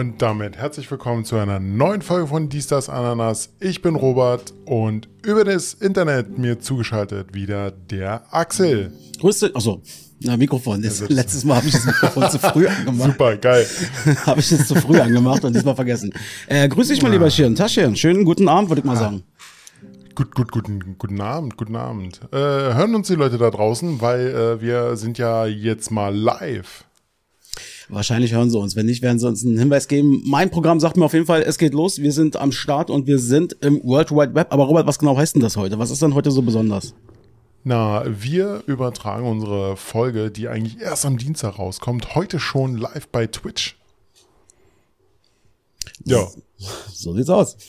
Und damit herzlich willkommen zu einer neuen Folge von Dies, das, Ananas. Ich bin Robert und über das Internet mir zugeschaltet wieder der Axel. Grüß dich. Achso, na, Mikrofon. Das, letztes Mal habe ich das Mikrofon zu früh angemacht. Super, geil. habe ich es zu früh angemacht und diesmal vergessen. Äh, grüß dich, mein lieber Schirn. Taschen. Schönen guten Abend, würde ich mal sagen. Gut, gut, guten, guten Abend, guten Abend. Äh, hören uns die Leute da draußen, weil äh, wir sind ja jetzt mal live. Wahrscheinlich hören sie uns. Wenn nicht, werden sie uns einen Hinweis geben. Mein Programm sagt mir auf jeden Fall, es geht los. Wir sind am Start und wir sind im World Wide Web. Aber Robert, was genau heißt denn das heute? Was ist denn heute so besonders? Na, wir übertragen unsere Folge, die eigentlich erst am Dienstag rauskommt, heute schon live bei Twitch. Ja. So sieht's aus.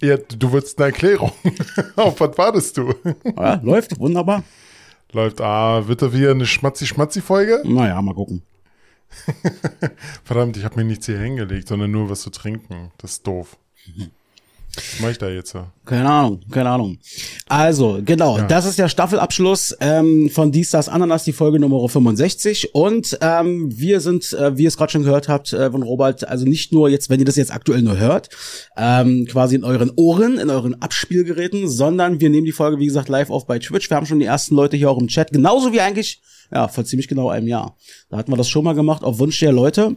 Ja, du willst eine Erklärung. Auf was wartest du? Ja, läuft, wunderbar. Läuft, ah, wird da wieder eine Schmatzi-Schmatzi-Folge? Naja, mal gucken. Verdammt, ich habe mir nichts hier hingelegt, sondern nur was zu trinken. Das ist doof. Was mache ich da jetzt? Keine Ahnung, keine Ahnung. Also, genau, ja. das ist der Staffelabschluss ähm, von Dies, das, Ananas, die Folge Nummer 65. Und ähm, wir sind, äh, wie ihr es gerade schon gehört habt äh, von Robert, also nicht nur jetzt, wenn ihr das jetzt aktuell nur hört, ähm, quasi in euren Ohren, in euren Abspielgeräten, sondern wir nehmen die Folge, wie gesagt, live auf bei Twitch. Wir haben schon die ersten Leute hier auch im Chat, genauso wie eigentlich ja, vor ziemlich genau einem Jahr. Da hatten wir das schon mal gemacht, auf Wunsch der Leute.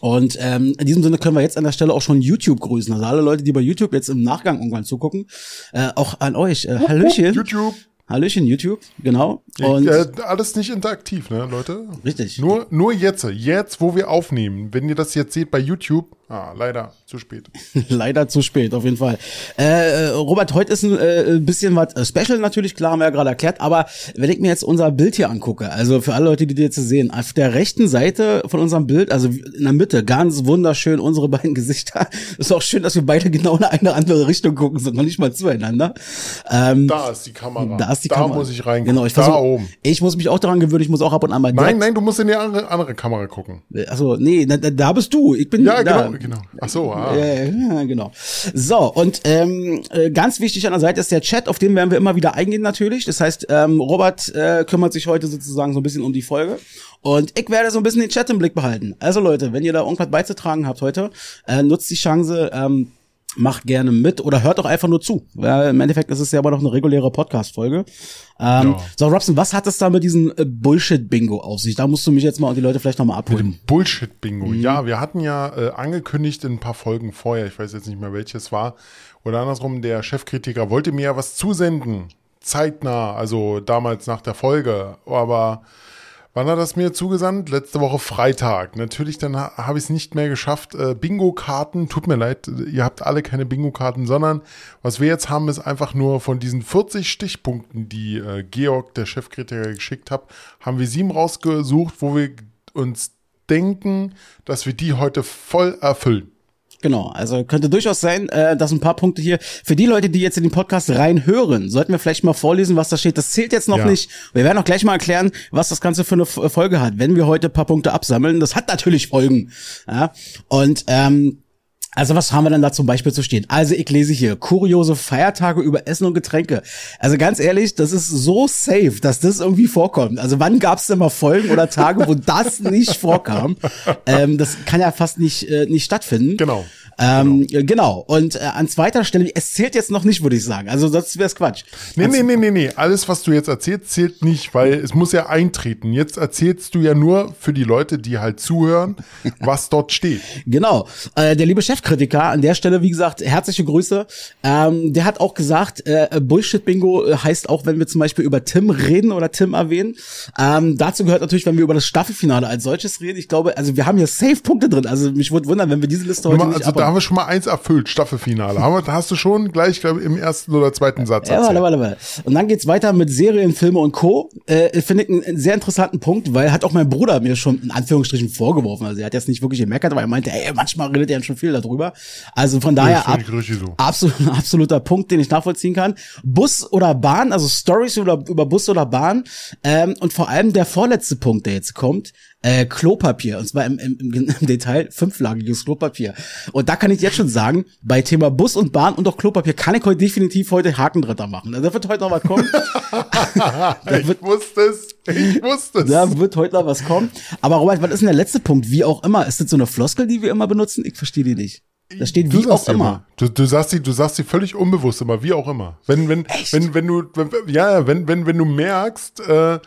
Und ähm, in diesem Sinne können wir jetzt an der Stelle auch schon YouTube grüßen. Also alle Leute, die bei YouTube jetzt im Nachgang irgendwann zugucken, äh, auch an euch. Äh, Hallöchen. YouTube. Hallöchen, YouTube, genau. Und äh, alles nicht interaktiv, ne, Leute? Richtig. Nur, nur jetzt, jetzt, wo wir aufnehmen. Wenn ihr das jetzt seht bei YouTube, ah, leider zu spät. leider zu spät, auf jeden Fall. Äh, Robert, heute ist ein äh, bisschen was äh, Special natürlich, klar, haben wir ja gerade erklärt, aber wenn ich mir jetzt unser Bild hier angucke, also für alle Leute, die das jetzt sehen, auf der rechten Seite von unserem Bild, also in der Mitte, ganz wunderschön unsere beiden Gesichter. Ist auch schön, dass wir beide genau in eine andere Richtung gucken, sind noch nicht mal zueinander. Ähm, da ist die Kamera. Da ist die da Kamera. muss ich rein. Genau, ich da versuch, oben. Ich muss mich auch daran gewöhnen, ich muss auch ab und an mal Nein, nein, du musst in die andere, andere Kamera gucken. Also nee, da, da bist du. Ich bin ja da. genau, genau. Ach so, ah. Ja, genau. So und ähm, äh, ganz wichtig an der Seite ist der Chat, auf den werden wir immer wieder eingehen natürlich. Das heißt, ähm, Robert äh, kümmert sich heute sozusagen so ein bisschen um die Folge. Und ich werde so ein bisschen den Chat im Blick behalten. Also Leute, wenn ihr da irgendwas beizutragen habt heute, äh, nutzt die Chance. Ähm, macht gerne mit oder hört doch einfach nur zu. Weil Im Endeffekt ist es ja aber noch eine reguläre Podcast-Folge. Ähm, ja. So, Robson, was hat es da mit diesem äh, Bullshit-Bingo auf sich? Da musst du mich jetzt mal und die Leute vielleicht nochmal abholen. Mit dem Bullshit-Bingo. Mhm. Ja, wir hatten ja äh, angekündigt in ein paar Folgen vorher, ich weiß jetzt nicht mehr welches war, oder andersrum, der Chefkritiker wollte mir ja was zusenden. Zeitnah, also damals nach der Folge. Aber Wann hat das mir zugesandt? Letzte Woche Freitag. Natürlich, dann ha habe ich es nicht mehr geschafft. Äh, Bingo-Karten, tut mir leid, ihr habt alle keine Bingo-Karten, sondern was wir jetzt haben, ist einfach nur von diesen 40 Stichpunkten, die äh, Georg, der Chefkritiker, geschickt hat, haben wir sieben rausgesucht, wo wir uns denken, dass wir die heute voll erfüllen. Genau, also könnte durchaus sein, äh, dass ein paar Punkte hier für die Leute, die jetzt in den Podcast reinhören, sollten wir vielleicht mal vorlesen, was da steht. Das zählt jetzt noch ja. nicht. Wir werden auch gleich mal erklären, was das Ganze für eine Folge hat, wenn wir heute ein paar Punkte absammeln. Das hat natürlich Folgen. Ja? Und ähm, also was haben wir denn da zum Beispiel zu stehen? Also ich lese hier kuriose Feiertage über Essen und Getränke. Also ganz ehrlich, das ist so safe, dass das irgendwie vorkommt. Also wann gab es denn mal Folgen oder Tage, wo das nicht vorkam? Ähm, das kann ja fast nicht äh, nicht stattfinden. Genau. Ähm, genau. genau. Und äh, an zweiter Stelle, es zählt jetzt noch nicht, würde ich sagen. Also das wäre Quatsch. Nee, nee, nee, nee, nee. Alles, was du jetzt erzählst, zählt nicht, weil es muss ja eintreten. Jetzt erzählst du ja nur für die Leute, die halt zuhören, was dort steht. Genau. Äh, der liebe Chefkritiker an der Stelle, wie gesagt, herzliche Grüße. Ähm, der hat auch gesagt, äh, Bullshit-Bingo äh, heißt auch, wenn wir zum Beispiel über Tim reden oder Tim erwähnen. Ähm, dazu gehört natürlich, wenn wir über das Staffelfinale als solches reden. Ich glaube, also wir haben hier Safe-Punkte drin. Also mich würde wundern, wenn wir diese Liste heute Nummer, nicht also da haben wir schon mal eins erfüllt, Staffelfinale. haben wir, da hast du schon gleich, glaube ich, im ersten oder zweiten Satz Ja, warte, warte, warte. Und dann geht's weiter mit Serien, Filme und Co. Äh, Finde ich einen, sehr interessanten Punkt, weil hat auch mein Bruder mir schon in Anführungsstrichen vorgeworfen. Also er hat jetzt nicht wirklich gemeckert, aber er meinte, ey, manchmal redet er schon viel darüber. Also von daher ab, so. absolut, absoluter Punkt, den ich nachvollziehen kann. Bus oder Bahn, also Stories über, über Bus oder Bahn. Ähm, und vor allem der vorletzte Punkt, der jetzt kommt, äh, Klopapier. Und zwar im, im, im Detail fünflagiges Klopapier. Und da kann ich jetzt schon sagen, bei Thema Bus und Bahn und auch Klopapier kann ich heute definitiv heute Hakendritter machen. Also da wird heute noch was kommen. ich wird, wusste es. Ich wusste es. Da wird heute noch was kommen. Aber Robert, was ist denn der letzte Punkt? Wie auch immer. Ist das so eine Floskel, die wir immer benutzen? Ich verstehe die nicht. Da steht du wie auch immer. immer. Du, du sagst sie, du sagst sie völlig unbewusst immer, wie auch immer. Wenn, wenn, Echt? wenn, wenn du, wenn, ja, wenn, wenn, wenn du merkst, äh,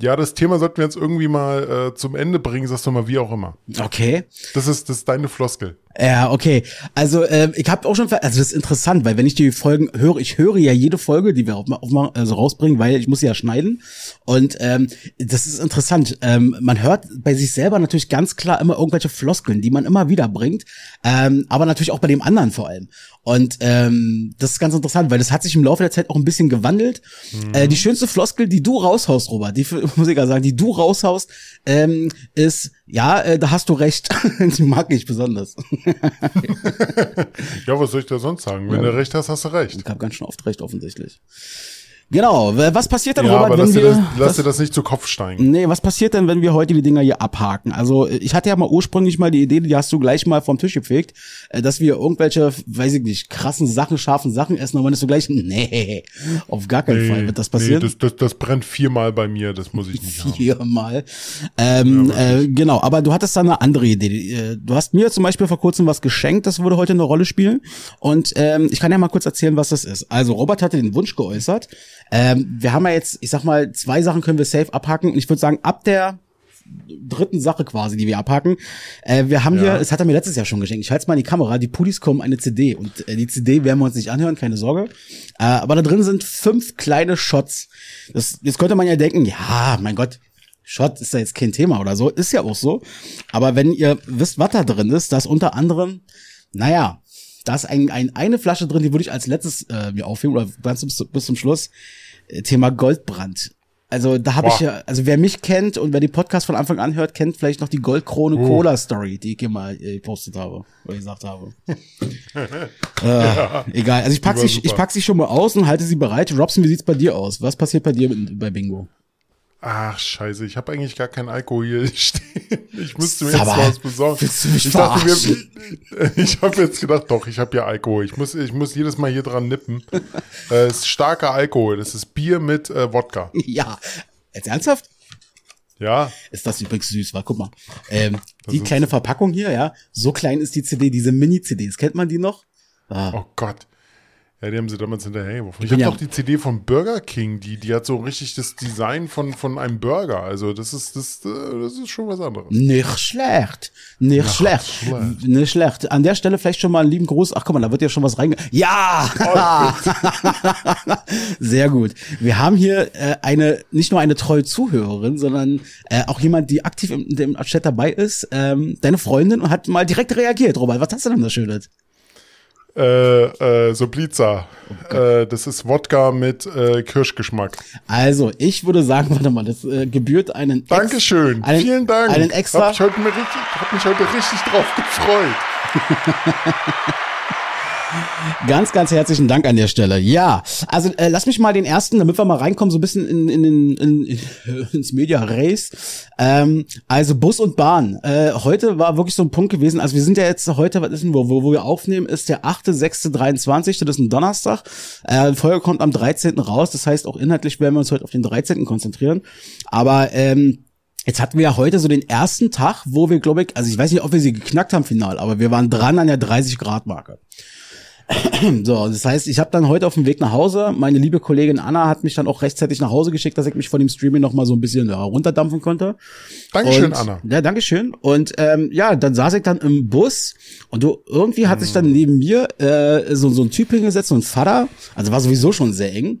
ja, das Thema sollten wir jetzt irgendwie mal äh, zum Ende bringen, sagst du mal, wie auch immer. Okay. Das ist, das ist deine Floskel. Ja, okay. Also ähm, ich habe auch schon, also das ist interessant, weil wenn ich die Folgen höre, ich höre ja jede Folge, die wir auch mal, auch mal also rausbringen, weil ich muss sie ja schneiden. Und ähm, das ist interessant. Ähm, man hört bei sich selber natürlich ganz klar immer irgendwelche Floskeln, die man immer wieder bringt, ähm, aber natürlich auch bei dem anderen vor allem. Und ähm, das ist ganz interessant, weil das hat sich im Laufe der Zeit auch ein bisschen gewandelt. Mhm. Äh, die schönste Floskel, die du raushaust, Robert, die muss ich ja sagen, die du raushaust, ähm, ist ja, äh, da hast du recht. die mag ich besonders. ja, was soll ich da sonst sagen? Wenn ja. du recht hast, hast du recht. Ich habe ganz schön oft recht, offensichtlich. Genau, was passiert denn, ja, Robert, aber wenn lass wir... Dir das, lass dir das nicht zu Kopf steigen. Nee, was passiert denn, wenn wir heute die Dinger hier abhaken? Also ich hatte ja mal ursprünglich mal die Idee, die hast du gleich mal vom Tisch gepflegt, äh, dass wir irgendwelche, weiß ich nicht, krassen Sachen, scharfen Sachen essen, aber dann ist du gleich, nee, auf gar keinen nee, Fall wird das passieren. Nee, das, das, das brennt viermal bei mir, das muss ich nicht Viermal. Ähm, ja, äh, genau, aber du hattest da eine andere Idee. Äh, du hast mir zum Beispiel vor kurzem was geschenkt, das würde heute eine Rolle spielen. Und ähm, ich kann ja mal kurz erzählen, was das ist. Also Robert hatte den Wunsch geäußert, ähm, wir haben ja jetzt, ich sag mal, zwei Sachen können wir safe abhaken und ich würde sagen, ab der dritten Sache quasi, die wir abhaken. Äh, wir haben ja. hier, es hat er mir letztes Jahr schon geschenkt. Ich halte mal in die Kamera, die Pudis kommen eine CD und äh, die CD werden wir uns nicht anhören, keine Sorge. Äh, aber da drin sind fünf kleine Shots. Das, jetzt könnte man ja denken, ja, mein Gott, Shot ist ja jetzt kein Thema oder so, ist ja auch so. Aber wenn ihr wisst, was da drin ist, das unter anderem, naja, da ist ein, ein, eine Flasche drin, die würde ich als letztes äh, mir aufheben oder ganz bis, bis zum Schluss. Äh, Thema Goldbrand. Also da habe ich ja, also wer mich kennt und wer die Podcast von Anfang an hört, kennt vielleicht noch die Goldkrone uh. Cola Story, die ich hier mal äh, gepostet habe oder gesagt habe. äh, ja, egal, also ich pack sie, ich pack sie schon mal aus und halte sie bereit. Robson, wie sieht's bei dir aus? Was passiert bei dir bei Bingo? Ach, scheiße, ich habe eigentlich gar keinen Alkohol hier stehen. Ich müsste mir jetzt was besorgen. Ich dachte mir, ich habe jetzt gedacht, doch, ich habe ja Alkohol. Ich muss, ich muss jedes Mal hier dran nippen. äh, es ist starker Alkohol. Das ist Bier mit äh, Wodka. Ja. Jetzt ernsthaft? Ja. Ist das übrigens süß, war. Guck mal. Ähm, die kleine Verpackung hier, ja. So klein ist die CD, diese Mini-CDs. Kennt man die noch? Ah. Oh Gott. Ja, die haben sie damals hinterhergeworfen. Ich, ich habe ja. die CD von Burger King, die, die hat so richtig das Design von, von einem Burger. Also das ist, das, das ist schon was anderes. Nicht schlecht. Nicht Ach, schlecht. schlecht. Nicht schlecht. An der Stelle vielleicht schon mal einen lieben Gruß. Ach guck mal, da wird ja schon was reinge... Ja! Oh, Sehr gut. Wir haben hier äh, eine, nicht nur eine treue Zuhörerin, sondern äh, auch jemand, die aktiv im, im Chat dabei ist. Ähm, deine Freundin und hat mal direkt reagiert, Robert. Was hast du denn da Schönes? Äh, äh. Oh äh, das ist Wodka mit äh, Kirschgeschmack. Also, ich würde sagen, warte mal, das äh, gebührt einen. Dankeschön, einen, vielen Dank. Einen extra. Hab, ich heute richtig, hab mich heute richtig drauf gefreut. Ganz, ganz herzlichen Dank an der Stelle. Ja, also äh, lass mich mal den ersten, damit wir mal reinkommen, so ein bisschen in, in, in, in, in ins Media Race. Ähm, also Bus und Bahn. Äh, heute war wirklich so ein Punkt gewesen. Also wir sind ja jetzt heute, was ist denn, wo, wo, wir aufnehmen, ist der 8.6.23. Das ist ein Donnerstag. Äh, Folge kommt am 13. raus. Das heißt, auch inhaltlich werden wir uns heute auf den 13. konzentrieren. Aber ähm, Jetzt hatten wir ja heute so den ersten Tag, wo wir, glaube ich, also ich weiß nicht, ob wir sie geknackt haben final, aber wir waren dran an der 30 Grad Marke. So, das heißt, ich habe dann heute auf dem Weg nach Hause, meine liebe Kollegin Anna hat mich dann auch rechtzeitig nach Hause geschickt, dass ich mich von dem Streaming noch mal so ein bisschen ja, runterdampfen konnte. Dankeschön, und, Anna. Ja, Dankeschön. Und ähm, ja, dann saß ich dann im Bus und du, irgendwie hat sich dann neben mir äh, so, so ein Typ hingesetzt, so ein Vater, also war sowieso schon sehr eng.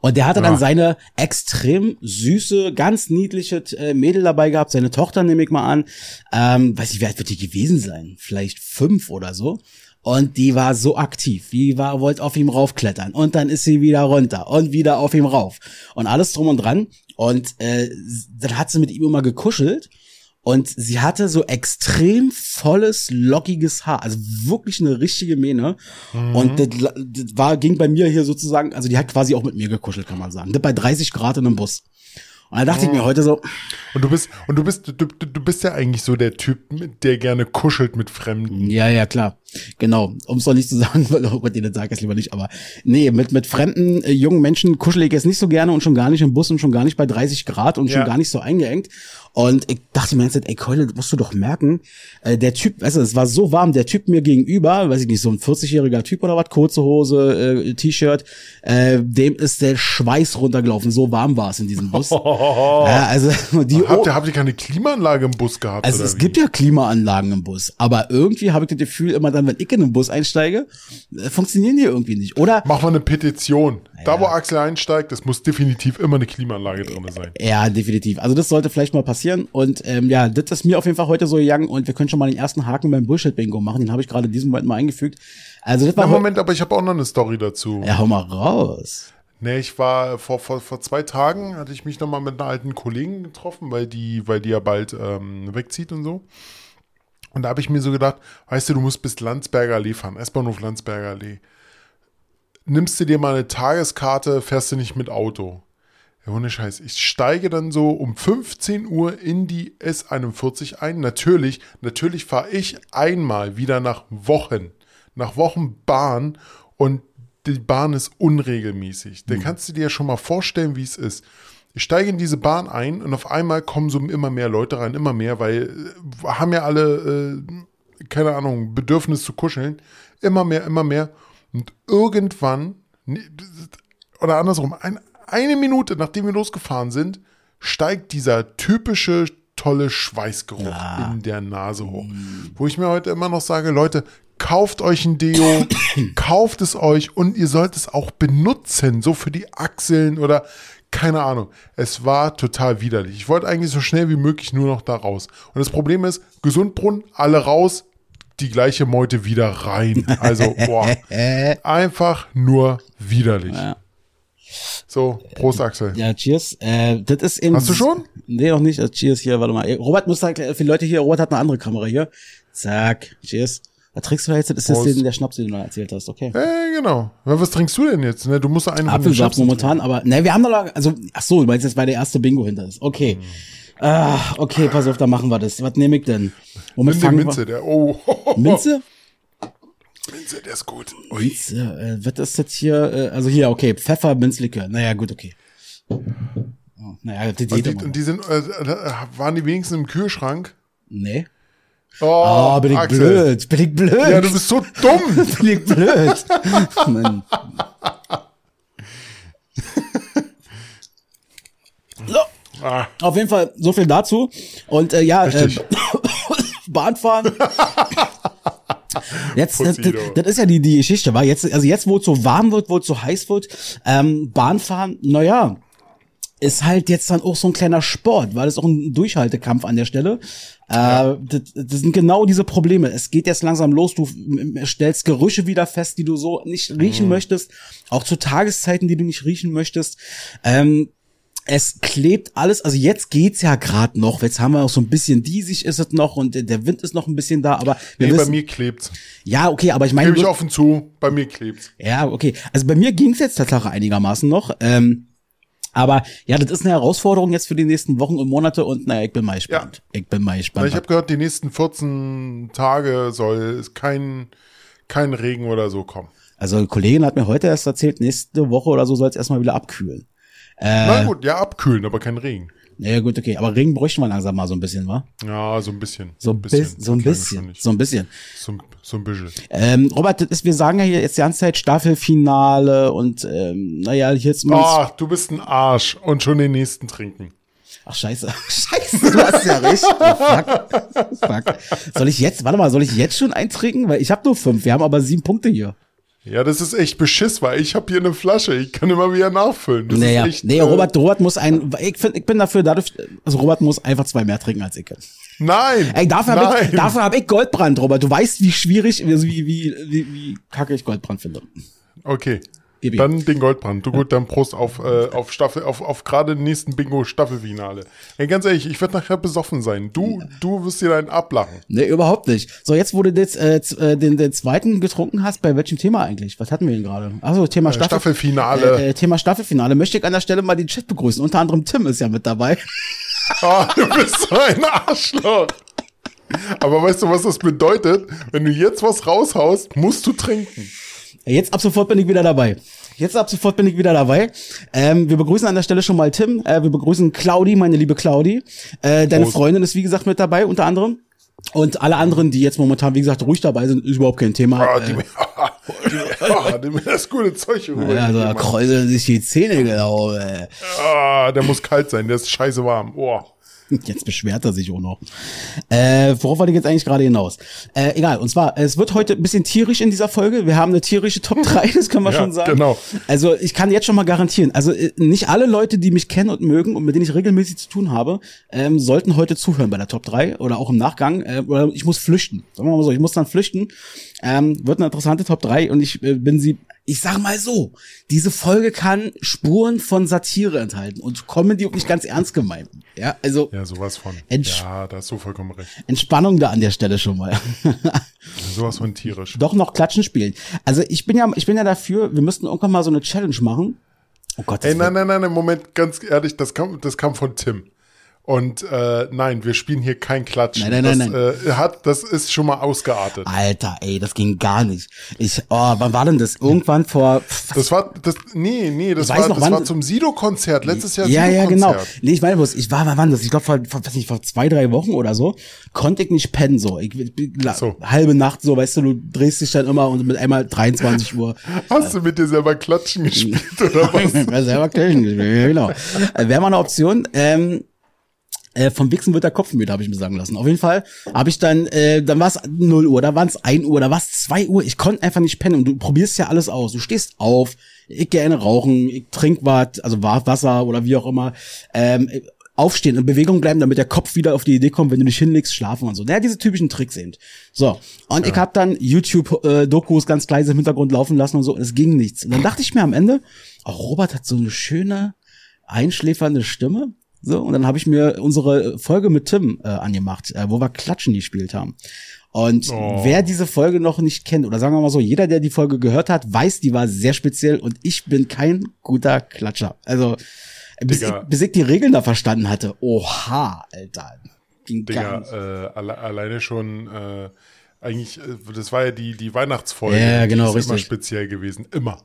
Und der hatte ja. dann seine extrem süße, ganz niedliche äh, Mädel dabei gehabt, seine Tochter nehme ich mal an. Ähm, weiß ich, wie alt wird die gewesen sein? Vielleicht fünf oder so. Und die war so aktiv. Die war, wollte auf ihm raufklettern. Und dann ist sie wieder runter und wieder auf ihm rauf. Und alles drum und dran. Und äh, dann hat sie mit ihm immer gekuschelt. Und sie hatte so extrem volles, lockiges Haar. Also wirklich eine richtige Mähne. Mhm. Und das, das war, ging bei mir hier sozusagen, also die hat quasi auch mit mir gekuschelt, kann man sagen. Das bei 30 Grad in einem Bus. Und da dachte ich mir heute so, Und du bist, und du bist, du du bist ja eigentlich so der Typ, der gerne kuschelt mit Fremden. ja, ja, klar. Genau. Um es doch nicht zu sagen, weil Robert dir das sagt, es lieber nicht, aber nee, mit, mit fremden äh, jungen Menschen kuschel ich jetzt nicht so gerne und schon gar nicht im Bus und schon gar nicht bei 30 Grad und schon Ja. gar nicht so eingeengt. Und ich dachte mir jetzt, ey Keule, musst du doch merken, äh, der Typ, weißt du, es war so warm, der Typ mir gegenüber, weiß ich nicht, so ein 40-jähriger Typ oder was, kurze Hose, äh, T-Shirt, äh, dem ist der Schweiß runtergelaufen, so warm war es in diesem Bus. ja, also die Habt ihr, habt ihr keine Klimaanlage im Bus gehabt? also es wie? gibt ja Klimaanlagen im Bus, aber irgendwie habe ich das Gefühl, immer dann, wenn ich in den Bus einsteige, äh, funktionieren die irgendwie nicht. Oder Mach mal eine Petition. Da, wo Axel einsteigt, es muss definitiv immer eine Klimaanlage drin sein. ja, definitiv. Also das sollte vielleicht mal passieren. Und ähm, ja, das ist mir auf jeden Fall heute so gegangen und wir können schon mal den ersten Haken beim Bullshit-Bingo machen. Den habe ich gerade in diesem Moment mal eingefügt. Also das war Na, Moment, aber ich habe auch noch eine Story dazu. Ja, hau mal raus. Nee, ich war vor, vor, vor zwei Tagen, hatte ich mich nochmal mit einer alten Kollegin getroffen, weil die, weil die ja bald ähm, wegzieht und so. Und da habe ich mir so gedacht, weißt du, du musst bis Landsberger Allee fahren, S-Bahnhof Landsberger Allee. Nimmst du dir mal eine Tageskarte, fährst du nicht mit Auto. Ja, ohne Scheiß. Ich steige dann so um 15 Uhr in die S41 ein. Natürlich, natürlich fahre ich einmal wieder nach Wochen, nach Wochen Bahn und die Bahn ist unregelmäßig. Da kannst du dir ja schon mal vorstellen, wie es ist. Ich steige in diese Bahn ein und auf einmal kommen so immer mehr Leute rein, immer mehr, weil äh, haben ja alle, äh, keine Ahnung, Bedürfnis zu kuscheln. Immer mehr, immer mehr. Und irgendwann, oder andersrum, ein, eine Minute nachdem wir losgefahren sind, steigt dieser typische tolle Schweißgeruch in der Nase hoch. Wo ich mir heute immer noch sage, Leute, kauft euch ein Deo, kauft es euch und ihr sollt es auch benutzen, so für die Achseln oder keine Ahnung. Es war total widerlich. Ich wollte eigentlich so schnell wie möglich nur noch da raus. Und das Problem ist, Gesundbrunnen, alle raus, die gleiche Meute wieder rein. Also, boah, einfach nur widerlich. So, Prost, Axel. Ja, cheers. Äh, das ist eben. Hast du schon? Nee, noch nicht. Also, cheers hier, warte mal. Robert muss sagen, für die Leute hier, Robert hat eine andere Kamera hier. Zack, cheers. Was trinkst du jetzt? Das ist Prost. den, der Schnaps, den du noch erzählt hast, okay. Äh, genau. Was trinkst du denn jetzt? Ne? Du musst einen Apfelsaft momentan, aber ne, wir haben noch, also ach so, meinst jetzt, weil der erste Bingo hinter ist. Okay. Mhm. Ah, okay, pass auf, da machen wir das. Was nehme ich denn? Womit Nimm fangen Minze, der, oh? Minze? Minze, der ist gut. Ui. Minze, äh, was ist jetzt hier? Äh, also hier, okay, Pfeffer, Minzlikör. Naja, gut, okay. Oh, naja, die Und geht die, und die sind, äh, äh, waren die wenigstens im Kühlschrank? Nee. Oh, Oh, bin ich Axel. blöd, bin ich blöd. Ja, du bist so dumm. bin ich blöd. Mann. So, ah, auf jeden Fall so viel dazu. Und äh, ja, äh. Bahnfahren. Jetzt, das, das ist ja die, die Geschichte, war jetzt, also jetzt, wo es so warm wird, wo es so heiß wird, ähm, Bahnfahren, naja, ist halt jetzt dann auch so ein kleiner Sport, weil es auch ein Durchhaltekampf an der Stelle. Äh, das, das sind genau diese Probleme. Es geht jetzt langsam los, du stellst Gerüche wieder fest, die du so nicht riechen Mhm. möchtest, auch zu Tageszeiten, die du nicht riechen möchtest. Ähm, es klebt alles, also jetzt geht's ja gerade noch, jetzt haben wir auch so ein bisschen diesig ist es noch und der- Wind ist noch ein bisschen da, aber wir nee, bei wissen, mir klebt's. ja, okay, aber ich meine, Gebe ich offen zu, bei mir klebt's. ja, okay. Also bei mir ging's jetzt tatsächlich einigermaßen noch. Ähm, aber ja, das ist eine Herausforderung jetzt für die nächsten Wochen und Monate und naja, ich bin mal gespannt. Ich bin mal gespannt. ich habe gehört, die nächsten 14 Tage soll es kein, kein Regen oder so kommen. also eine Kollegin hat mir heute erst erzählt, nächste Woche oder so soll es erstmal wieder abkühlen. Äh. Na gut, ja, abkühlen, aber kein Regen. Naja, gut, okay. Aber Regen bräuchten wir langsam mal so ein bisschen, wa? Ja, so ein bisschen. So ein bisschen. So ein bisschen. So ein bisschen. So, so ein bisschen. Ähm, Robert, das ist, wir sagen ja hier jetzt die ganze Zeit Staffelfinale und ähm, naja, jetzt mal. Ach, du bist ein Arsch und schon den nächsten trinken. Ach scheiße. Scheiße, du hast ja recht. Oh, fuck. fuck. Soll ich jetzt, warte mal, soll ich jetzt schon eintrinken? Weil ich habe nur fünf, wir haben aber sieben Punkte hier. Ja, das ist echt Beschiss, weil ich habe hier eine Flasche. Ich kann immer wieder nachfüllen. Das Naja, echt, nee, äh, Robert, Robert muss ein, ich, find, ich bin dafür, dadurch, also Robert muss einfach zwei mehr trinken als ich. Nein. Ey, dafür habe ich, dafür hab ich Goldbrand, Robert. Du weißt, wie schwierig, also wie, wie, wie, wie kacke ich Goldbrand finde. Okay. Gib ihm. Dann den Goldbrand. Du gut, dann Prost auf, äh, auf Staffel, auf, auf gerade nächsten Bingo-Staffelfinale. Ey, ganz ehrlich, ich werde nachher besoffen sein. Du, du wirst dir einen ablachen. Nee, überhaupt nicht. So, jetzt, wo du jetzt, äh, äh, den, den zweiten getrunken hast, bei welchem Thema eigentlich? Was hatten wir denn gerade? Achso, Thema äh, Staffel Staffelfinale. Äh, äh, Thema Staffelfinale. Möchte ich an der Stelle mal den Chat begrüßen. Unter anderem Tim ist ja mit dabei. Oh, du bist so ein Arschloch. Aber weißt du, was das bedeutet? Wenn du jetzt was raushaust, musst du trinken. Jetzt ab sofort bin ich wieder dabei. Jetzt ab sofort bin ich wieder dabei. Ähm, wir begrüßen an der Stelle schon mal Tim. Äh, wir begrüßen Claudi, meine liebe Claudi. Äh, deine Prost. Freundin ist wie gesagt mit dabei, unter anderem. Und alle anderen, die jetzt momentan, wie gesagt, ruhig dabei sind, ist überhaupt kein Thema. Ah, die, äh, die, die, das gute Zeug rüber. Ja, also da kräuseln sich die Zähne genau. Ey. Ah, der muss kalt sein, der ist scheiße warm. Oh. Jetzt beschwert er sich auch noch. Äh, worauf wollte ich jetzt eigentlich gerade hinaus? Äh, egal, und zwar, es wird heute ein bisschen tierisch in dieser Folge. Wir haben eine tierische Top 3, das können wir ja, schon sagen. Genau. Also ich kann jetzt schon mal garantieren, also äh, nicht alle Leute, die mich kennen und mögen und mit denen ich regelmäßig zu tun habe, ähm, sollten heute zuhören bei der Top 3 oder auch im Nachgang. Äh, oder ich muss flüchten. Sagen wir mal so, ich muss dann flüchten. Ähm, wird eine interessante Top 3 und ich äh, bin sie ich sag mal so, diese Folge kann Spuren von Satire enthalten und Comedy und nicht ganz ernst gemeint. Ja, also. Ja, sowas von. Entsch ja, da hast du vollkommen recht. Entspannung da an der Stelle schon mal. sowas von tierisch. Doch noch Klatschen spielen. Also ich bin ja, ich bin ja dafür, wir müssten irgendwann mal so eine Challenge machen. Oh Gott. Ey, nein, nein, nein, nein, Moment, ganz ehrlich, das kam, das kam von Tim. Und äh, nein, wir spielen hier kein Klatschen. Nein, nein, nein, das, nein. Äh, hat, das ist schon mal ausgeartet. Alter, ey, das ging gar nicht. Ich, oh, wann war denn das? Irgendwann vor. Das war, das, nee, nee, das, war, noch, das wann, war zum Sido-Konzert letztes Jahr. Ja, ja, genau. Nee, ich meine bloß, ich war, wann das? Ich glaube vor, vor, weiß nicht, vor zwei, drei Wochen oder so, konnte ich nicht pennen so. Ich, so. halbe Nacht so, weißt du, du drehst dich dann immer und mit einmal 23 Uhr. Hast du mit dir selber Klatschen gespielt oder was? selber Klatschen gespielt, genau. Äh, Wäre mal eine Option. Ähm, äh, vom Wichsen wird der Kopf müde, habe ich mir sagen lassen. Auf jeden Fall habe ich dann, äh, dann war es 0 Uhr, da waren es 1 Uhr, da war es 2 Uhr. Ich konnte einfach nicht pennen und du probierst ja alles aus. Du stehst auf, ich gerne rauchen, ich trink was, also Wasser oder wie auch immer. Ähm, aufstehen und Bewegung bleiben, damit der Kopf wieder auf die Idee kommt, wenn du dich hinlegst, schlafen und so. Naja, diese typischen Tricks eben. So, und ja. ich habe dann YouTube-Dokus äh, ganz leise im Hintergrund laufen lassen und so, es ging nichts. Und dann dachte ich mir am Ende, oh, Robert hat so eine schöne, einschläfernde Stimme. So, und dann habe ich mir unsere Folge mit Tim äh, angemacht, äh, wo wir Klatschen gespielt haben. Und oh. wer diese Folge noch nicht kennt, oder sagen wir mal so, jeder, der die Folge gehört hat, weiß, die war sehr speziell und ich bin kein guter Klatscher. Also, bis ich, bis ich die Regeln da verstanden hatte, oha, Alter. Ging Digga, äh, alle, alleine schon, äh, eigentlich, äh, das war ja die, die Weihnachtsfolge. Ja, genau, die ist richtig. immer speziell gewesen. Immer.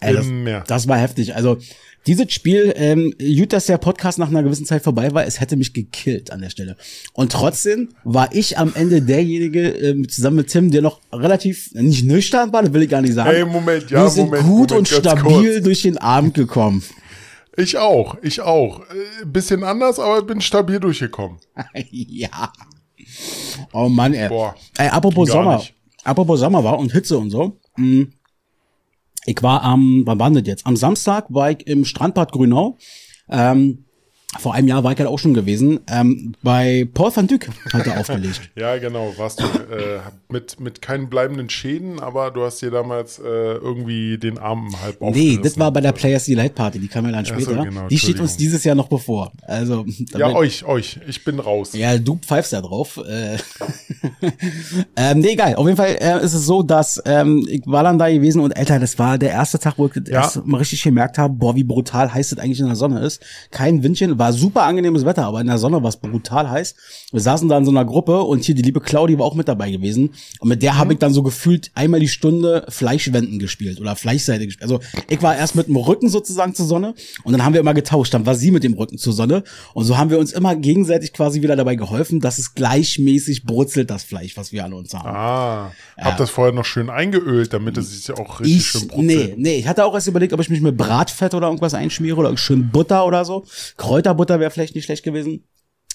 Ey, das, das war heftig. Also dieses Spiel, ähm, gut, dass der Podcast nach einer gewissen Zeit vorbei war, es hätte mich gekillt an der Stelle. Und trotzdem war ich am Ende derjenige, ähm, zusammen mit Tim, der noch relativ, nicht nüchtern war, das will ich gar nicht sagen. Hey, Moment, ja, Wir sind Moment, gut Moment, und stabil kurz. durch den Abend gekommen. Ich auch, ich auch. Äh, bisschen anders, aber bin stabil durchgekommen. ja. Oh Mann, ey. Boah, ey apropos Sommer. Nicht. Apropos Sommer war und Hitze und so. Mh. Ich war am, wann war das jetzt? Am Samstag war ich im Strandbad Grünau. Ähm, vor einem Jahr war ich halt auch schon gewesen. Ähm, bei Paul van Dyck hat er aufgelegt. ja, genau. Warst du äh, mit, mit keinen bleibenden Schäden, aber du hast dir damals äh, irgendwie den Arm halb Nee, das war bei der Players Delight Party, die kam ja dann später. So, genau, die steht uns dieses Jahr noch bevor. Also, ja, euch, euch. Ich bin raus. Ja, du pfeifst da drauf. Äh, ähm, nee, egal. Auf jeden Fall äh, ist es so, dass ähm, ich war dann da gewesen und Alter, das war der erste Tag, wo ich das ja. mal richtig gemerkt habe, boah, wie brutal heiß das eigentlich in der Sonne ist. Kein Windchen, war war super angenehmes Wetter, aber in der Sonne war es brutal heiß. Wir saßen da in so einer Gruppe und hier die liebe Claudi war auch mit dabei gewesen. Und mit der mhm. habe ich dann so gefühlt einmal die Stunde Fleischwenden gespielt oder Fleischseite gespielt. Also ich war erst mit dem Rücken sozusagen zur Sonne und dann haben wir immer getauscht. Dann war sie mit dem Rücken zur Sonne. Und so haben wir uns immer gegenseitig quasi wieder dabei geholfen, dass es gleichmäßig brutzelt, das Fleisch, was wir an uns haben. Ah, ja. hab das vorher noch schön eingeölt, damit es sich ja auch richtig ich, schön brutzelt. Nee, nee, ich hatte auch erst überlegt, ob ich mich mit Bratfett oder irgendwas einschmiere oder schön Butter oder so. Kräuter Butter wäre vielleicht nicht schlecht gewesen.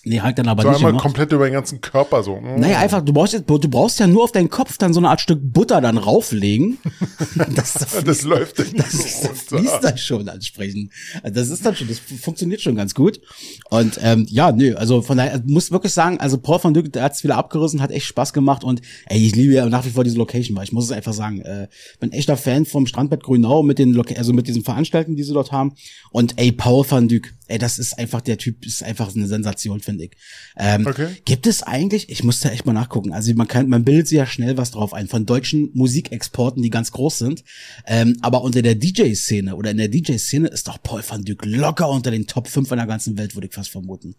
Nee, halt dann aber so nicht. einmal gemacht. komplett über den ganzen Körper so. Mm. Naja, einfach, du brauchst, jetzt- du brauchst ja nur auf deinen Kopf dann so eine Art Stück Butter dann rauflegen. das, das, Das läuft dann das, so das fließt dann schon entsprechend. Also das ist dann schon, das funktioniert schon ganz gut. Und ähm, ja, nö, also von daher, muss wirklich sagen, also Paul van Dyk, der hat's wieder abgerissen, hat echt Spaß gemacht und ey, ich liebe ja nach wie vor diese Location, weil ich muss es einfach sagen, äh, bin echter Fan vom Strandbett Grünau mit den Loca also mit diesen Veranstaltungen, die sie dort haben. Und ey, Paul van Dyk, ey, das ist einfach, der Typ ist einfach eine Sensation, finde ich. Ähm, Okay. Gibt es eigentlich, ich muss da echt mal nachgucken, also man kann, man bildet sich ja schnell was drauf ein, von deutschen Musikexporten, die ganz groß sind. Ähm, aber unter der DJ-Szene oder in der DJ-Szene ist doch Paul van Dyk locker unter den Top 5 in der ganzen Welt, würde ich fast vermuten.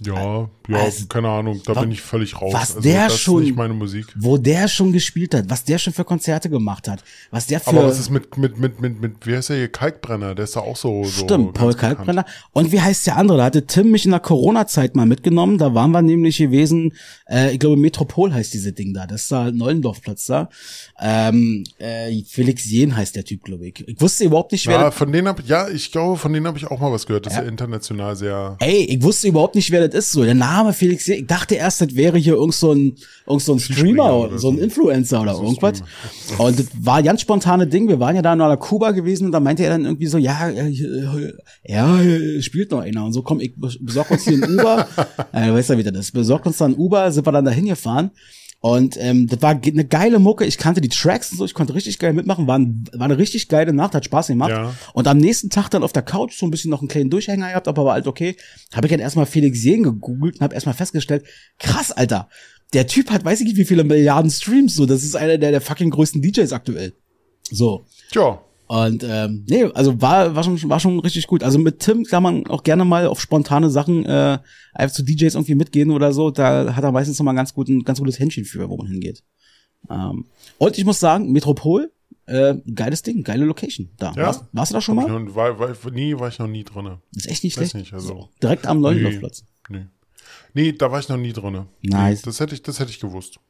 Ja, ja, Also, keine Ahnung, da wa- bin ich völlig raus. was also, der das schon- ist nicht meine Musik. Wo der schon gespielt hat, was der schon für Konzerte gemacht hat, was der für. Aber was ist mit, mit, mit, mit, mit, wie heißt der hier, Kalkbrenner? Der ist da auch so, so Stimmt, Paul ganz bekannt. Kalkbrenner. Und wie heißt der andere? Da hatte Tim mich in der Corona-Zeit mal mitgenommen. Da waren wir nämlich gewesen, äh, ich glaube Metropol heißt diese Ding da. Das ist da Neulendorfplatz da. Ähm, äh, Felix Jen heißt der Typ, glaube ich. Ich wusste überhaupt nicht, wer Ja, von denen hab, ja, ich glaube, von denen habe ich auch mal was gehört. Das ist ja international sehr. Ey, ich wusste überhaupt nicht, wer das ist. So, der Name Felix Jen. Ich dachte erst, das wäre hier irgend so ein, irgend so ein Streamer oder so ein. Influencer oder irgendwas. Und das war ein ganz spontane Ding. Wir waren ja da nach Kuba gewesen und da meinte er dann irgendwie so, ja, äh, äh, ja, spielt noch einer. Und so, komm, ich besorg uns hier ein Uber. äh, weißt du, wie das ist. Besorgt uns dann ein Uber, sind wir dann dahin gefahren. Und ähm, das war eine geile Mucke. Ich kannte die Tracks und so, ich konnte richtig geil mitmachen. War, ein, war eine richtig geile Nacht, hat Spaß gemacht. Ja. Und am nächsten Tag dann auf der Couch so ein bisschen noch einen kleinen Durchhänger gehabt, aber war halt okay. Habe ich dann erstmal Felix Jen gegoogelt und habe erstmal festgestellt, krass, Alter, der Typ hat weiß ich nicht wie viele Milliarden Streams, so, das ist einer der, der fucking größten DJs aktuell. So. Tja, Und ähm, nee, also war, war, schon, war schon richtig gut. Also mit Tim kann man auch gerne mal auf spontane Sachen äh, einfach zu DJs irgendwie mitgehen oder so. Da hat er meistens noch mal ein ganz, ganz gutes Händchen für, wo man hingeht. Ähm, und ich muss sagen, Metropol, äh, geiles Ding, geile Location. Da. Ja? Warst, warst du da schon mal? noch, war, war, nie war ich noch nie drinne. ist echt nicht schlecht. nicht, also- Direkt am Neulendorfplatz. Nee. Nee, da war ich noch nie drinne. Nice. Nee, das hätte ich, das hätte ich gewusst.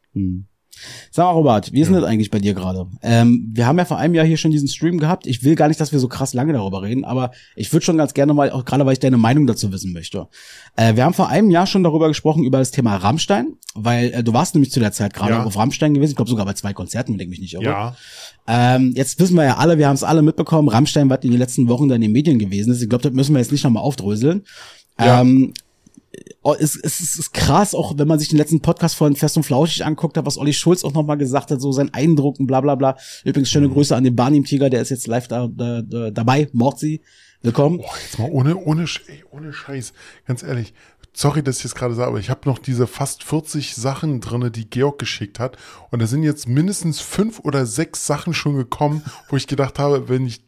Sag mal, Robert, wie ist denn das eigentlich bei dir gerade? Ähm, wir haben ja vor einem Jahr hier schon diesen Stream gehabt. Ich will gar nicht, dass wir so krass lange darüber reden, aber ich würde schon ganz gerne mal, auch gerade weil ich deine Meinung dazu wissen möchte. Äh, wir haben vor einem Jahr schon darüber gesprochen, über das Thema Rammstein, weil äh, du warst nämlich zu der Zeit gerade Ja. auf Rammstein gewesen. Ich glaube sogar bei zwei Konzerten, wenn ich mich nicht irre. Ja. Ähm, jetzt wissen wir ja alle, wir haben es alle mitbekommen, Rammstein war in den letzten Wochen dann in den Medien gewesen ist. Ich glaube, das müssen wir jetzt nicht nochmal aufdröseln. Ja. Ähm, es, es, es ist krass, auch wenn man sich den letzten Podcast von Fest und Flauschig anguckt hat, was Olli Schulz auch nochmal gesagt hat, so sein Eindruck und bla bla bla. Übrigens schöne Grüße an den Barnim Tiger, der ist jetzt live da, da, da dabei, Mordsi. Willkommen. Boah, jetzt mal ohne, ohne, ey, ohne Scheiß. Ganz ehrlich. Sorry, dass ich jetzt gerade sage, aber ich habe noch diese fast 40 Sachen drinne, die Georg geschickt hat. Und da sind jetzt mindestens fünf oder sechs Sachen schon gekommen, wo ich gedacht habe, wenn ich,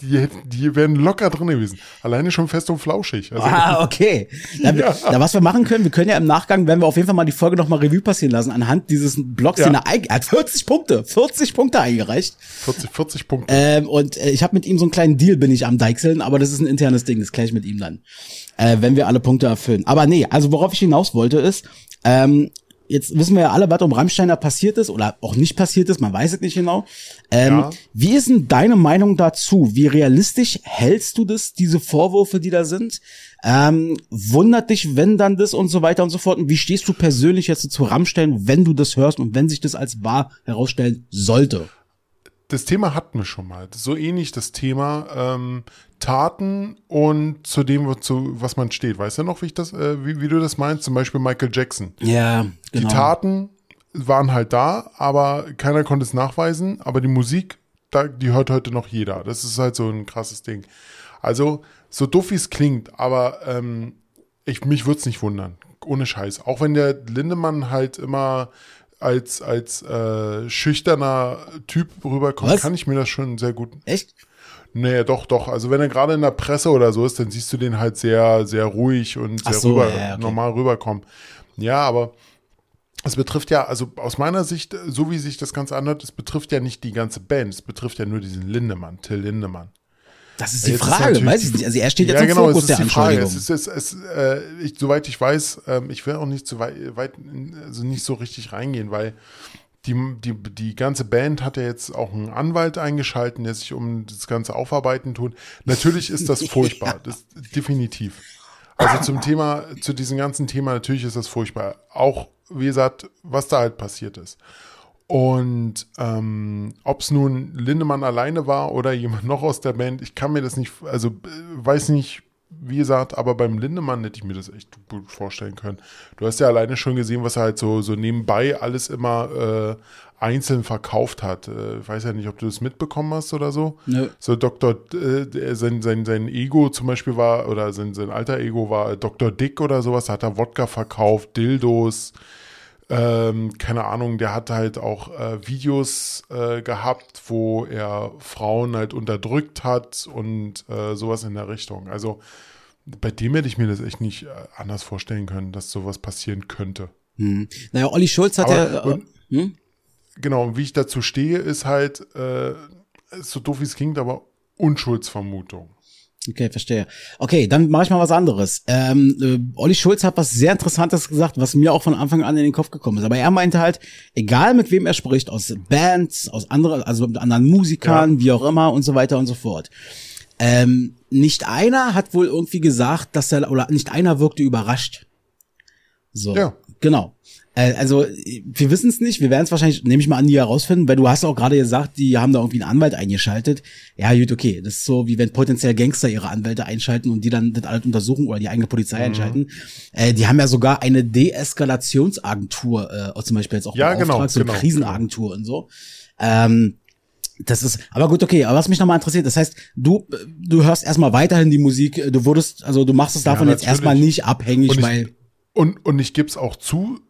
die, die, wären locker drin gewesen. Alleine schon fest und flauschig. Also, Ah, okay. Da, da, was wir machen können, wir können ja im Nachgang, wenn wir auf jeden Fall mal die Folge nochmal Revue passieren lassen, anhand dieses Blogs, Ja. den er, er hat 40 Punkte, 40 Punkte eingereicht. 40, 40 Punkte. Ähm, und äh, ich habe mit ihm so einen kleinen Deal, bin ich am Deichseln, aber das ist ein internes Ding, das kläre ich mit ihm dann. Äh, wenn wir alle Punkte erfüllen. Aber nee, also worauf ich hinaus wollte ist, ähm, jetzt wissen wir ja alle, was um Rammsteiner passiert ist oder auch nicht passiert ist, man weiß es nicht genau. Ähm, Ja. Wie ist denn deine Meinung dazu? Wie realistisch hältst du das, diese Vorwürfe, die da sind? Ähm, wundert dich, wenn dann das und so weiter und so fort? Und wie stehst du persönlich jetzt zu Rammstein, wenn du das hörst und wenn sich das als wahr herausstellen sollte? Das Thema hatten wir schon mal. So ähnlich das Thema ähm, Taten und zu dem, zu was man steht. Weißt du noch, wie ich das, äh, wie, wie du das meinst? Zum Beispiel Michael Jackson. Ja, genau. Die Taten waren halt da, aber keiner konnte es nachweisen. Aber die Musik, da, die hört heute noch jeder. Das ist halt so ein krasses Ding. Also, so doof wie es klingt, aber ähm, ich, mich würde es nicht wundern. Ohne Scheiß. Auch wenn der Lindemann halt immer als, als äh, schüchterner Typ rüberkommt, Was? kann ich mir das schon sehr gut. Echt? Nee, doch, doch. Also wenn er gerade in der Presse oder so ist, dann siehst du den halt sehr, sehr ruhig und sehr so, rüber, ja, okay. normal rüberkommen. Ja, aber es betrifft ja, also aus meiner Sicht, so wie sich das Ganze anhört, es betrifft ja nicht die ganze Band, es betrifft ja nur diesen Lindemann, Till Lindemann. Das ist die Jetzt ist Frage, natürlich weiß ich nicht. Also er steht jetzt ja, im genau, Fokus es der ist die Frage. Es ist, es, es, äh, ich, soweit ich weiß, ähm, ich will auch nicht zu weit, weit, also nicht so richtig reingehen, weil die, die, die ganze Band hat ja jetzt auch einen Anwalt eingeschalten, der sich um das ganze Aufarbeiten tut. Natürlich ist das furchtbar, das definitiv. Also zum Thema, zu diesem ganzen Thema, natürlich ist das furchtbar. Auch, wie gesagt, was da halt passiert ist. Und ähm, ob es nun Lindemann alleine war oder jemand noch aus der Band, ich kann mir das nicht, also weiß nicht, wie gesagt, aber beim Lindemann hätte ich mir das echt gut vorstellen können. Du hast ja alleine schon gesehen, was er halt so, so nebenbei alles immer äh, einzeln verkauft hat. Äh, ich weiß ja nicht, ob du das mitbekommen hast oder so. Nö. So Dr. Äh, sein, sein, sein Ego zum Beispiel war, oder sein, sein alter Ego war Dr. Dick oder sowas, da hat er Wodka verkauft, Dildos, ähm, keine Ahnung, der hat halt auch äh, Videos äh, gehabt, wo er Frauen halt unterdrückt hat und äh, sowas in der Richtung. Also bei dem hätte ich mir das echt nicht äh, anders vorstellen können, dass sowas passieren könnte. Hm. Naja, Olli Schulz hat Aber, ja. Und, hm? Genau, und wie ich dazu stehe, ist halt, äh, so doof wie es klingt, aber Unschuldsvermutung. Okay, verstehe. Okay, dann mache ich mal was anderes. Ähm, äh, Olli Schulz hat was sehr Interessantes gesagt, was mir auch von Anfang an in den Kopf gekommen ist. Aber er meinte halt, egal mit wem er spricht, aus Bands, aus anderen, also mit anderen Musikern, ja. wie auch immer und so weiter und so fort. Ähm, nicht einer hat wohl irgendwie gesagt, dass er, oder nicht einer wirkte überrascht. So. Ja. Genau. Äh, also, wir wissen es nicht. Wir werden es wahrscheinlich, nehme ich mal an, nie herausfinden, weil du hast auch gerade gesagt, die haben da irgendwie einen Anwalt eingeschaltet. Ja, gut, okay. Das ist so, wie wenn potenziell Gangster ihre Anwälte einschalten und die dann das alles untersuchen oder die eigene Polizei mhm. einschalten. Äh, die haben ja sogar eine Deeskalationsagentur, äh, zum Beispiel jetzt auch ja, genau, so eine genau, Krisenagentur genau. und so. Ähm, das ist, aber gut, okay, aber was mich nochmal interessiert, das heißt, du, du hörst erstmal weiterhin die Musik, du würdest, also du machst es davon ja, jetzt erstmal nicht abhängig, weil. Und, und ich gebe es auch zu,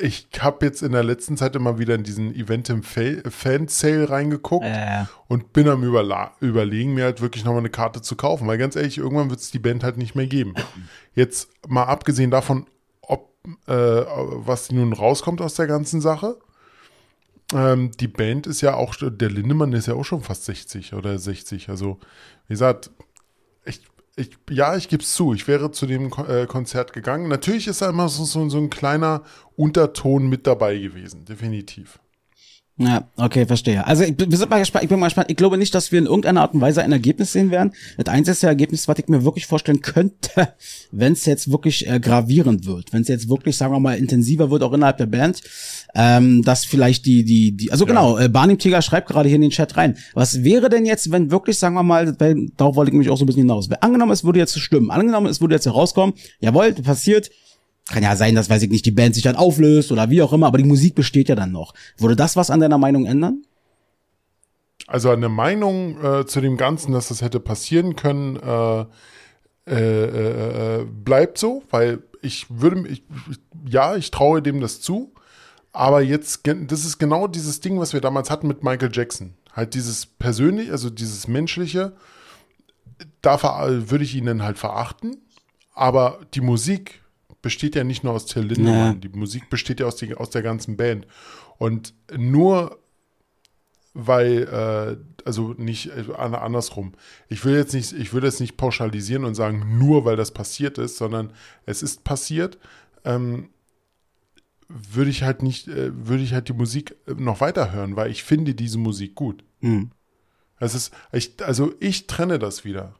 ich habe jetzt in der letzten Zeit immer wieder in diesen Event im Fan-Sale reingeguckt äh. und bin am Überla Überlegen, mir halt wirklich nochmal eine Karte zu kaufen. Weil ganz ehrlich, irgendwann wird es die Band halt nicht mehr geben. Jetzt mal abgesehen davon, ob äh, was nun rauskommt aus der ganzen Sache. Ähm, die Band ist ja auch, der Lindemann ist ja auch schon fast 60 oder 60. Also, wie gesagt, ich ich, ja, ich gebe es zu, ich wäre zu dem äh, Konzert gegangen. Natürlich ist da immer so, so, so ein kleiner Unterton mit dabei gewesen, definitiv. Ja, okay, verstehe. Also ich, wir sind mal gespannt, ich bin mal gespannt. Ich glaube nicht, dass wir in irgendeiner Art und Weise ein Ergebnis sehen werden. Das einzige Ergebnis, was ich mir wirklich vorstellen könnte, wenn es jetzt wirklich äh, gravierend wird, wenn es jetzt wirklich, sagen wir mal, intensiver wird, auch innerhalb der Band, ähm, dass vielleicht die, die, die, also ja. genau, äh, Barnim Tiger schreibt gerade hier in den Chat rein. Was wäre denn jetzt, wenn wirklich, sagen wir mal, weil, darauf wollte ich mich auch so ein bisschen hinaus. Angenommen, es würde jetzt stimmen, angenommen, es würde jetzt herauskommen, jawohl, passiert, kann ja sein, dass, weiß ich nicht, die Band sich dann auflöst oder wie auch immer, aber die Musik besteht ja dann noch. Würde das was an deiner Meinung ändern? Also der Meinung äh, zu dem Ganzen, dass das hätte passieren können, äh, äh, äh bleibt so, weil ich würde, ich, ja, ich traue dem das zu, aber jetzt, das ist genau dieses Ding, was wir damals hatten mit Michael Jackson. Halt dieses persönliche, also dieses menschliche, da würde ich ihn dann halt verachten, aber die Musik besteht ja nicht nur aus Till Lindemann. Nee. Die Musik besteht ja aus, die, aus der ganzen Band. Und nur weil, äh, also nicht äh, andersrum. Ich will jetzt nicht, ich will das nicht pauschalisieren und sagen, nur weil das passiert ist, sondern es ist passiert. Ähm, würde ich halt nicht, äh, würde ich halt die Musik noch weiter hören, weil ich finde diese Musik gut. Mhm. Es ist, ich, also ich trenne das wieder.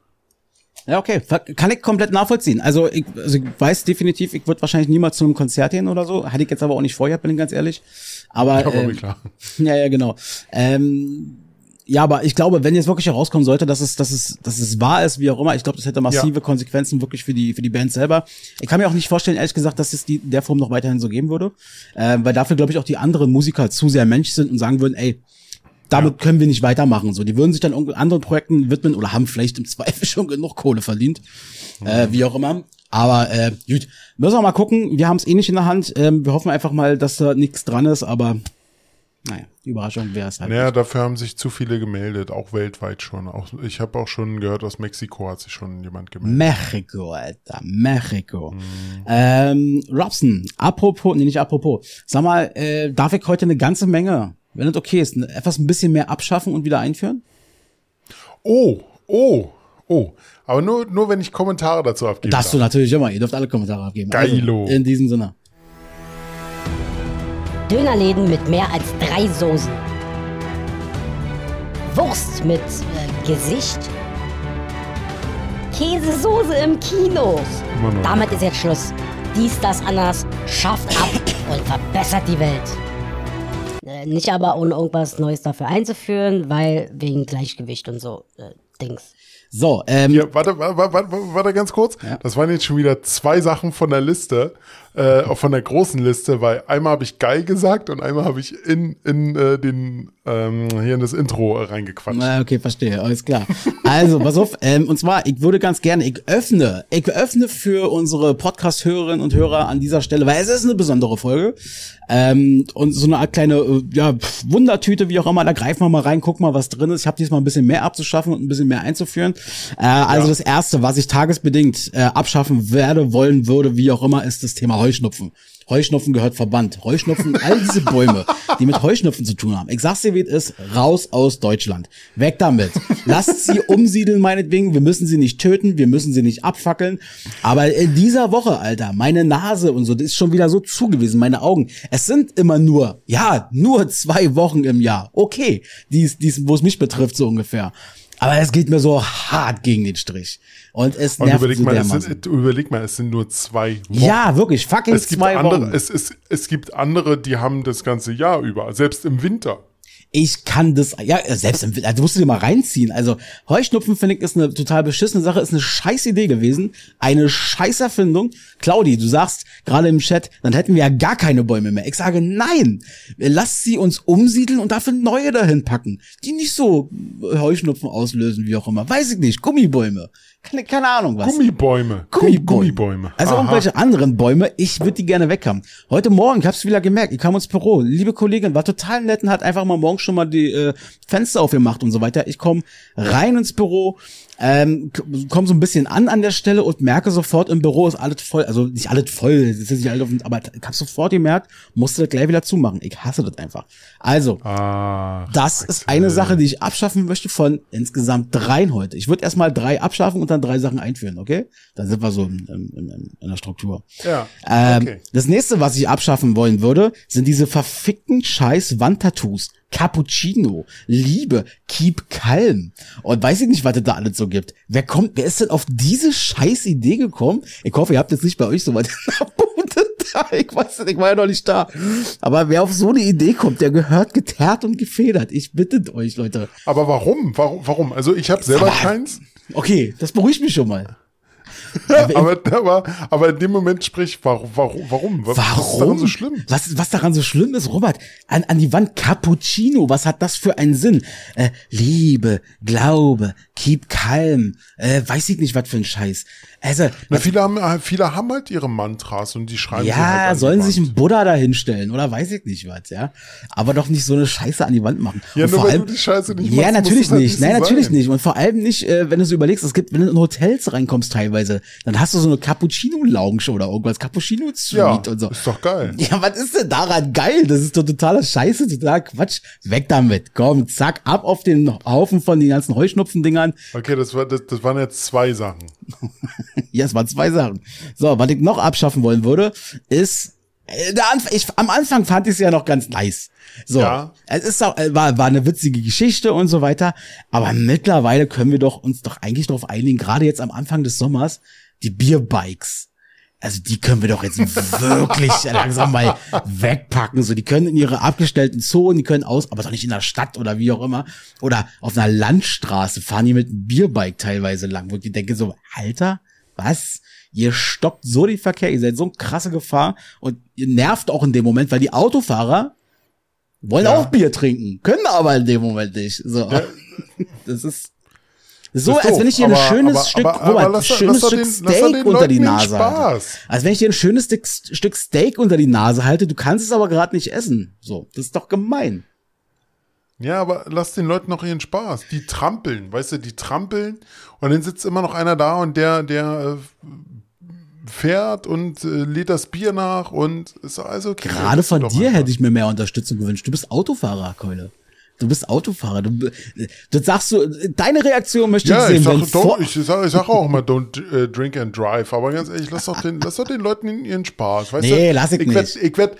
Ja, okay. Kann ich komplett nachvollziehen. Also ich, also ich weiß definitiv, ich würde wahrscheinlich niemals zu einem Konzert gehen oder so. Hatte ich jetzt aber auch nicht vorher, bin ich ganz ehrlich. Aber ja, äh, klar. ja, ja, genau. Ähm, ja, aber ich glaube, wenn jetzt wirklich herauskommen sollte, dass es, dass es, dass es wahr ist, wie auch immer, ich glaube, das hätte massive ja. Konsequenzen wirklich für die, für die Band selber. Ich kann mir auch nicht vorstellen, ehrlich gesagt, dass es die in der Form noch weiterhin so geben würde, äh, weil dafür glaube ich auch die anderen Musiker zu sehr Mensch sind und sagen würden, ey, damit ja. können wir nicht weitermachen. So, die würden sich dann anderen Projekten widmen oder haben vielleicht im Zweifel schon genug Kohle verdient, mhm. äh, wie auch immer. Aber äh, gut, müssen wir mal gucken. Wir haben es eh nicht in der Hand. Ähm, wir hoffen einfach mal, dass da nichts dran ist. Aber naja, Überraschung wäre es halt. Naja, nicht. dafür haben sich zu viele gemeldet, auch weltweit schon. Auch, ich habe auch schon gehört, aus Mexiko hat sich schon jemand gemeldet. Mexiko, Alter, Mexiko. Mhm. Ähm, Robson, apropos, nee, nicht apropos. Sag mal, äh, darf ich heute eine ganze Menge wenn das okay ist, etwas ein bisschen mehr abschaffen und wieder einführen? Oh, oh, oh. Aber nur, nur wenn ich Kommentare dazu abgebe. Darfst du natürlich immer. Ihr dürft alle Kommentare abgeben. Geilo. Also, in diesem Sinne. Dönerläden mit mehr als drei Soßen. Wurst mit äh, Gesicht. Käsesoße im Kino. Immer noch. Damit ist jetzt Schluss. Dies, das, anders schafft ab und verbessert die Welt. Äh, nicht aber ohne irgendwas Neues dafür einzuführen, weil wegen Gleichgewicht und so äh, Dings. So, ähm, Ja, warte, warte, warte, warte ganz kurz. Das waren jetzt schon wieder zwei Sachen von der Liste, äh, von der großen Liste, weil einmal habe ich geil gesagt und einmal habe ich in, in äh, den ähm, hier in das Intro äh, reingequatscht. Okay, verstehe, alles klar. Also, pass auf, ähm, und zwar, ich würde ganz gerne, ich öffne, ich öffne für unsere Podcast-Hörerinnen und Hörer an dieser Stelle, weil es ist eine besondere Folge, ähm, und so eine Art kleine, äh, ja, Wundertüte, wie auch immer, da greifen wir mal rein, gucken mal, was drin ist. Ich habe diesmal ein bisschen mehr abzuschaffen und ein bisschen mehr einzuführen. Äh, also das Erste, was ich tagesbedingt äh, abschaffen werde, wollen würde, wie auch immer, ist das Thema Heuschnupfen. Heuschnupfen gehört verbannt. Heuschnupfen, all diese Bäume, die mit Heuschnupfen zu tun haben. Ich sag's dir, wie es ist, raus aus Deutschland. Weg damit. Lasst sie umsiedeln, meinetwegen. Wir müssen sie nicht töten, wir müssen sie nicht abfackeln. Aber in dieser Woche, Alter, meine Nase und so, das ist schon wieder so zugewiesen, meine Augen. Es sind immer nur, ja, nur zwei Wochen im Jahr. Okay, dies, dies, wo es mich betrifft, so ungefähr. Aber es geht mir so hart gegen den Strich. Und es und nervt überleg so mal, es sind, überleg mal, es sind nur zwei Wochen. Ja, wirklich, fucking es gibt zwei andere, Wochen. es, es, es gibt andere, die haben das ganze Jahr über, selbst im Winter. Ich kann das, ja, selbst also musst du dir mal reinziehen. Also Heuschnupfen finde ich ist eine total beschissene Sache, ist eine scheiß Idee gewesen, eine scheiß Erfindung. Claudi, du sagst gerade im Chat, dann hätten wir ja gar keine Bäume mehr. Ich sage nein, lasst sie uns umsiedeln und dafür neue dahin packen, die nicht so Heuschnupfen auslösen, wie auch immer. Weiß ich nicht, Gummibäume. Keine, keine Ahnung was. Gummibäume. Gummibäume. Gummibäume. Also Aha. irgendwelche anderen Bäume, ich würde die gerne weghaben. Heute Morgen, ich hab's wieder gemerkt, ich kam ins Büro, liebe Kollegin war total nett und hat einfach mal morgens schon mal die äh, Fenster aufgemacht und so weiter. Ich komme rein ins Büro, ähm, komme so ein bisschen an an der Stelle und merke sofort, im Büro ist alles voll, also nicht alles voll, ist nicht alles auf, aber ich hab sofort gemerkt, musste das gleich wieder zumachen. Ich hasse das einfach. Also, Ah, das ist eine Sache, die ich abschaffen möchte von insgesamt dreien heute. Ich würde erstmal drei abschaffen und dann drei Sachen einführen, okay? Dann sind wir so in, in, in, in der Struktur. Ja, Ähm, okay. Das nächste, was ich abschaffen wollen würde, sind diese verfickten scheiß Wandtattoos. Cappuccino, Liebe, Keep Calm. Und weiß ich nicht, was es da alles so gibt. Wer kommt, wer ist denn auf diese scheiß Idee gekommen? Ich hoffe, ihr habt jetzt nicht bei euch so da. Ich weiß nicht, ich war ja noch nicht da. Aber wer auf so eine Idee kommt, der gehört geteert und gefedert. Ich bitte euch, Leute. Aber warum? Warum? Warum? Also ich habe selber Aber- keins. Okay, das beruhigt mich schon mal. aber, aber, aber in dem Moment sprich, warum? Warum? Warum? Was Warum? ist daran so schlimm? Was, was daran so schlimm ist, Robert? An, an die Wand Cappuccino, was hat das für einen Sinn? Äh, Liebe, Glaube, keep calm, äh, weiß ich nicht, was für ein Scheiß. Also, Na, viele, haben, äh, viele haben halt ihre Mantras und die schreiben sie halt ja, die sollen sich einen Buddha da hinstellen oder weiß ich nicht was, ja. Aber doch nicht so eine Scheiße an die Wand machen. Ja, Und nur vor weil allem- du die Scheiße nicht Ja, machst, natürlich halt nicht. so Nein, natürlich sein. nicht. Und vor allem nicht, äh, wenn du so überlegst, es gibt, wenn du in Hotels reinkommst teilweise, dann hast du so eine Cappuccino-Lounge oder irgendwas, Cappuccino-Suite Ja, und so. ist doch geil. Ja, was ist denn daran geil? Das ist doch totaler Scheiße, totaler Quatsch. Weg damit. Komm, zack, ab auf den Haufen von den ganzen Heuschnupfendingern. Okay, das, war, das, das waren jetzt zwei Sachen. Ja, es waren zwei Sachen. So, was ich noch abschaffen wollen würde, ist, äh, der Anf ich, am Anfang fand ich es ja noch ganz nice. So, Ja. es ist auch, äh, war, war eine witzige Geschichte und so weiter. Aber mittlerweile können wir doch uns doch eigentlich darauf einigen, gerade jetzt am Anfang des Sommers, die Bierbikes. Also die können wir doch jetzt wirklich langsam mal wegpacken. So, die können in ihre abgestellten Zonen, die können aus, aber doch nicht in der Stadt oder wie auch immer. Oder auf einer Landstraße fahren die mit einem Bierbike teilweise lang, wo ich denke so, Alter, was? Ihr stoppt so den Verkehr, ihr seid so eine krasse Gefahr und ihr nervt auch in dem Moment, weil die Autofahrer wollen Ja. auch Bier trinken, können aber in dem Moment nicht. So. Das ist so, ist als wenn ich dir ein schönes aber- Stück, aber- Robert, lass- schönes lass Stück den- Steak unter die Leuten Nase halte. Als wenn ich dir ein schönes Stück Steak unter die Nase halte, du kannst es aber gerade nicht essen. So, das ist doch gemein. Ja, aber lass den Leuten noch ihren Spaß. Die trampeln, weißt du, die trampeln und dann sitzt immer noch einer da und der, der äh, fährt und äh, lädt das Bier nach und ist alles okay. Gerade von dir hätte ich mir mehr Unterstützung gewünscht. Du bist Autofahrer, Keule. Du bist Autofahrer. Du, das sagst du, deine Reaktion möchte Ja, ich ich sehen. sag, wenn don't, ich sag, ich sag auch immer, don't äh, drink and drive. Aber ganz ehrlich, lass doch den, lass doch den Leuten ihren Spaß. Weißt Nee, du? lass ich ich werd, nicht. Ich werde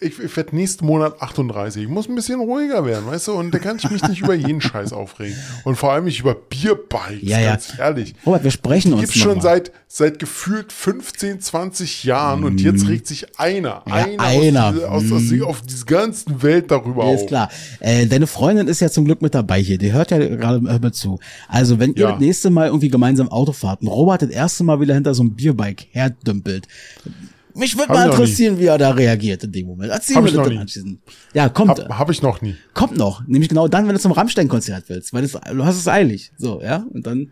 ich, ich werd nächsten Monat 38. Ich muss ein bisschen ruhiger werden, weißt du? Und da kann ich mich nicht über jeden Scheiß aufregen. Und vor allem nicht über Bierbikes, Ja, ja. ganz ehrlich. Robert, wir sprechen uns Gibt's schon mal. seit, seit gefühlt 15, 20 Jahren und jetzt regt sich einer, Ja, einer, einer. Aus, aus, aus, die- auf dieser ganzen Welt darüber Ist auf. klar. Äh, deine Freundin ist ja zum Glück mit dabei hier. Die hört ja gerade mir zu. Also, wenn ihr Ja. das nächste Mal irgendwie gemeinsam Auto fahrt und Robert das erste Mal wieder hinter so einem Bierbike herdümpelt, mich würde mal interessieren, wie er da reagiert in dem Moment. Erzähl Hab mir das anschließend. Ja, kommt, Hab, hab ich noch nie. kommt noch. Nämlich genau dann, wenn du zum Rammstein-Konzert willst, weil das, du hast es eilig. So, ja, und dann,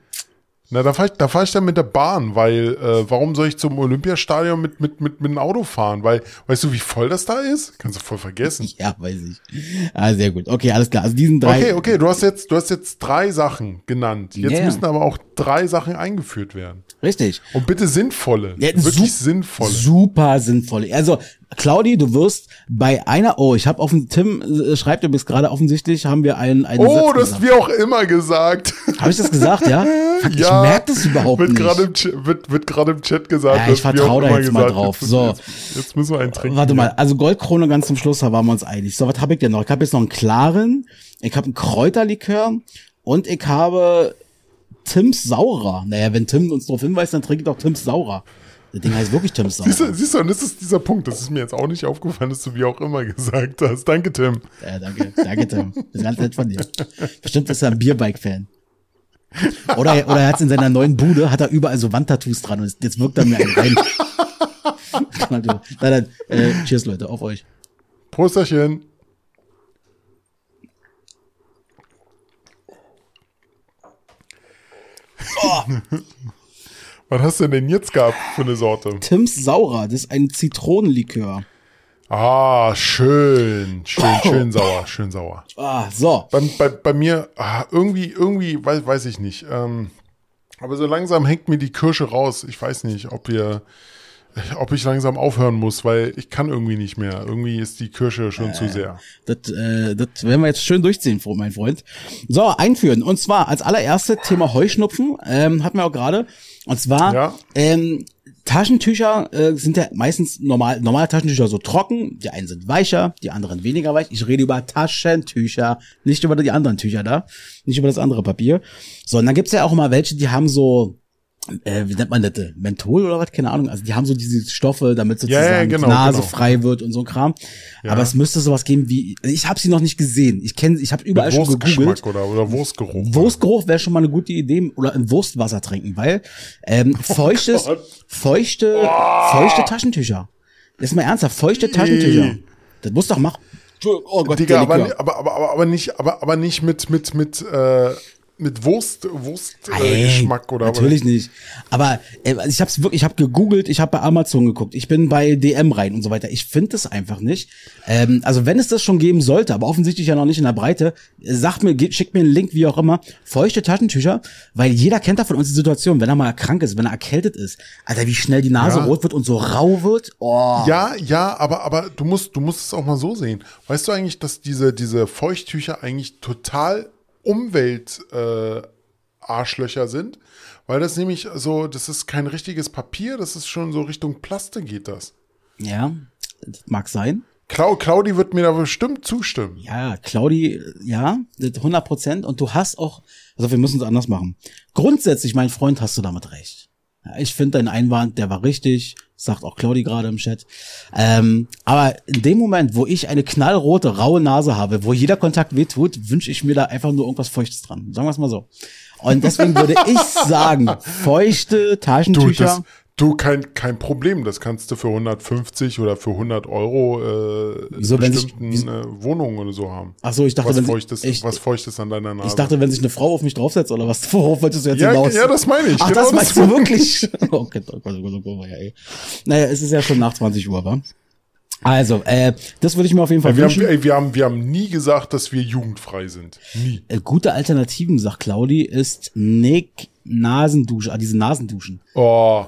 Na, da fahre ich, da fahr ich dann mit der Bahn, weil äh, warum soll ich zum Olympiastadion mit, mit, mit, mit dem Auto fahren? Weil, weißt du, wie voll das da ist? Kannst du voll vergessen. ja, weiß ich. Ah, sehr gut. Okay, alles klar. Also diesen drei. Okay, okay, du hast jetzt, du hast jetzt drei Sachen genannt. Jetzt ja. müssen aber auch drei Sachen eingeführt werden. Richtig. Und bitte sinnvolle. Ja, wirklich sup- sinnvolle. Super sinnvoll. Also, Claudi, du wirst bei einer, oh, ich habe auf dem, Tim äh, schreibt übrigens gerade offensichtlich, haben wir einen, einen Oh, Satz das gesagt. wie auch immer gesagt. Habe ich das gesagt, ja? Fuck, ich merke das überhaupt wird nicht. im, Ch- wird, wird gerade im Chat gesagt. Ja, ich dass wie auch vertrau da jetzt mal drauf. Jetzt, So. Jetzt, jetzt müssen wir einen trinken. Warte mal, also Goldkrone ganz zum Schluss, da waren wir uns einig. So, was habe ich denn noch? Ich habe jetzt noch einen klaren, ich habe einen Kräuterlikör und ich habe Tims Saurer. Naja, wenn Tim uns darauf hinweist, dann trinke ich doch Tims Saurer. Das Ding heißt wirklich Tims Siehst Saurer. du, siehst du, und das ist dieser Punkt. Das ist mir jetzt auch nicht aufgefallen, dass du wie auch immer gesagt hast. Danke, Tim. Ja, danke, danke Tim. Das ist ganz nett von dir. Bestimmt ist er ein Bierbike-Fan. Oder, oder er hat in seiner neuen Bude, hat er überall so Wandtattoos dran und jetzt wirkt er mir einen rein. Na dann, äh, cheers Leute, auf euch. Prosterchen. Was hast du denn jetzt gehabt für eine Sorte? Tims Saurer, das ist ein Zitronenlikör. Ah, schön. Schön, schön sauer, schön sauer. Ah, so. Bei, bei, bei mir, ah, irgendwie, irgendwie, weiß, weiß ich nicht. Ähm, aber so langsam hängt mir die Kirsche raus. Ich weiß nicht, ob wir, ob ich langsam aufhören muss, weil ich kann irgendwie nicht mehr. Irgendwie ist die Kirsche schon zu sehr. Das, äh, das werden wir jetzt schön durchziehen, mein Freund. So, einführen. Und zwar als allererste Thema Heuschnupfen, ähm, hatten wir auch gerade. Und zwar, Ja. ähm, Taschentücher äh, sind ja meistens normal, normale Taschentücher so trocken. Die einen sind weicher, die anderen weniger weich. Ich rede über Taschentücher, nicht über die anderen Tücher da, nicht über das andere Papier. So, und dann gibt's ja auch immer welche, die haben so, äh, wie nennt man das? äh, Menthol oder was? Keine Ahnung. Also die haben so diese Stoffe, damit sozusagen Ja, ja, genau, die Nase genau. frei wird und so ein Kram. Ja. Aber es müsste sowas geben wie, ich habe sie noch nicht gesehen. Ich kenne, ich habe überall schon gegoogelt. Wurstgeschmack oder, oder Wurstgeruch. Wurstgeruch wäre schon mal eine gute Idee oder ein Wurstwasser trinken, weil ähm, feuchtes, Gott. feuchte, feuchte Taschentücher. Ist mal ernsthaft, feuchte Taschentücher. Das muss doch machen. Oh Gott, Digga, aber, aber, aber, aber nicht, aber, aber nicht mit, mit, mit, äh, mit Wurst, Wurst, äh, Geschmack oder Natürlich nicht. Aber äh, ich habe wirklich, ich habe gegoogelt, ich habe bei Amazon geguckt, ich bin bei DM rein und so weiter. Ich finde es einfach nicht. Ähm, also wenn es das schon geben sollte, aber offensichtlich ja noch nicht in der Breite, äh, sagt mir, schickt mir einen Link, wie auch immer, feuchte Taschentücher, weil jeder kennt davon uns die Situation, wenn er mal krank ist, wenn er erkältet ist, Alter, wie schnell die Nase Ja. rot wird und so rau wird. Oh. Ja, ja, aber, aber du musst, du musst es auch mal so sehen. Weißt du eigentlich, dass diese, diese Feuchttücher eigentlich total Umwelt, äh, sind? Weil das nämlich so, das ist kein richtiges Papier, das ist schon so Richtung Plaste geht das. Ja, das mag sein. Clau Claudi wird mir da bestimmt zustimmen. Ja, Claudi, ja, das 100 Prozent. Und du hast auch, also wir müssen es anders machen. Grundsätzlich, mein Freund, hast du damit recht. Ja, ich finde deinen Einwand, der war richtig, sagt auch Claudi gerade im Chat. Ähm, aber in dem Moment, wo ich eine knallrote, raue Nase habe, wo jeder Kontakt wehtut, wünsche ich mir da einfach nur irgendwas Feuchtes dran. Sagen wir es mal so. Und deswegen würde ich sagen, feuchte Taschentücher. Du kein, kein Problem, das kannst du für 150 oder für 100 Euro äh, Wieso, wenn sich- bestimmten wieso- äh, Wohnungen oder so haben. Ach so, ich dachte, was wenn feuchtes, ich- was feuchtes an deiner Nase. Ich dachte, wenn sich eine Frau auf mich draufsetzt oder was, worauf wolltest du jetzt Ja, hinaus? ja, das meine ich. Ach, Genau das das meinst du wirklich? Gott, oh Gott, oh Gott, Gott, ja, ey. Naja, es ist ja schon nach 20 Uhr, wa? Also, äh, das würde ich mir auf jeden Fall wir, haben, wünschen. ey, wir, haben, wir haben nie gesagt, dass wir jugendfrei sind. Nie. Äh, gute Alternativen, sagt Claudi, ist Nick Nasendusche, ah, diese Nasenduschen. Oh,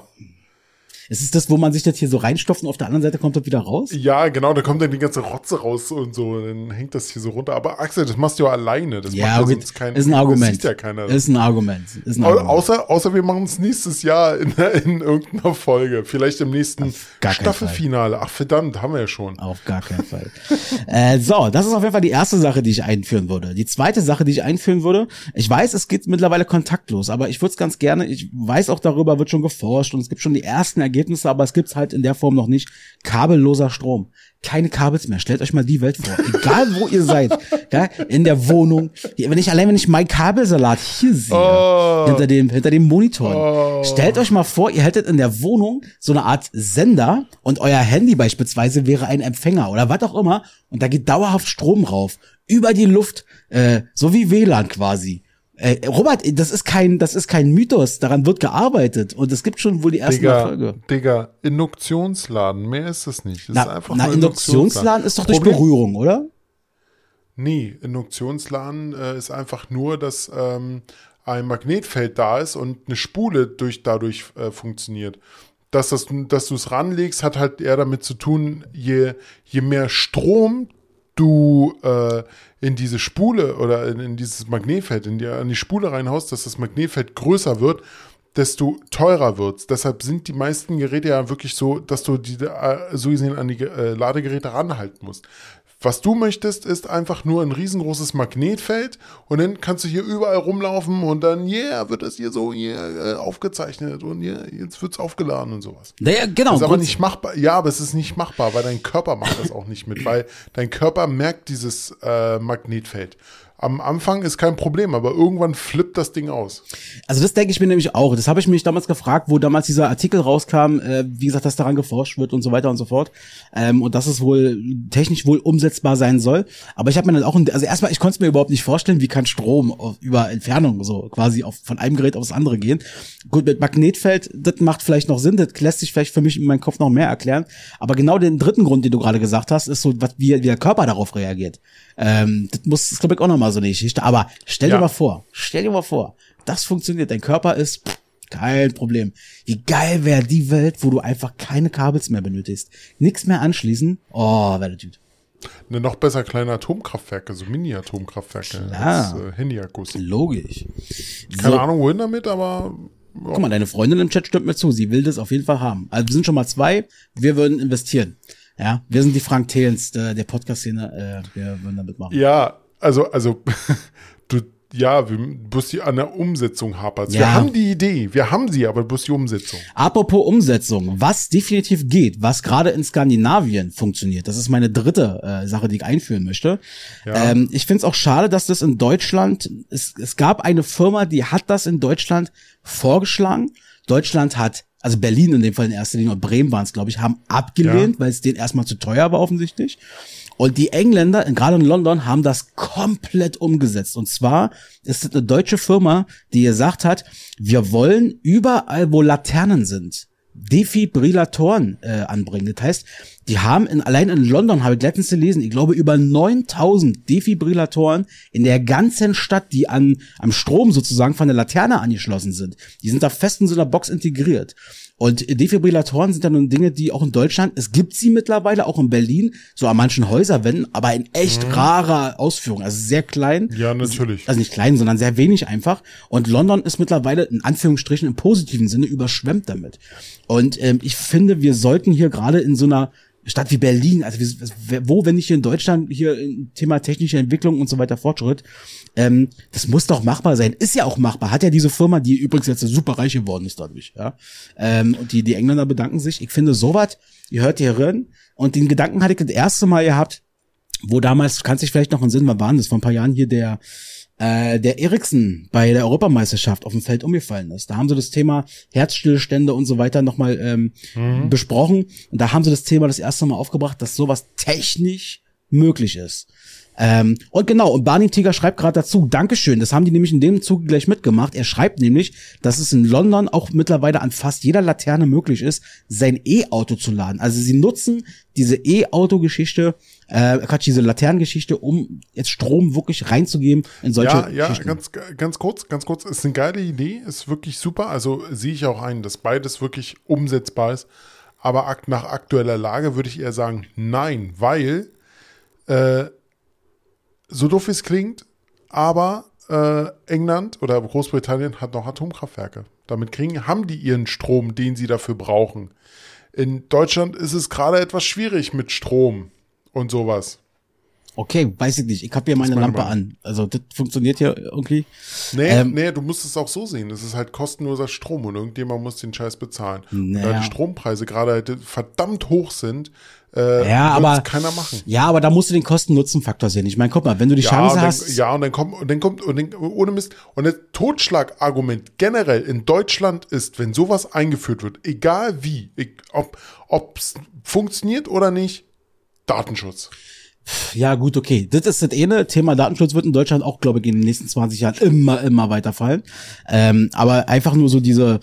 Ist es das, wo man sich das hier so reinstopft und auf der anderen Seite kommt das wieder raus? Ja, genau, da kommt dann die ganze Rotze raus und so, dann hängt das hier so runter. Aber Axel, das machst du ja alleine. Das Ja, macht ja okay. sonst kein, ist ein Argument. Das sieht ja keiner. Ist ein Argument. Ist ein Argument. Außer, außer wir machen es nächstes Jahr in, in irgendeiner Folge. Vielleicht im nächsten Staffelfinale. Ach verdammt, haben wir ja schon. Auf gar keinen Fall. äh, so, das ist auf jeden Fall die erste Sache, die ich einführen würde. Die zweite Sache, die ich einführen würde, ich weiß, es geht mittlerweile kontaktlos, aber ich würde es ganz gerne, ich weiß auch darüber, wird schon geforscht und es gibt schon die ersten Ergebnisse, aber es gibt's halt in der Form noch nicht. Kabelloser Strom. Keine Kabels mehr. Stellt euch mal die Welt vor. Egal wo ihr seid. Ja, in der Wohnung. Wenn ich allein, wenn ich mein Kabelsalat hier sehe, Oh. hinter dem, hinter dem Monitor. Stellt euch mal vor, ihr hättet in der Wohnung so eine Art Sender und euer Handy beispielsweise wäre ein Empfänger oder was auch immer und da geht dauerhaft Strom rauf. Über die Luft, äh, so wie WLAN quasi. Äh, Robert, das ist kein, das ist kein Mythos. Daran wird gearbeitet und es gibt schon wohl die ersten Digga, Erfolge. Digga, Induktionsladen, mehr ist es nicht. Das ist Na, einfach na Induktionsladen ist doch durch Problem- Berührung, oder? Nee, Induktionsladen äh, ist einfach nur, dass ähm, ein Magnetfeld da ist und eine Spule durch, dadurch äh, funktioniert. Dass, das, dass du es ranlegst, hat halt eher damit zu tun, je, je mehr Strom du äh, in diese Spule oder in, in dieses Magnetfeld, in die, an die Spule reinhaust, dass das Magnetfeld größer wird, desto teurer wird's. Deshalb sind die meisten Geräte ja wirklich so, dass du die äh, so gesehen an die äh, Ladegeräte ranhalten musst. Was du möchtest, ist einfach nur ein riesengroßes Magnetfeld und dann kannst du hier überall rumlaufen und dann, yeah, wird das hier so yeah, äh, aufgezeichnet und yeah, jetzt wird's aufgeladen und sowas. Naja, genau. Das ist aber nicht machbar. Ja, aber es ist nicht machbar, weil dein Körper macht das auch nicht mit, weil dein Körper merkt dieses äh, Magnetfeld. Am Anfang ist kein Problem, aber irgendwann flippt das Ding aus. Also das denke ich mir nämlich auch. Das habe ich mich damals gefragt, wo damals dieser Artikel rauskam, äh, wie gesagt, dass daran geforscht wird und so weiter und so fort. Ähm, und dass es wohl technisch wohl umsetzbar sein soll. Aber ich habe mir dann auch, also erstmal, ich konnte es mir überhaupt nicht vorstellen, wie kann Strom auf, über Entfernung so quasi auf, von einem Gerät aufs andere gehen. Gut, mit Magnetfeld, das macht vielleicht noch Sinn, das lässt sich vielleicht für mich in meinem Kopf noch mehr erklären. Aber genau den dritten Grund, den du gerade gesagt hast, ist so, wie, wie der Körper darauf reagiert. Ähm, das muss, glaube ich, auch nochmal so eine Geschichte. Aber stell dir Ja. mal vor, stell dir mal vor, das funktioniert. Dein Körper ist pff, kein Problem. Wie geil wäre die Welt, wo du einfach keine Kabels mehr benötigst. Nix mehr anschließen. Oh, wäre das gut. Eine noch besser kleine Atomkraftwerke, so Mini-Atomkraftwerke als äh, Handyakkus. Logisch. Keine So, Ahnung, wohin damit, aber Guck mal, deine Freundin im Chat stimmt mir zu. Sie will das auf jeden Fall haben. Also wir sind schon mal zwei. Wir würden investieren. Ja, wir sind die Frank Thelens der, der Podcast-Szene. Äh, wir würden da mitmachen. ja, also, also, du, ja, wir, bloß die an der Umsetzung hapert. Wir Ja. haben die Idee, wir haben sie, aber bloß die Umsetzung. Apropos Umsetzung, was definitiv geht, was gerade in Skandinavien funktioniert, das ist meine dritte äh, Sache, die ich einführen möchte. Ja. Ähm, ich finde es auch schade, dass das in Deutschland, es, es gab eine Firma, die hat das in Deutschland vorgeschlagen. Deutschland hat, also Berlin in dem Fall in erster Linie und Bremen waren es, glaube ich, haben abgelehnt, weil es denen erstmal zu teuer war offensichtlich. Und die Engländer, gerade in London, haben das komplett umgesetzt. Und zwar ist es eine deutsche Firma, die gesagt hat, wir wollen überall, wo Laternen sind, Defibrillatoren äh, anbringen. Das heißt, die haben in, allein in London, habe ich letztens gelesen, ich glaube über 9000 Defibrillatoren in der ganzen Stadt, die an am Strom sozusagen von der Laterne angeschlossen sind. Die sind da fest in so einer Box integriert. Und Defibrillatoren sind dann nun Dinge, die auch in Deutschland, es gibt sie mittlerweile auch in Berlin, so an manchen Häuserwänden, aber in echt rarer Ausführung, also sehr klein. Ja, natürlich. Also nicht klein, sondern sehr wenig einfach. Und London ist mittlerweile in Anführungsstrichen im positiven Sinne überschwemmt damit. Und ähm, ich finde, wir sollten hier gerade in so einer Stadt wie Berlin, also wo, wenn nicht hier in Deutschland, hier im Thema technische Entwicklung und so weiter Fortschritt, ähm, das muss doch machbar sein. Ist ja auch machbar. Hat ja diese Firma, die übrigens jetzt super reich geworden ist dadurch, ja. Ähm, und die, die Engländer bedanken sich. Ich finde sowas, ihr hört hier rein. Und den Gedanken hatte ich das erste Mal gehabt, wo damals, kannst dich vielleicht noch in Sinn, wann waren das, vor ein paar Jahren hier der, äh, der Eriksen bei der Europameisterschaft auf dem Feld umgefallen ist. Da haben sie das Thema Herzstillstände und so weiter nochmal ähm, besprochen. Und da haben sie das Thema das erste Mal aufgebracht, dass sowas technisch möglich ist. Ähm, und genau, und Barney Tiger schreibt gerade dazu, Dankeschön, das haben die nämlich in dem Zug gleich mitgemacht. Er schreibt nämlich, dass es in London auch mittlerweile an fast jeder Laterne möglich ist, sein E-Auto zu laden. Also sie nutzen diese E-Auto-Geschichte, äh, Quatsch, diese Laternengeschichte, um jetzt Strom wirklich reinzugeben in solche Ja, ja, ganz, ganz kurz, ganz kurz, ist eine geile Idee, ist wirklich super. Also sehe ich auch ein, dass beides wirklich umsetzbar ist. Aber nach aktueller Lage würde ich eher sagen, nein, weil äh, so doof es klingt, aber äh, England oder Großbritannien hat noch Atomkraftwerke. Damit kriegen, haben die ihren Strom, den sie dafür brauchen. In Deutschland ist es gerade etwas schwierig mit Strom und sowas. Okay, weiß ich nicht. Ich habe hier meine, meine Lampe Meinung. an. Also das funktioniert hier irgendwie. Nee, Ähm, nee, du musst es auch so sehen. Das ist halt kostenloser Strom und irgendjemand muss den Scheiß bezahlen. Und da Naja. die Strompreise gerade halt verdammt hoch sind, äh, Ja, aber keiner machen. Ja, aber da musst du den Kosten-Nutzen-Faktor sehen. Ich meine, guck mal, wenn du die Ja, Chance dann, hast. ja, und dann kommt, und dann kommt, und dann, ohne Mist, und das Totschlagargument generell in Deutschland ist, wenn sowas eingeführt wird, egal wie, ich, ob es funktioniert oder nicht, Datenschutz. Ja, gut, okay. Das ist das eine. Thema Datenschutz wird in Deutschland auch, glaube ich, in den nächsten 20 Jahren immer, immer weiterfallen. Ähm, aber einfach nur so diese,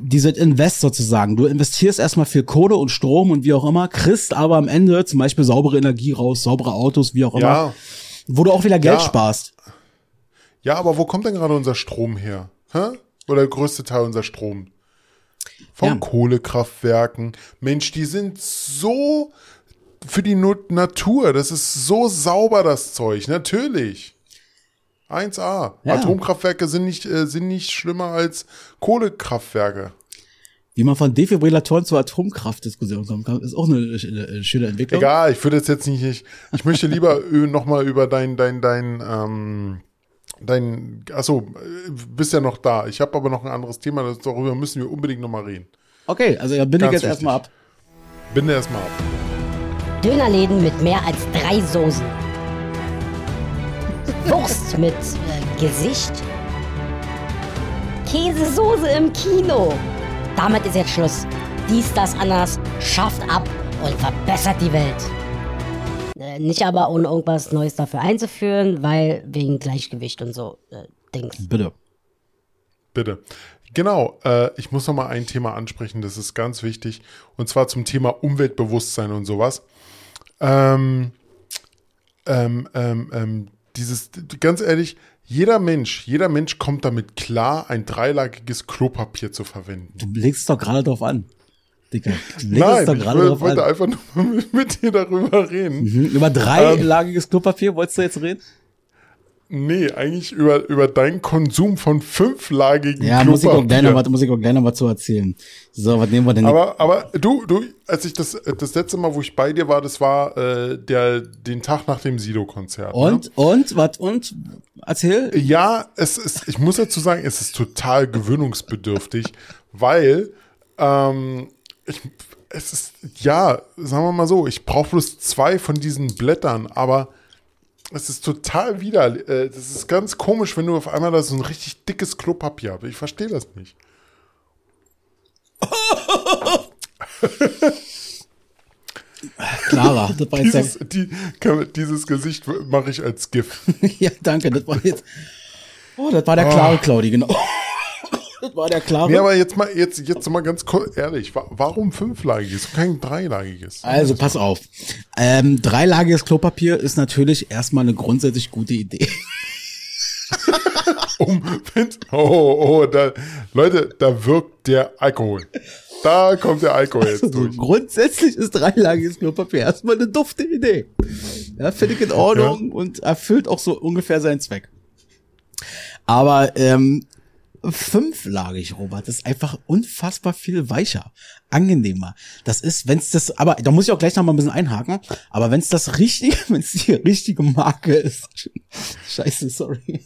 diese Invest sozusagen. Du investierst erstmal viel Kohle und Strom und wie auch immer, kriegst aber am Ende zum Beispiel saubere Energie raus, saubere Autos, wie auch immer, Ja, wo du auch wieder Geld Ja. sparst. ja, aber wo kommt denn gerade unser Strom her? Hä? Oder der größte Teil unser Strom? Von Ja. Kohlekraftwerken. Mensch, die sind so für die Natur. Das ist so sauber, das Zeug. Natürlich. 1A. Ja. Atomkraftwerke sind nicht, äh, sind nicht schlimmer als Kohlekraftwerke. Wie man von Defibrillatoren zur Atomkraftdiskussion kommen kann, ist auch eine, eine, eine schöne Entwicklung. Egal, ich würde jetzt jetzt nicht, ich, ich möchte lieber nochmal über dein, dein, dein, ähm, dein, achso, äh, bist ja noch da. Ich habe aber noch ein anderes Thema, das, darüber müssen wir unbedingt nochmal reden. Okay, also da bin ich Ganz jetzt wichtig. erstmal ab. Binde erstmal ab. Dönerläden mit mehr als drei Soßen. Wurst mit äh, Gesicht. Käsesoße im Kino. Damit ist jetzt Schluss. Dies, das, anders schafft ab und verbessert die Welt. Äh, nicht aber ohne irgendwas Neues dafür einzuführen, weil wegen Gleichgewicht und so äh, Dings. Bitte. Bitte. Genau, äh, ich muss noch mal ein Thema ansprechen, das ist ganz wichtig, und zwar zum Thema Umweltbewusstsein und sowas. Ähm, ähm, ähm, ähm, dieses, ganz ehrlich, jeder Mensch, jeder Mensch kommt damit klar, ein dreilagiges Klopapier zu verwenden. Du legst es doch gerade drauf an. Dicker. Du legst es Nein, doch ich gerade drauf wollte an. einfach nur mit, mit dir darüber reden. Mhm. Über dreilagiges Klopapier wolltest du jetzt reden? Nee, eigentlich über, über deinen Konsum von fünflagigen Ja, muss ich, auch gleich noch was, muss ich auch gleich noch was zu erzählen. So, was nehmen wir denn? Aber, aber du, du, als ich das, das letzte Mal, wo ich bei dir war, das war äh, der, den Tag nach dem Sido-Konzert. und, und, was, und? Erzähl. Ne? Ja, es ist, ich muss dazu sagen, es ist total gewöhnungsbedürftig, weil ähm, ich, es ist, ja, sagen wir mal so, ich brauche bloß zwei von diesen Blättern, aber es ist total wieder, äh, das ist ganz komisch, wenn du auf einmal da so ein richtig dickes Klopapier hast. Ich verstehe das nicht. Clara, das war jetzt Dieses, die, dieses Gesicht mache ich als GIF. Ja, danke, das war jetzt. Oh, das war der klare Claudi, genau. Das war der klare. Nee, aber jetzt mal, jetzt, jetzt mal ganz kurz ehrlich, wa- warum fünflagiges, kein dreilagiges? Also pass auf. Ähm, dreilagiges Klopapier ist natürlich erstmal eine grundsätzlich gute Idee. Um, oh, oh, oh, da, Leute, da wirkt der Alkohol. Da kommt der Alkohol jetzt Also, durch. grundsätzlich ist dreilagiges Klopapier erstmal eine dufte Idee. Ja, finde ich in Ordnung und erfüllt auch so ungefähr seinen Zweck. Aber ähm, fünflagig, Robert, ist einfach unfassbar viel weicher, angenehmer. Das ist, wenn's das, aber da muss ich auch gleich noch mal ein bisschen einhaken. Aber wenn's das richtige, wenn's die richtige Marke ist, Scheiße, sorry.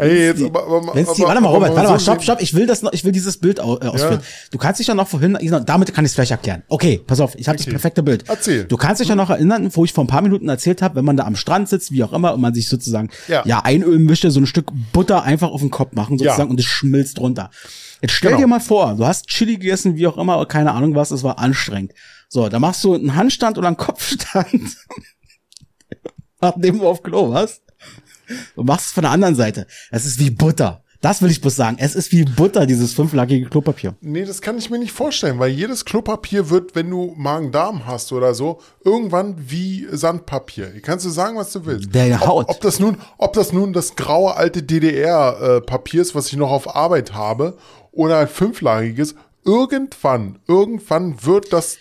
Hey, jetzt aber, aber, Wenn's die, aber- warte mal, aber Robert, warte mal, stopp, stopp, ich will das noch, ich will dieses Bild au, äh, ausführen. Du kannst dich ja noch vorhin, damit kann ich es vielleicht erklären. Okay, pass auf, ich habe das Okay. perfekte Bild. Erzähl. Du kannst dich ja noch erinnern, wo ich vor ein paar Minuten erzählt habe, wenn man da am Strand sitzt, wie auch immer, und man sich sozusagen Ja. ja, einölen möchte, so ein Stück Butter einfach auf den Kopf machen, sozusagen, Ja. und es schmilzt runter. Jetzt stell Genau. dir mal vor, du hast Chili gegessen, wie auch immer, keine Ahnung was, es war anstrengend. So, da machst du einen Handstand oder einen Kopfstand. nachdem du auf Klo warst. Du machst es von der anderen Seite. Es ist wie Butter. Das will ich bloß sagen. Es ist wie Butter, dieses fünflagige Klopapier. Nee, das kann ich mir nicht vorstellen, weil jedes Klopapier wird, wenn du Magen-Darm hast oder so, irgendwann wie Sandpapier. Kannst du sagen, was du willst. Der Haut. Ob, ob das nun, ob das nun das graue alte DDR-Papier ist, was ich noch auf Arbeit habe, oder ein fünflagiges, irgendwann, irgendwann wird das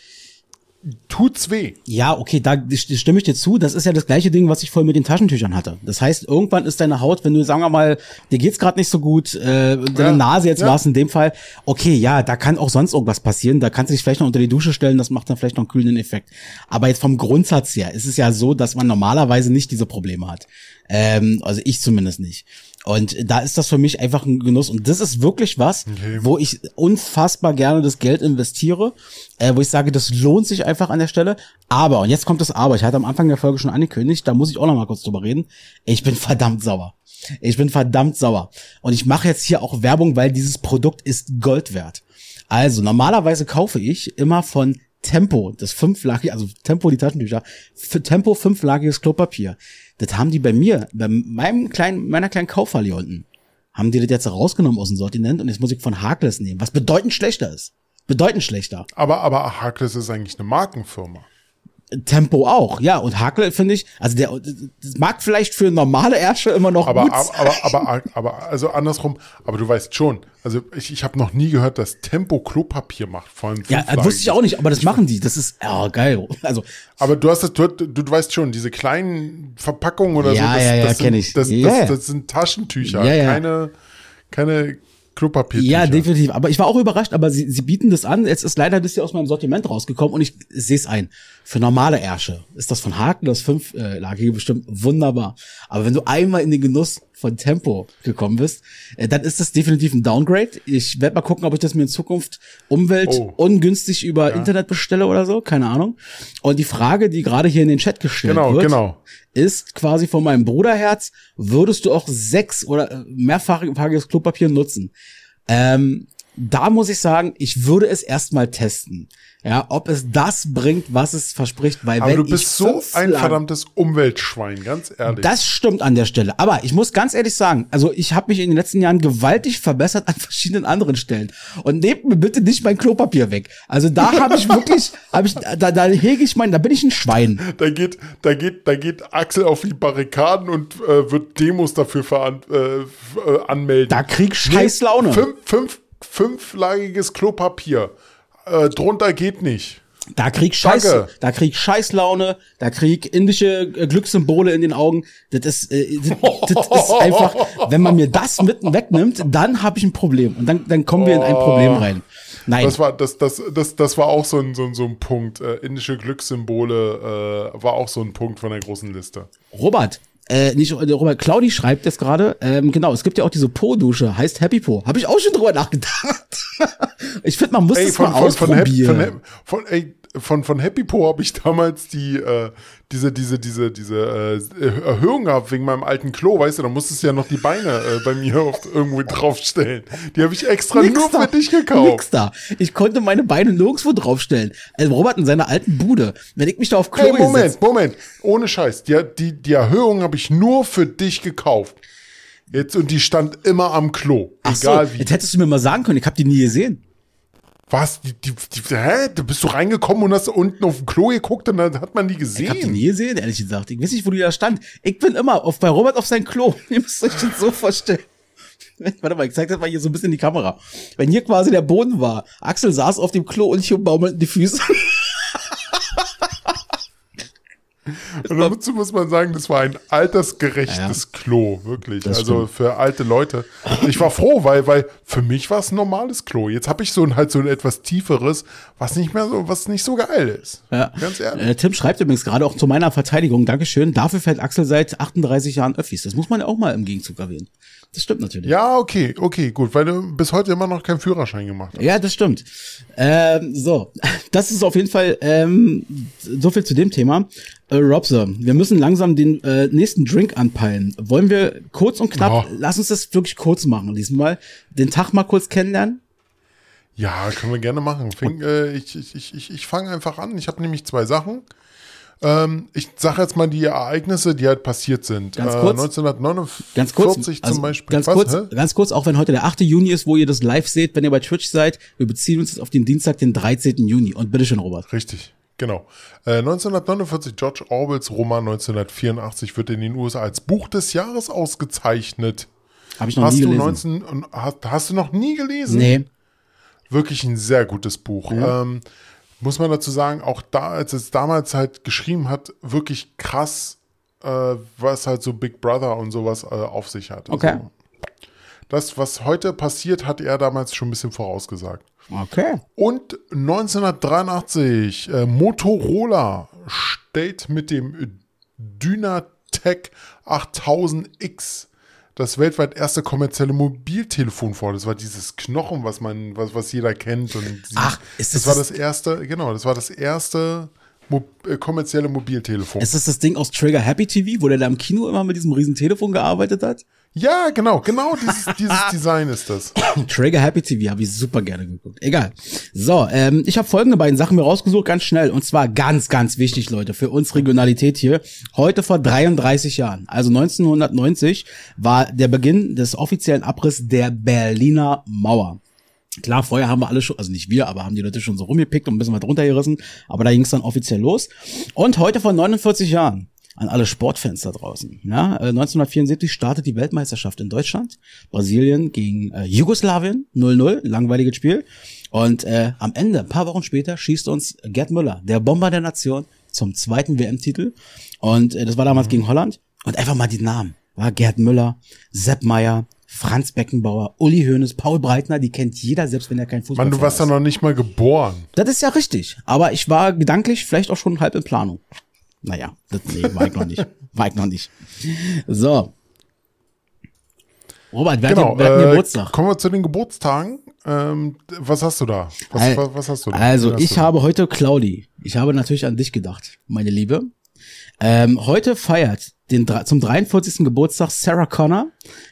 tut's weh. Ja, okay, da stimme ich dir zu. Das ist ja das gleiche Ding, was ich vorhin mit den Taschentüchern hatte. Das heißt, irgendwann ist deine Haut, wenn du, sagen wir mal, dir geht's gerade nicht so gut, äh, deine ja, Nase jetzt ja. war es in dem Fall, okay, ja, da kann auch sonst irgendwas passieren. Da kannst du dich vielleicht noch unter die Dusche stellen, das macht dann vielleicht noch einen kühlenden Effekt. Aber jetzt vom Grundsatz her ist es ja so, dass man normalerweise nicht diese Probleme hat. Ähm, also ich zumindest nicht. Und da ist das für mich einfach ein Genuss. Und das ist wirklich was, okay. wo ich unfassbar gerne das Geld investiere, äh, wo ich sage, das lohnt sich einfach an der Stelle. Aber, und jetzt kommt das Aber, ich hatte am Anfang der Folge schon angekündigt, da muss ich auch noch mal kurz drüber reden. Ich bin verdammt sauer. Ich bin verdammt sauer. Und ich mache jetzt hier auch Werbung, weil dieses Produkt ist Gold wert. Also, normalerweise kaufe ich immer von Tempo, das fünflagige, also Tempo die Taschentücher, Tempo fünflagiges Klopapier. Das haben die bei mir, bei meinem kleinen, meiner kleinen Kaufhalle hier unten, haben die das jetzt rausgenommen aus dem Sortiment und jetzt muss ich von Harkless nehmen, was bedeutend schlechter ist. Bedeutend schlechter. Aber, aber Harkless ist eigentlich eine Markenfirma. Tempo auch, ja. Und Hakel finde ich, also der mag vielleicht für normale Ärsche immer noch aber, gut aber, aber, aber, aber, also andersrum, aber du weißt schon, also ich, ich habe noch nie gehört, dass Tempo Klopapier macht, vor allem Ja, das wusste ich auch nicht, aber das machen die. Das ist ja geil. Also Aber du hast das, du, du, weißt schon, diese kleinen Verpackungen oder ja, so, das, ja, ja, das, sind, ich. Das, ja, das, das, sind Taschentücher, ja, ja. keine keine Klopapier. Ja, definitiv. Aber ich war auch überrascht, aber sie, sie bieten das an. Jetzt ist leider das hier aus meinem Sortiment rausgekommen und ich sehe es ein. Für normale Ärsche ist das von Haken, das fünflagige bestimmt wunderbar. Aber wenn du einmal in den Genuss von Tempo gekommen bist, äh, dann ist das definitiv ein Downgrade. Ich werde mal gucken, ob ich das mir in Zukunft Umwelt oh. ungünstig über ja. Internet bestelle oder so, keine Ahnung. Und die Frage, die gerade hier in den Chat gestellt genau, wird, genau. ist quasi von meinem Bruderherz, würdest du auch sechs oder äh, mehrfachiges Klopapier nutzen? Ähm, da muss ich sagen, ich würde es erstmal testen. Ja, ob es das bringt, was es verspricht, weil Aber wenn du bist so ein verdammtes Umweltschwein, ganz ehrlich. Das stimmt an der Stelle. Aber ich muss ganz ehrlich sagen, also ich habe mich in den letzten Jahren gewaltig verbessert an verschiedenen anderen Stellen. Und nehmt mir bitte nicht mein Klopapier weg. Also da habe ich wirklich, habe ich, da, da hege ich mein, da bin ich ein Schwein. Da geht, da geht, da geht Axel auf die Barrikaden und äh, wird Demos dafür veran, äh, äh, anmelden. Da krieg scheiß Laune. Fünf, fünf, fünflagiges Klopapier äh, drunter geht nicht. Da krieg Scheiß, Danke. da krieg Scheißlaune, da krieg indische äh, Glückssymbole in den Augen. Das ist, äh, das, das ist einfach, wenn man mir das mitten wegnimmt, dann habe ich ein Problem und dann, dann kommen wir in ein Problem rein. Nein. Das war, das, das, das, das war auch so ein, so ein, so ein Punkt. Äh, indische Glückssymbole äh, war auch so ein Punkt von der großen Liste. Robert, äh, nicht äh, Robert Claudi schreibt jetzt gerade, ähm, genau, es gibt ja auch diese Po-Dusche, heißt Happy Po. Habe ich auch schon drüber nachgedacht. ich finde, man muss ey, das von, mal von, ausprobieren. Von, von, ey, von, von Happy Po habe ich damals die, äh, diese, diese, diese, diese äh, Erhöhung gehabt wegen meinem alten Klo, weißt du, da musstest du ja noch die Beine äh, bei mir auf, irgendwo draufstellen. Die habe ich extra nix nur da, für dich gekauft. Nix da. Ich konnte meine Beine nirgendwo draufstellen. Also Robert in seiner alten Bude, wenn ich mich da auf Klo hey, Moment, gesetzt. Moment, ohne Scheiß. Die, die, die Erhöhung habe ich nur für dich gekauft. Jetzt, und die stand immer am Klo. Ach egal so, wie. Jetzt hättest du mir mal sagen können, ich habe die nie gesehen. Was? Die, die, die, hä? Du bist du reingekommen und hast unten auf dem Klo geguckt und dann hat man die gesehen. Ich hab die nie gesehen, ehrlich gesagt. Ich weiß nicht, wo die da stand. Ich bin immer auf, bei Robert auf sein Klo. Ihr müsst euch das so vorstellen. Warte mal, ich zeig das mal hier so ein bisschen in die Kamera. Wenn hier quasi der Boden war, Axel saß auf dem Klo und ich umbaumelten die Füße. Und dazu muss man sagen, das war ein altersgerechtes ja, Klo, wirklich. Also für alte Leute. Ich war froh, weil, weil für mich war es ein normales Klo. Jetzt habe ich so ein halt so ein etwas tieferes, was nicht mehr so, was nicht so geil ist. Ja. Ganz ehrlich. Äh, Tim schreibt übrigens gerade auch zu meiner Verteidigung, Dankeschön, dafür fährt Axel seit 38 Jahren Öffis. Das muss man ja auch mal im Gegenzug erwähnen. Das stimmt natürlich. Ja, okay, okay, gut, weil du bis heute immer noch keinen Führerschein gemacht hast. Ja, das stimmt. Ähm, so, das ist auf jeden Fall ähm, so viel zu dem Thema. Äh, Robser, wir müssen langsam den äh, nächsten Drink anpeilen. Wollen wir kurz und knapp, oh. lass uns das wirklich kurz machen diesmal, den Tag mal kurz kennenlernen? Ja, können wir gerne machen. Fing, äh, ich ich, ich, ich fange einfach an. Ich habe nämlich zwei Sachen. Ähm, ich sage jetzt mal die Ereignisse, die halt passiert sind. Ganz Äh, kurz. 1949 Ganz kurz, zum also Beispiel. ganz Was? kurz, Hä? ganz kurz, auch wenn heute der 8. Juni ist, wo ihr das live seht, wenn ihr bei Twitch seid, wir beziehen uns jetzt auf den Dienstag, den 13. Juni. Und bitteschön, Robert. Richtig, genau. Äh, 1949, George Orwells Roman 1984 wird in den USA als Buch des Jahres ausgezeichnet. Habe ich noch Hast nie du, gelesen. 19, und hast, hast du noch nie gelesen? nee. Wirklich ein sehr gutes Buch. Ähm, muss man dazu sagen, auch da, als es damals halt geschrieben hat, wirklich krass, äh, was halt so Big Brother und sowas äh, auf sich hat. Okay. Also, das, was heute passiert, hat er damals schon ein bisschen vorausgesagt. Okay. Und 1983, äh, Motorola stellt mit dem Dynatec 8000X das weltweit erste kommerzielle Mobiltelefon vor. Das war dieses Knochen, was man, was, was jeder kennt. Und. Ach, ist das, das war das- das erste, genau, das war das erste Mo äh, kommerzielle Mobiltelefon. Ist das das Ding aus Trigger Happy TV, wo der da im Kino immer mit diesem riesen Telefon gearbeitet hat? Ja, genau, genau dieses, dieses Design ist das. Trigger Happy TV habe ich super gerne geguckt. Egal. So, ähm, ich habe folgende beiden Sachen mir rausgesucht, ganz schnell. Und zwar ganz, ganz wichtig, Leute, für uns Regionalität hier. Heute vor 33 Jahren, also 1990, war der Beginn des offiziellen Abriss der Berliner Mauer. Klar, vorher haben wir alle schon, also nicht wir, aber haben die Leute schon so rumgepickt und ein bisschen was runtergerissen. Aber da ging es dann offiziell los. Und heute vor 49 Jahren, an alle Sportfans da draußen. Ja, äh, 1974 startet die Weltmeisterschaft in Deutschland. Brasilien gegen äh, Jugoslawien 0-0, langweiliges Spiel. Und äh, am Ende, ein paar Wochen später, schießt uns Gerd Müller, der Bomber der Nation, zum zweiten WM-Titel. Und äh, das war damals gegen Holland. Und einfach mal die Namen. War Gerd Müller, Sepp Meier, Franz Beckenbauer, Uli Hoeneß, Paul Breitner, die kennt jeder, selbst wenn er kein Fußball Mann, du warst ist. da noch nicht mal geboren. Das ist ja richtig. Aber ich war gedanklich vielleicht auch schon halb in Planung. Naja, das nee, war ich noch nicht. War ich noch nicht. So. Robert, wer Genau. hat, wer hat Äh, Geburtstag? kommen wir zu den Geburtstagen. Ähm, was hast du da? Was, Al- was, hast du da? Also, hast ich habe heute Claudi. Ich habe natürlich an dich gedacht, meine Liebe. Ähm, heute feiert den, zum 43. Geburtstag Sarah Connor.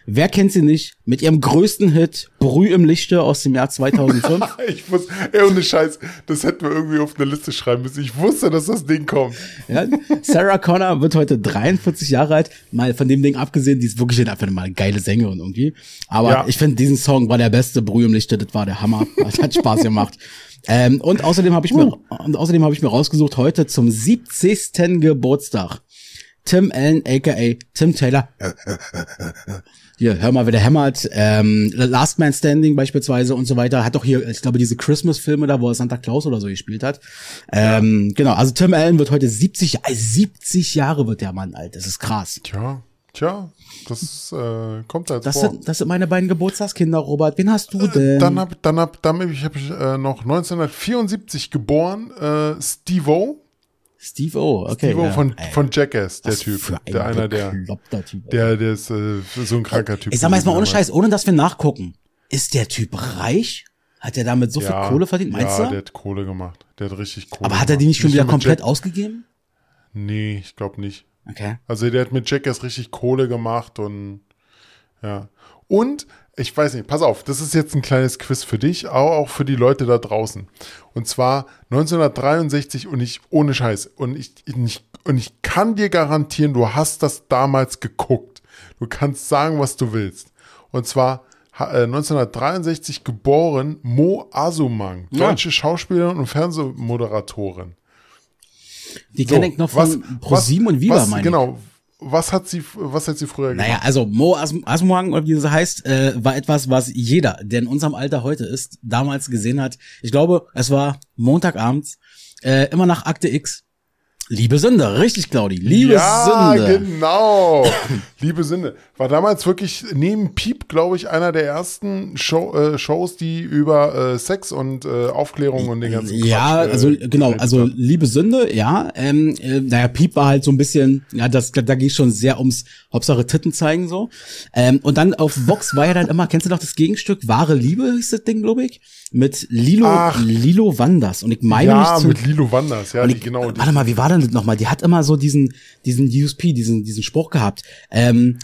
Wer kennt sie nicht? Mit ihrem größten Hit Brüh im Lichte aus dem Jahr 2005. Ich wusste, ey, ohne Scheiß, das hätten wir irgendwie auf eine Liste schreiben müssen. Ich wusste, dass das Ding kommt. Ja, Sarah Connor wird heute 43 Jahre alt. Mal von dem Ding abgesehen, die ist wirklich einfach mal eine geile Sängerin irgendwie. Aber Ja. ich finde, diesen Song war der beste. Brühe im Lichte, das war der Hammer. Das hat Spaß gemacht. Ähm, und außerdem habe ich mir und außerdem habe ich mir rausgesucht heute zum 70. Geburtstag Tim Allen aka Tim Taylor. Hier, hör mal, wer der hämmert. Ähm, Last Man Standing beispielsweise und so weiter. Hat doch hier, ich glaube, diese Christmas-Filme da, wo er Santa Claus oder so gespielt hat. Ähm, Genau, also Tim Allen wird heute 70, äh, 70 Jahre wird der Mann alt. Das ist krass. Tja, tja, das äh, kommt jetzt Das vor. sind, das sind meine beiden Geburtstagskinder, Robert. Wen hast du denn? Dann hab, dann hab, dann hab ich, hab ich äh, noch 1974 geboren, äh, Steve-O. Steve O, okay. Steve-O ja. von, von Jackass, der was Typ. ein Der einer, der, Typ. der, der ist äh, so ein kranker Typ. Ich sag mal jetzt mal ohne Scheiß, ohne dass wir nachgucken. Ist der Typ reich? Hat er damit so damals. viel Kohle verdient, meinst ja, du? der hat Kohle gemacht. Der hat richtig Kohle Aber hat er die nicht schon wieder komplett Jack- ausgegeben? Nee, ich glaube nicht. Okay. Also der hat mit Jackass richtig Kohle gemacht und ja. Und ich weiß nicht, pass auf, das ist jetzt ein kleines Quiz für dich, aber auch für die Leute da draußen. Und zwar 1963 und ich ohne Scheiß und ich, ich und ich kann dir garantieren, du hast das damals geguckt. Du kannst sagen, was du willst. Und zwar ha- äh, 1963 geboren Mo Asumang, Ja. deutsche Schauspielerin und Fernsehmoderatorin. Die So, kenne ich noch von ProSieben und Viva, was, meine. Genau. Was hat sie, was hat sie früher gemacht? Naja, also Mo As Asmuang, oder wie das heißt, äh, war etwas, was jeder, der in unserem Alter heute ist, damals gesehen hat. Ich glaube, es war Montagabends, äh, immer nach Akte X. Liebe Sünde, richtig, Claudi. Liebe ja, Sünde. genau. Liebe Sünde. War damals wirklich neben Piep, glaube ich, einer der ersten Show, äh, Shows, die über äh, Sex und äh, Aufklärung und den ganzen Ja, Quatsch, äh, also genau, also liebe Sünde, ja. Ähm, äh, naja, Piep war halt so ein bisschen, ja, das da ging schon sehr ums Hauptsache Titten zeigen so. Ähm, und dann auf Vox war ja dann immer, kennst du noch das Gegenstück Wahre Liebe hieß das Ding, glaube ich, mit Lilo Ach. Lilo Wanders und ich meine ja, mich zu mit Lilo Wanders, ja, ich, genau. Warte mal, wie war denn das nochmal? Die hat immer so diesen, diesen USP, diesen, diesen Spruch gehabt. Ähm,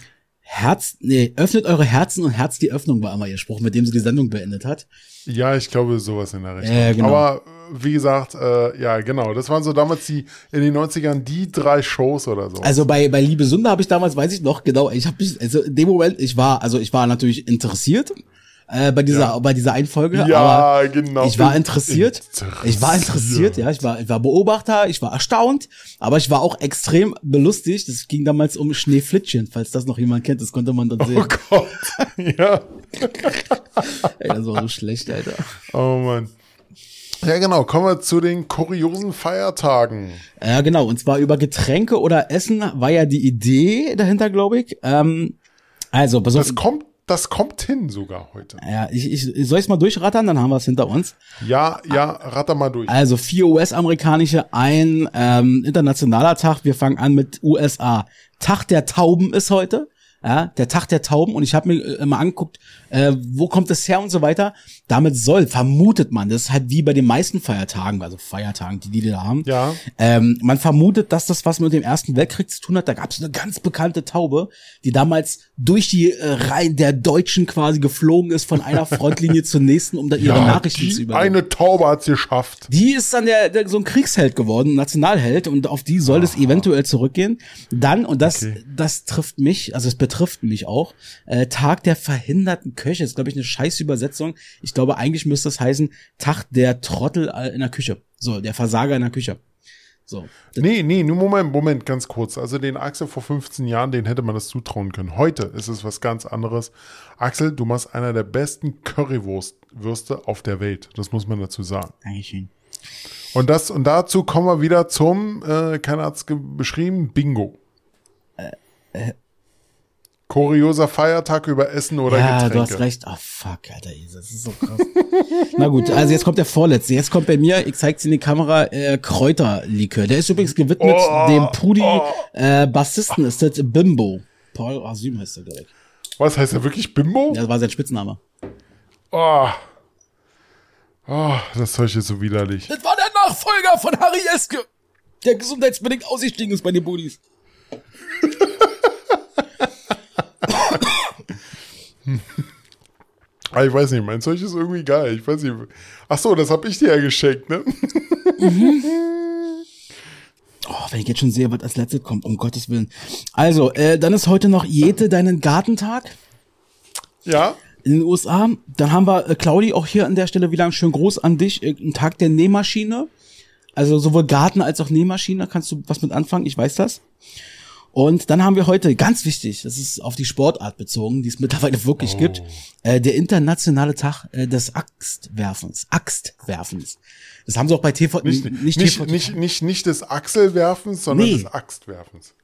Herz, nee, öffnet eure Herzen und Herz die Öffnung war immer ihr Spruch, mit dem sie die Sendung beendet hat. Ja, ich glaube, sowas in der Richtung. Ja, genau. Aber äh, wie gesagt, äh, ja, genau. Das waren so damals die in den 90ern die drei Shows oder so. Also bei, bei Liebe Sünde habe ich damals, weiß ich noch, genau, ich habe mich, also in dem Moment, ich war, also ich war natürlich interessiert äh, bei dieser, Ja. bei dieser Einfolge, Ja, aber genau. ich war interessiert. Interessiert. Ich war interessiert, ja, ich war, ich war Beobachter, ich war erstaunt, aber ich war auch extrem belustigt. Es ging damals um Schneeflittchen, falls das noch jemand kennt, das konnte man dann sehen. oh Gott. ja. Ey, das war so schlecht, Alter. Oh Mann. Ja, genau. Kommen wir zu den kuriosen Feiertagen. Ja, genau. Und zwar über Getränke oder Essen war ja die Idee dahinter, glaube ich. Ähm, also, pass auf. Das kommt, das kommt hin sogar heute. Ja, ich, ich soll ich's mal durchrattern, dann haben wir es hinter uns. Ja, ja, ratter mal durch. Also vier US-amerikanische, ein ähm, internationaler Tag. Wir fangen an mit USA. Tag der Tauben ist heute. Ja, der Tag der Tauben. Und ich habe mir äh, mal angeguckt, äh, wo kommt es her und so weiter. Damit soll, vermutet man, das ist halt wie bei den meisten Feiertagen, also Feiertagen, die die da haben. Ja. Ähm, man vermutet, dass das was mit dem Ersten Weltkrieg zu tun hat. Da gab es eine ganz bekannte Taube, die damals durch die äh, Reihen der Deutschen quasi geflogen ist von einer Frontlinie zur nächsten, um da ihre ja, Nachrichten zu übernehmen. eine Taube hat's geschafft. Die ist dann der, der so ein Kriegsheld geworden, ein Nationalheld, und auf die soll es eventuell zurückgehen. Dann, und das, Okay. das trifft mich, also es betrifft mich auch, äh, Tag der verhinderten Köche, ist, glaube ich, eine scheiß Übersetzung. Ich glaube, eigentlich müsste es heißen, Tag der Trottel äh, in der Küche. So, der Versager in der Küche. So. Nee, nee, nur Moment, Moment, ganz kurz. Also den Axel vor 15 Jahren, den hätte man das zutrauen können. Heute ist es was ganz anderes. Axel, du machst einer der besten Currywurstwürste auf der Welt. Das muss man dazu sagen. Dankeschön. Und das und dazu kommen wir wieder zum, äh, keiner hat's beschrieben, Bingo. Äh, Kurioser Feiertag über Essen oder ja, Getränke. du hast recht. Oh, fuck, Alter, das ist so krass. Na gut, also jetzt kommt der vorletzte. Jetzt kommt bei mir, ich zeig's in die Kamera, äh, Kräuterlikör. Der ist übrigens gewidmet Oh, dem Pudi oh. äh, Bassisten, ist das Bimbo. Paul Asym heißt er, glaube ich. Was heißt er wirklich Bimbo? Ja, Das war sein Spitzname. Oh. oh, das Zeug ist so widerlich. Das war der Nachfolger von Harry Eske, der gesundheitsbedingt ausgestiegen ist bei den Budis. Ah, ich weiß nicht, mein Zeug ist irgendwie geil. Ich weiß nicht. Ach so, das hab ich dir ja geschenkt, ne? Oh, wenn ich jetzt schon sehe, was als letztes kommt, um Gottes Willen. Also, äh, dann ist heute noch Jete deinen Gartentag. Ja. in den USA. Dann haben wir äh, Claudi auch hier an der Stelle wieder schön groß an dich. Äh, ein Tag der Nähmaschine. Also sowohl Garten als auch Nähmaschine. Kannst du was mit anfangen? Ich weiß das. Und dann haben wir heute, ganz wichtig, das ist auf die Sportart bezogen, die es mittlerweile wirklich gibt, äh, der internationale Tag äh, des Axtwerfens. Axtwerfens. Das haben sie auch bei TV, Nicht, nicht, TV nicht, nicht, nicht, des Achselwerfens, sondern Nee. des Axtwerfens.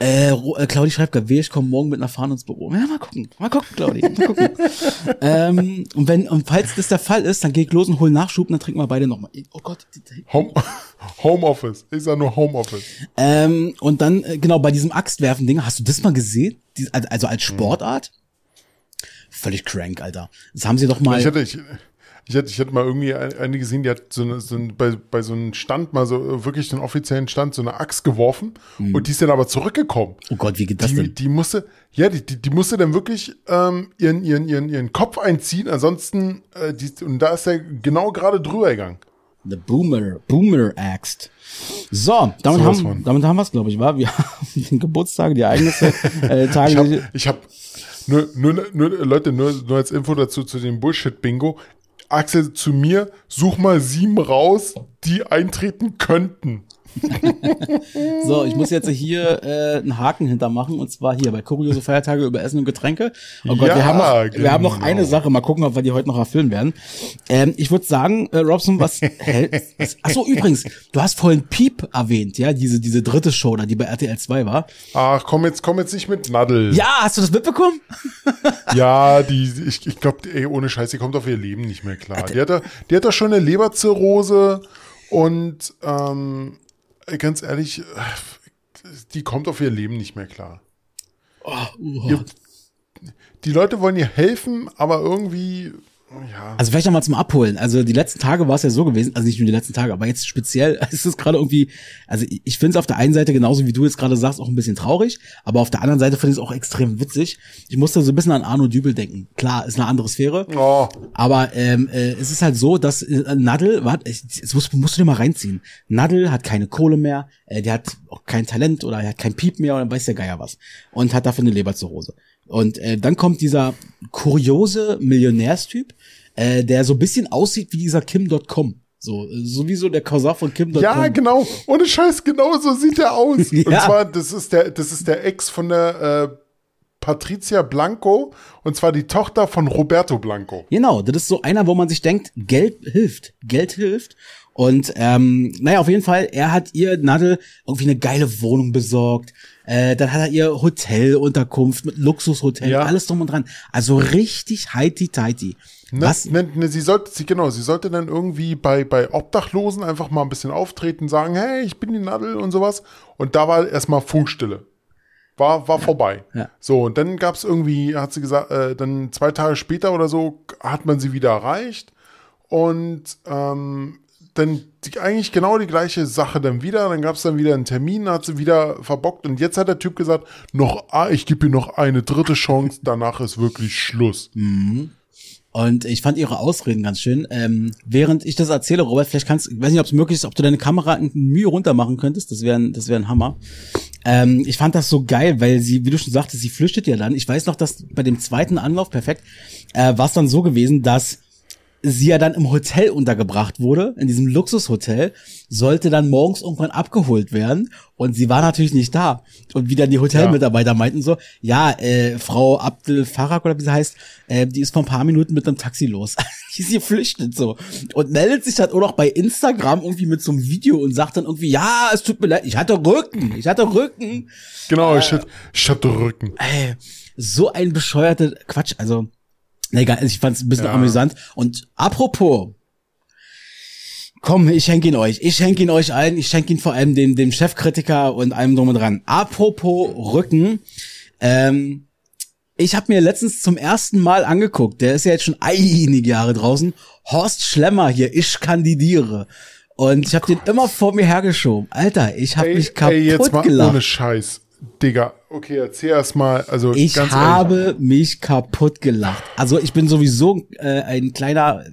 Äh, äh, Claudi schreibt gerade, weh, ich komme morgen mit einer Fahne ins Büro. Ja, mal gucken, mal gucken, Claudi, mal gucken. ähm, und wenn, und falls das der Fall ist, dann geh ich los und hol Nachschub und dann trinken wir beide nochmal. Oh Gott. Home, Homeoffice. Ich sag nur Homeoffice. Ähm, und dann, äh, genau, bei diesem Axtwerfen-Ding, hast du das mal gesehen? Also- Also als Sportart? Völlig crank, Alter. Das haben sie doch mal. Ich hätte, ich, ich hätte, ich hätte mal irgendwie ein- eine gesehen, die hat so, eine, so ein, bei, bei so einem Stand mal so äh, wirklich den offiziellen Stand so eine Axt geworfen und die ist dann aber zurückgekommen. oh Gott, wie geht das Die, denn? die musste, ja, die, die, die musste dann wirklich ähm, ihren, ihren, ihren, ihren Kopf einziehen, ansonsten, äh, die, und da ist er genau gerade drüber gegangen. The Boomer, Boomer Axt. So, damit Sowas haben, von. damit haben wir es, glaube ich, war. Wir haben den Geburtstag, die Ereignisse, äh, Tage. Ich habe, hab, nur, nur, nur, Leute, nur, nur als Info dazu zu dem Bullshit-Bingo. Axel zu mir, such mal sieben raus, die eintreten könnten. So, ich muss jetzt hier äh, einen Haken hintermachen und zwar hier bei kuriose Feiertage über Essen und Getränke. Oh Gott, Ja, wir, haben noch, wir haben noch genau. eine Sache, mal gucken, ob wir die heute noch erfüllen werden. Ähm, ich würde sagen, äh, Robson, was hält? Ach so, übrigens, du hast vorhin Piep erwähnt, ja, diese diese dritte Show, da die bei RTL 2 war. Ach, komm jetzt, komm jetzt nicht mit Nadel. Ja, hast du das mitbekommen? Ja, die, ich, ich glaube, ey, ohne Scheiß, die kommt auf ihr Leben nicht mehr klar. Die hat da, die hat da schon eine Leberzirrhose und ähm, ganz ehrlich, die kommt auf ihr Leben nicht mehr klar. Oh, Ihr, die Leute wollen ihr helfen, aber irgendwie, Ja. Also vielleicht nochmal zum Abholen. Also die letzten Tage war es ja so gewesen, also nicht nur die letzten Tage, aber jetzt speziell ist es gerade irgendwie, also ich finde es auf der einen Seite genauso wie du jetzt gerade sagst auch ein bisschen traurig, aber auf der anderen Seite finde ich es auch extrem witzig. Ich musste so ein bisschen an Arno Dübel denken. Klar, ist eine andere Sphäre, oh. aber ähm, äh, es ist halt so, dass äh, Nadel, warte, jetzt musst, musst du dir mal reinziehen. Nadel hat keine Kohle mehr, äh, der hat auch kein Talent oder er hat kein Piep mehr oder weiß der Geier was und hat dafür eine Leberzirrhose. Und äh, dann kommt dieser kuriose Millionärstyp, äh, der so ein bisschen aussieht wie dieser Kim.com. So, sowieso der Cousin von Kim.com. Ja, genau. Ohne Scheiß, genau so sieht er aus. ja. Und zwar, das ist der, das ist der Ex von der äh, Patricia Blanco und zwar die Tochter von Roberto Blanco. Genau, das ist so einer, wo man sich denkt, Geld hilft. Geld hilft. Und ähm, naja, auf jeden Fall, er hat ihr Nadel irgendwie eine geile Wohnung besorgt. Äh, dann hat er ihr Hotelunterkunft mit Luxushotel, ja. alles drum und dran. Also richtig heiti-teiti. Ne, Was? Ne, ne, sie sollte, sie, genau, sie sollte dann irgendwie bei, bei Obdachlosen einfach mal ein bisschen auftreten, sagen, hey, ich bin die Nadel und sowas. Und da war erstmal Funkstille. War, war ja. vorbei. Ja. So, und dann gab's irgendwie, hat sie gesagt, äh, dann zwei Tage später oder so hat man sie wieder erreicht. Und ähm, dann die, eigentlich genau die gleiche Sache dann wieder. Dann gab es dann wieder einen Termin, hat sie wieder verbockt. Und jetzt hat der Typ gesagt, noch, ah, ich gebe ihr noch eine dritte Chance, danach ist wirklich Schluss. Mhm. Und ich fand ihre Ausreden ganz schön. Ähm, während ich das erzähle, Robert, vielleicht kannst, ich weiß nicht, ob es möglich ist, ob du deine Kamera in Mühe runter machen könntest. Das wäre das wär ein Hammer. Ähm, ich fand das so geil, weil sie, wie du schon sagtest, sie flüchtet ja dann. Ich weiß noch, dass bei dem zweiten Anlauf, perfekt, äh, war es dann so gewesen, dass sie ja dann im Hotel untergebracht wurde, in diesem Luxushotel, sollte dann morgens irgendwann abgeholt werden und sie war natürlich nicht da. Und wie dann die Hotelmitarbeiter ja. meinten so, ja, äh, Frau Abdel Farag oder wie sie heißt, äh, die ist vor ein paar Minuten mit einem Taxi los. die ist geflüchtet so. Und meldet sich dann auch noch bei Instagram irgendwie mit so einem Video und sagt dann irgendwie, ja, es tut mir leid, ich hatte Rücken, ich hatte Rücken. Genau, äh, ich, hatte, ich hatte Rücken. Ey, so ein bescheuerter Quatsch, also Egal, ich fand es ein bisschen ja. amüsant. Und apropos, komm, ich schenke ihn euch. Ich schenke ihn euch allen. Ich schenke ihn vor allem dem, dem Chefkritiker und allem drum und dran. Apropos Rücken, ähm, ich habe mir letztens zum ersten Mal angeguckt, der ist ja jetzt schon einige Jahre draußen, Horst Schlemmer hier, ich kandidiere. Und ich habe den immer vor mir hergeschoben. Alter, ich habe mich kaputt ey, jetzt mal gelacht. Ohne Scheiß. Digga, okay, erzähl erst mal. Also ich habe ehrlich. mich kaputt gelacht. Also ich bin sowieso äh, ein kleiner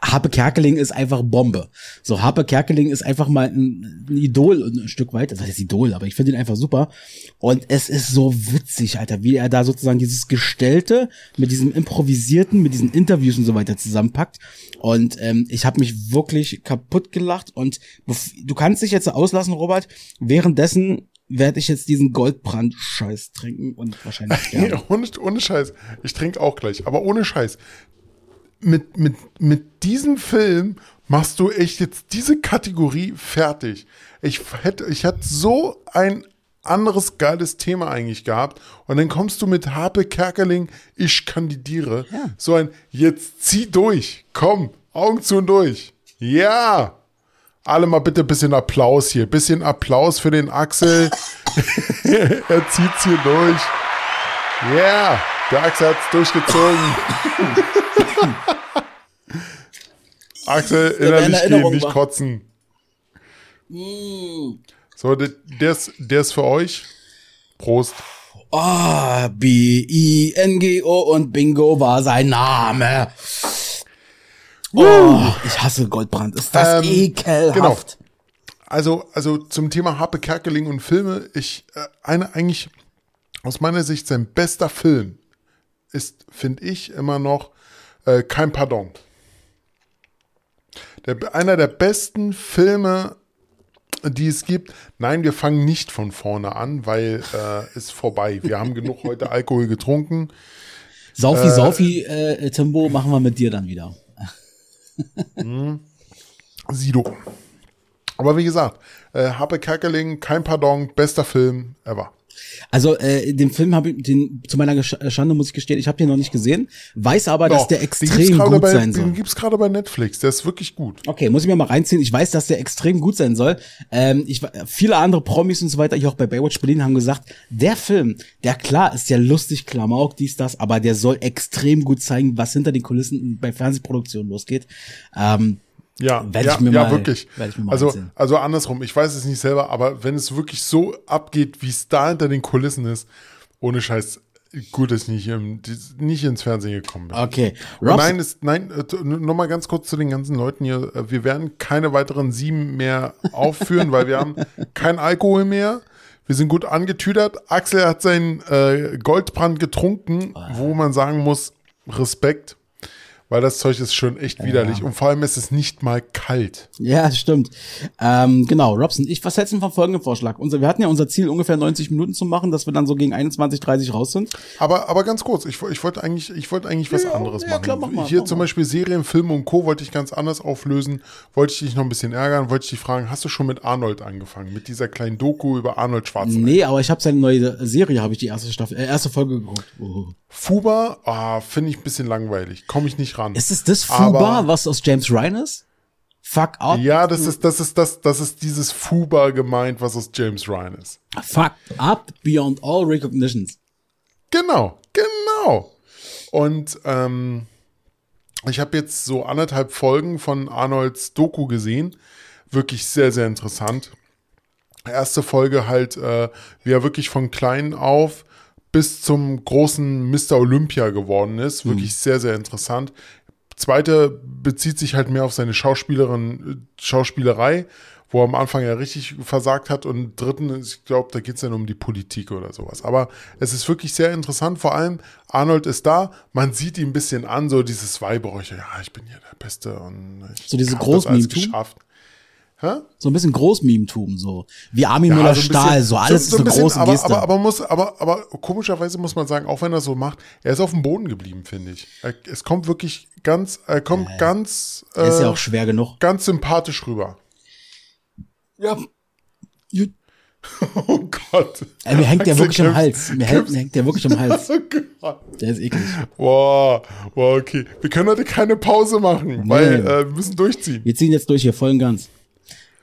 Harpe Kerkeling ist einfach Bombe. So Harpe Kerkeling ist einfach mal ein, ein Idol ein Stück weit. Das heißt Idol, aber ich finde ihn einfach super. Und es ist so witzig, Alter, wie er da sozusagen dieses Gestellte mit diesem improvisierten, mit diesen Interviews und so weiter zusammenpackt. Und ähm, ich habe mich wirklich kaputt gelacht. Und du kannst dich jetzt auslassen, Robert. Währenddessen werde ich jetzt diesen Goldbrand-Scheiß trinken und wahrscheinlich gerne. ohne, ohne Scheiß. Ich trinke auch gleich, aber ohne Scheiß. Mit, mit, mit diesem Film machst du echt jetzt diese Kategorie fertig. Ich hätte, ich hätte so ein anderes geiles Thema eigentlich gehabt und dann kommst du mit Harpe Kerkeling, ich kandidiere. Ja. So ein, jetzt zieh durch, komm, Augen zu und durch. Ja! Alle mal bitte ein bisschen Applaus hier. Bisschen Applaus für den Axel. er zieht's hier durch. Ja, yeah, der Axel hat's durchgezogen. Axel, innerlich gehen, nicht kotzen. Mm. So, der, der, ist, der ist für euch. Prost. Oh, B-I-N-G-O und Bingo war sein Name. Oh, ich hasse Goldbrand. Ist das ähm, ekelhaft. Genau. Also, also zum Thema Harpe Kerkeling und Filme, ich, äh, eine eigentlich aus meiner Sicht sein bester Film ist, finde ich, immer noch äh, Kein Pardon. Der, einer der besten Filme, die es gibt. Nein, wir fangen nicht von vorne an, weil äh, ist vorbei. Wir haben genug heute Alkohol getrunken. Saufi, äh, Saufi, äh, Timbo, machen wir mit dir dann wieder. Hm. Aber wie gesagt, äh, Harpe Kerkeling, kein Pardon, bester Film ever. Also äh, den Film habe ich, den zu meiner Gesch- Schande muss ich gestehen, ich habe den noch nicht gesehen, weiß aber, dass Doch, der den gibt's extrem gut bei, sein soll. Den gibt's gerade bei Netflix, der ist wirklich gut. Okay, muss ich mir mal reinziehen. Ich weiß, dass der extrem gut sein soll. Ähm, ich, viele andere Promis und so weiter, hier auch bei Baywatch Berlin, haben gesagt, der Film, der klar ist ja lustig, Klamauk, dies, das, aber der soll extrem gut zeigen, was hinter den Kulissen bei Fernsehproduktionen losgeht. Ähm, Ja, Werd ja, ich mir ja mal- wirklich. ich mir mal Also, also andersrum, ich weiß es nicht selber, aber wenn es wirklich so abgeht, wie es da hinter den Kulissen ist, ohne Scheiß, gut, dass ich nicht, nicht ins Fernsehen gekommen bin. okay. Robs- nein, ist, nein, nochmal ganz kurz zu den ganzen Leuten hier. Äh, Wir werden keine weiteren sieben mehr aufführen, weil wir haben kein Alkohol mehr. Wir sind gut angetüdert. Axel hat seinen äh, Goldbrand getrunken, wo man sagen muss, Respekt. Weil das Zeug ist schon echt widerlich. Und vor allem ist es nicht mal kalt. Ja, stimmt. Ähm, genau, Robson, ich, was hältst du von folgendem Vorschlag? Unser, wir hatten ja unser Ziel, ungefähr 90 Minuten zu machen, dass wir dann so gegen 21, 30 raus sind. Aber, aber ganz kurz, ich, ich wollte eigentlich, ich wollte eigentlich was Ja, anderes ja, machen. klar, mach mal, Hier mach zum mal. Beispiel Serien, Filme und Co. wollte ich ganz anders auflösen. Wollte ich dich noch ein bisschen ärgern, wollte ich dich fragen, hast du schon mit Arnold angefangen? Mit dieser kleinen Doku über Arnold Schwarzenegger? Nee, aber ich habe seine neue Serie, habe ich die erste Staffel, äh, erste Folge geguckt. Oh. Fuba, ah, finde ich ein bisschen langweilig. Komme ich nicht ran. Ist es das Aber- Fuba, was aus James Ryan ist? Fuck up. ja, das ist, das ist, das, das ist dieses Fuba gemeint, was aus James Ryan ist. Fuck up beyond all recognitions. Genau, genau. Und ähm, ich habe jetzt so anderthalb Folgen von Arnolds Doku gesehen. Wirklich sehr, sehr interessant. Erste Folge halt, äh, wie er wirklich von klein auf bis zum großen Mr. Olympia geworden ist. Wirklich sehr, sehr interessant. Zweite bezieht sich halt mehr auf seine Schauspielerin, Schauspielerei, wo er am Anfang ja richtig versagt hat. Und dritten, ich glaube, da geht es dann um die Politik oder sowas. Aber es ist wirklich sehr interessant. Vor allem, Arnold ist da, man sieht ihn ein bisschen an, so dieses Weiberäucher, ja, ich bin hier der Beste und ich So diese hab das alles Großmeme-Tum? geschafft. Hä? So ein bisschen Großmeme-Tum, so. Wie Armin Ja, Müller so Stahl, bisschen- so alles ist ein eine große aber, Geste. aber, aber, muss, aber, aber komischerweise muss man sagen, auch wenn er so macht, er ist auf dem Boden geblieben, finde ich. Er, es kommt wirklich ganz, er kommt ganz, äh, ist ja auch schwer genug. ganz sympathisch rüber. Ja. Oh Gott. Ey, mir hängt der wirklich am Hals. Mir hängt, mir hängt der wirklich am Hals. Oh Gott. Der ist eklig. Wow, wow, okay. Wir können heute keine Pause machen, weil äh, wir müssen durchziehen. Wir ziehen jetzt durch hier, voll und ganz.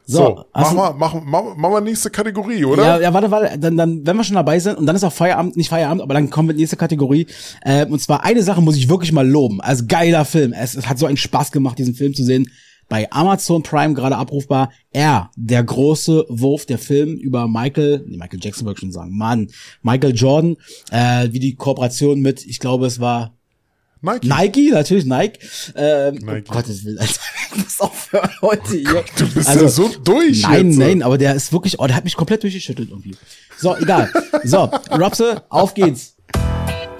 So, So, hast machen wir, machen, machen, machen wir nächste Kategorie, oder? Ja, ja, warte, warte, dann, dann, wenn wir schon dabei sind, und dann ist auch Feierabend, nicht Feierabend, aber dann kommen wir in die nächste Kategorie. Äh, und zwar eine Sache muss ich wirklich mal loben. Also geiler Film. Es, es hat so einen Spaß gemacht, diesen Film zu sehen. Bei Amazon Prime gerade abrufbar. Er, der große Wurf, der Film über Michael, nee, Michael Jackson wollte ich schon sagen, Mann, Michael Jordan, äh, wie die Kooperation mit, ich glaube, es war Nike. Nike, natürlich Nike. Ähm, Nike. Oh Gottes Willen, Alter, ich muss aufhören heute hier. Du bist Also, ja so durch Nein, jetzt. nein, aber der ist wirklich, oh, der hat mich komplett durchgeschüttelt irgendwie. So, egal. So, Robse, auf geht's.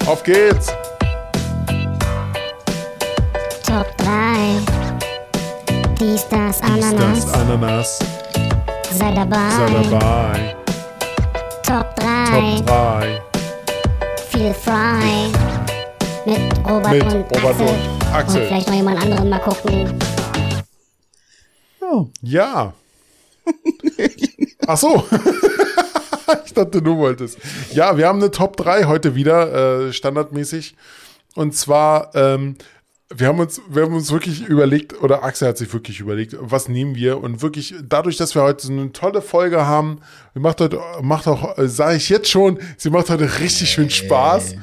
Auf geht's. Top 3. Dies, das, Das Ananas. Ananas. Sei dabei. Sei dabei. Top 3. Top 3. Feel Fry. Mit Robert Mit und Robert Axel. und Axel. Und vielleicht noch jemand anderen mal gucken. Oh, Ja. Ach so. ich dachte, du wolltest. Ja, wir haben eine Top 3 heute wieder, äh, standardmäßig. Und zwar, ähm, wir haben uns, wir haben uns wirklich überlegt, oder Axel hat sich wirklich überlegt, was nehmen wir? Und wirklich, dadurch, dass wir heute so eine tolle Folge haben, macht heute, macht auch, äh, sage ich jetzt schon, sie macht heute richtig schön Spaß.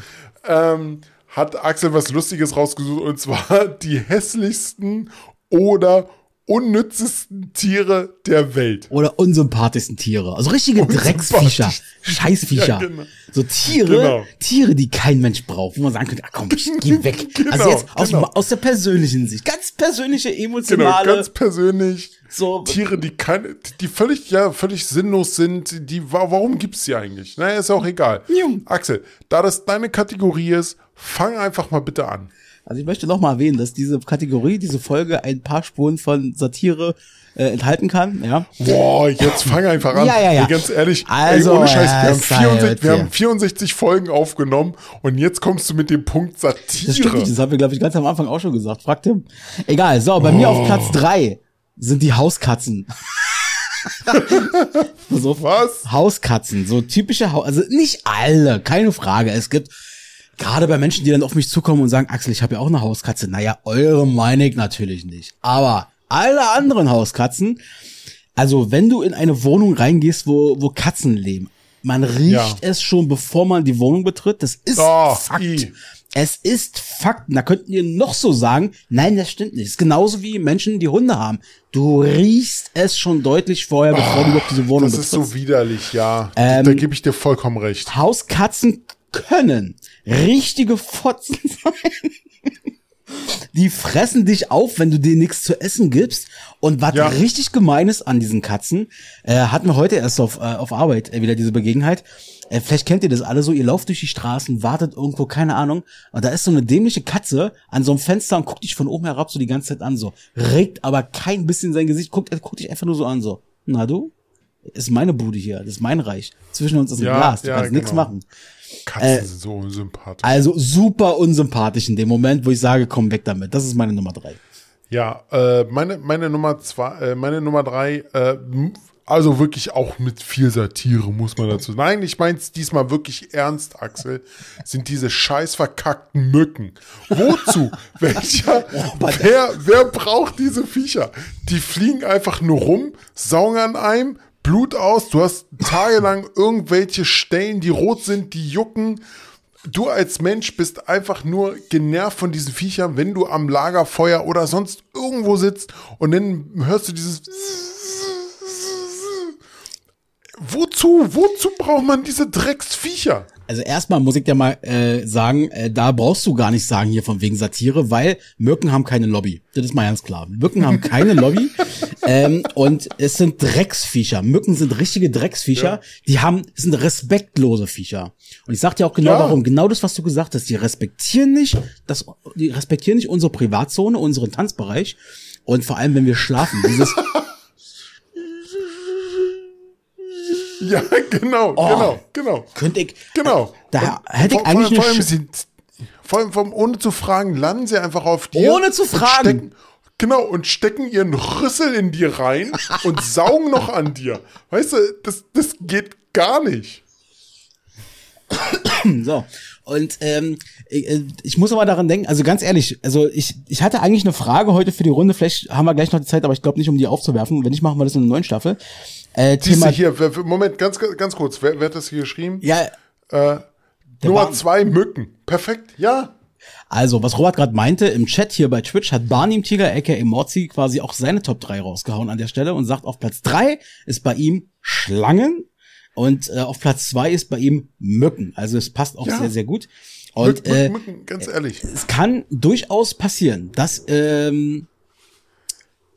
Ähm, hat Axel was Lustiges rausgesucht und zwar die hässlichsten oder unnützesten Tiere der Welt. Oder unsympathischsten Tiere. Also richtige Drecksviecher. Scheißviecher. Ja, genau. So Tiere, Genau. Tiere, die kein Mensch braucht. Wo man sagen könnte, ach komm, ich geh weg. also Genau, jetzt aus, genau. aus der persönlichen Sicht. Ganz persönliche, Genau, emotionale. ganz persönlich. So- Tiere, die keine, die völlig, ja, völlig sinnlos sind, die, wa- warum gibt's die eigentlich? Naja, ist auch egal. Jung. Axel, da das deine Kategorie ist, fang einfach mal bitte an. Also ich möchte noch mal erwähnen, dass diese Kategorie, diese Folge ein paar Spuren von Satire äh, enthalten kann. Ja. Boah, jetzt fang einfach an. Ja, ja, ja. Ey, ganz ehrlich, Also, ey, ohne Scheiß, wir, haben sei 64, jetzt wir haben 64 Folgen aufgenommen und jetzt kommst du mit dem Punkt Das stimmt Satire. nicht, das haben wir, glaube ich, ganz am Anfang auch schon gesagt. Frag Tim. Egal, so, bei mir auf Platz drei sind die Hauskatzen. So Was? Hauskatzen, so typische Haus, also nicht alle, keine Frage. Es gibt gerade bei Menschen, die dann auf mich zukommen und sagen, Axel, ich habe ja auch eine Hauskatze. Naja, eure meine ich natürlich nicht. Aber alle anderen Hauskatzen, also wenn du in eine Wohnung reingehst, wo, wo Katzen leben, man riecht Ja. es schon, bevor man die Wohnung betritt. Das ist Oh, Fakt. i. Es ist Fakt. Da könnten ihr noch so sagen, nein, das stimmt nicht. Es ist genauso wie Menschen, die Hunde haben. Du riechst es schon deutlich vorher, bevor du überhaupt diese Wohnung Das ist betrittst. so widerlich, ja. Ähm, da gebe ich dir vollkommen recht. Hauskatzen können richtige Fotzen sein. Die fressen dich auf, wenn du denen nichts zu essen gibst. Und was Ja. richtig gemein ist an diesen Katzen, äh, hatten wir heute erst auf, äh, auf Arbeit äh, wieder diese Begebenheit. Äh, vielleicht kennt ihr das alle so, ihr lauft durch die Straßen, wartet irgendwo, keine Ahnung, und da ist so eine dämliche Katze an so einem Fenster und guckt dich von oben herab so die ganze Zeit an, so. Regt aber kein bisschen sein Gesicht, guckt, äh, guckt dich einfach nur so an, so. Na du? Ist meine Bude hier, das ist mein Reich. Zwischen uns ist ein Ja, Glas, du ja, kannst nichts genau. machen. Katzen äh, sind so unsympathisch. Also super unsympathisch in dem Moment, wo ich sage, komm weg damit. Das ist meine Nummer drei. Ja, äh, meine, meine Nummer zwei, äh, meine Nummer drei, äh, also wirklich auch mit viel Satire, muss man dazu sagen. Nein, ich mein's diesmal wirklich ernst, Axel, sind diese scheiß verkackten Mücken. Wozu? Welcher, wer, wer braucht diese Viecher? Die fliegen einfach nur rum, saugen an einem, Blut aus, du hast tagelang irgendwelche Stellen, die rot sind, die jucken. Du als Mensch bist einfach nur genervt von diesen Viechern, wenn du am Lagerfeuer oder sonst irgendwo sitzt und dann hörst du dieses. Wozu? Wozu braucht man diese Drecksviecher? Also erstmal muss ich dir mal äh, sagen, äh, da brauchst du gar nicht sagen hier von wegen Satire, weil Mücken haben keine Lobby. Das ist mal ganz klar. Mücken haben keine Lobby ähm, und es sind Drecksviecher. Mücken sind richtige Drecksviecher. Ja. Die haben sind respektlose Viecher. Und ich sag dir auch genau Ja. warum. Genau das, was du gesagt hast. Die respektieren nicht, das, die respektieren nicht unsere Privatzone, unseren Tanzbereich. Und vor allem, wenn wir schlafen, dieses Ja, genau, genau, genau. könnte ich Genau. Da hätte ich vor- eigentlich vor, vor allem, sie, vor allem, vor allem ohne zu fragen, landen sie einfach auf dir. Ohne zu fragen. Stecken, genau, und stecken ihren Rüssel in dir rein und saugen noch an dir. Weißt du, das, das geht gar nicht. So. Und ähm, ich, äh, ich muss aber daran denken, also ganz ehrlich, also ich, ich hatte eigentlich eine Frage heute für die Runde, vielleicht haben wir gleich noch die Zeit, aber ich glaube nicht, um die aufzuwerfen. Wenn nicht, machen wir das in der neuen Staffel. Äh, Thema, hier, Moment, ganz, ganz kurz, wer, wer hat das hier geschrieben? ja, Äh, Nummer Bahn. zwei, Mücken. Perfekt, ja. also was Robert gerade meinte, im Chat hier bei Twitch hat Barney im Tiger, aka Morzi, quasi auch seine Top 3 rausgehauen an der Stelle und sagt, auf Platz 3 ist bei ihm Schlangen und äh, auf Platz 2 ist bei ihm Mücken. Also es passt auch Ja. sehr, sehr gut. Und Mücken, äh, Mücken, ganz ehrlich. es kann durchaus passieren, dass ähm,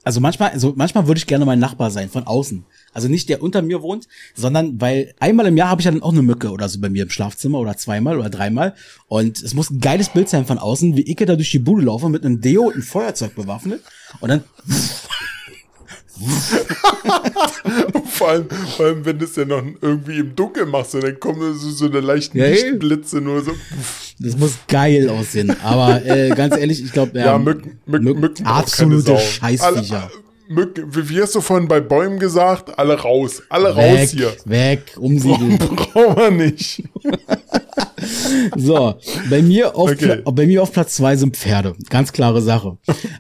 also manchmal, also manchmal würde ich gerne mein Nachbar sein von außen. Also nicht der unter mir wohnt, sondern weil einmal im Jahr habe ich ja dann auch eine Mücke oder so bei mir im Schlafzimmer oder zweimal oder dreimal. Und es muss ein geiles Bild sein von außen, wie ich da durch die Bude laufe mit einem Deo und einem Feuerzeug bewaffnet. Und dann Vor allem, vor allem, wenn du es ja noch irgendwie im Dunkeln machst, und dann kommen so, so eine leichten Ja, ja. Lichtblitze nur so. das muss geil aussehen. Aber äh, ganz ehrlich, ich glaube, Ja, Mücken, Mücken, Mücken. braucht absolute. Scheißviecher. Wie, wie hast du vorhin bei Bäumen gesagt? Alle raus. Alle Weg, raus hier. weg, umsiedeln. Brauchen wir nicht. So, bei mir auf, Okay. Bei mir auf Platz zwei sind Pferde. Ganz klare Sache.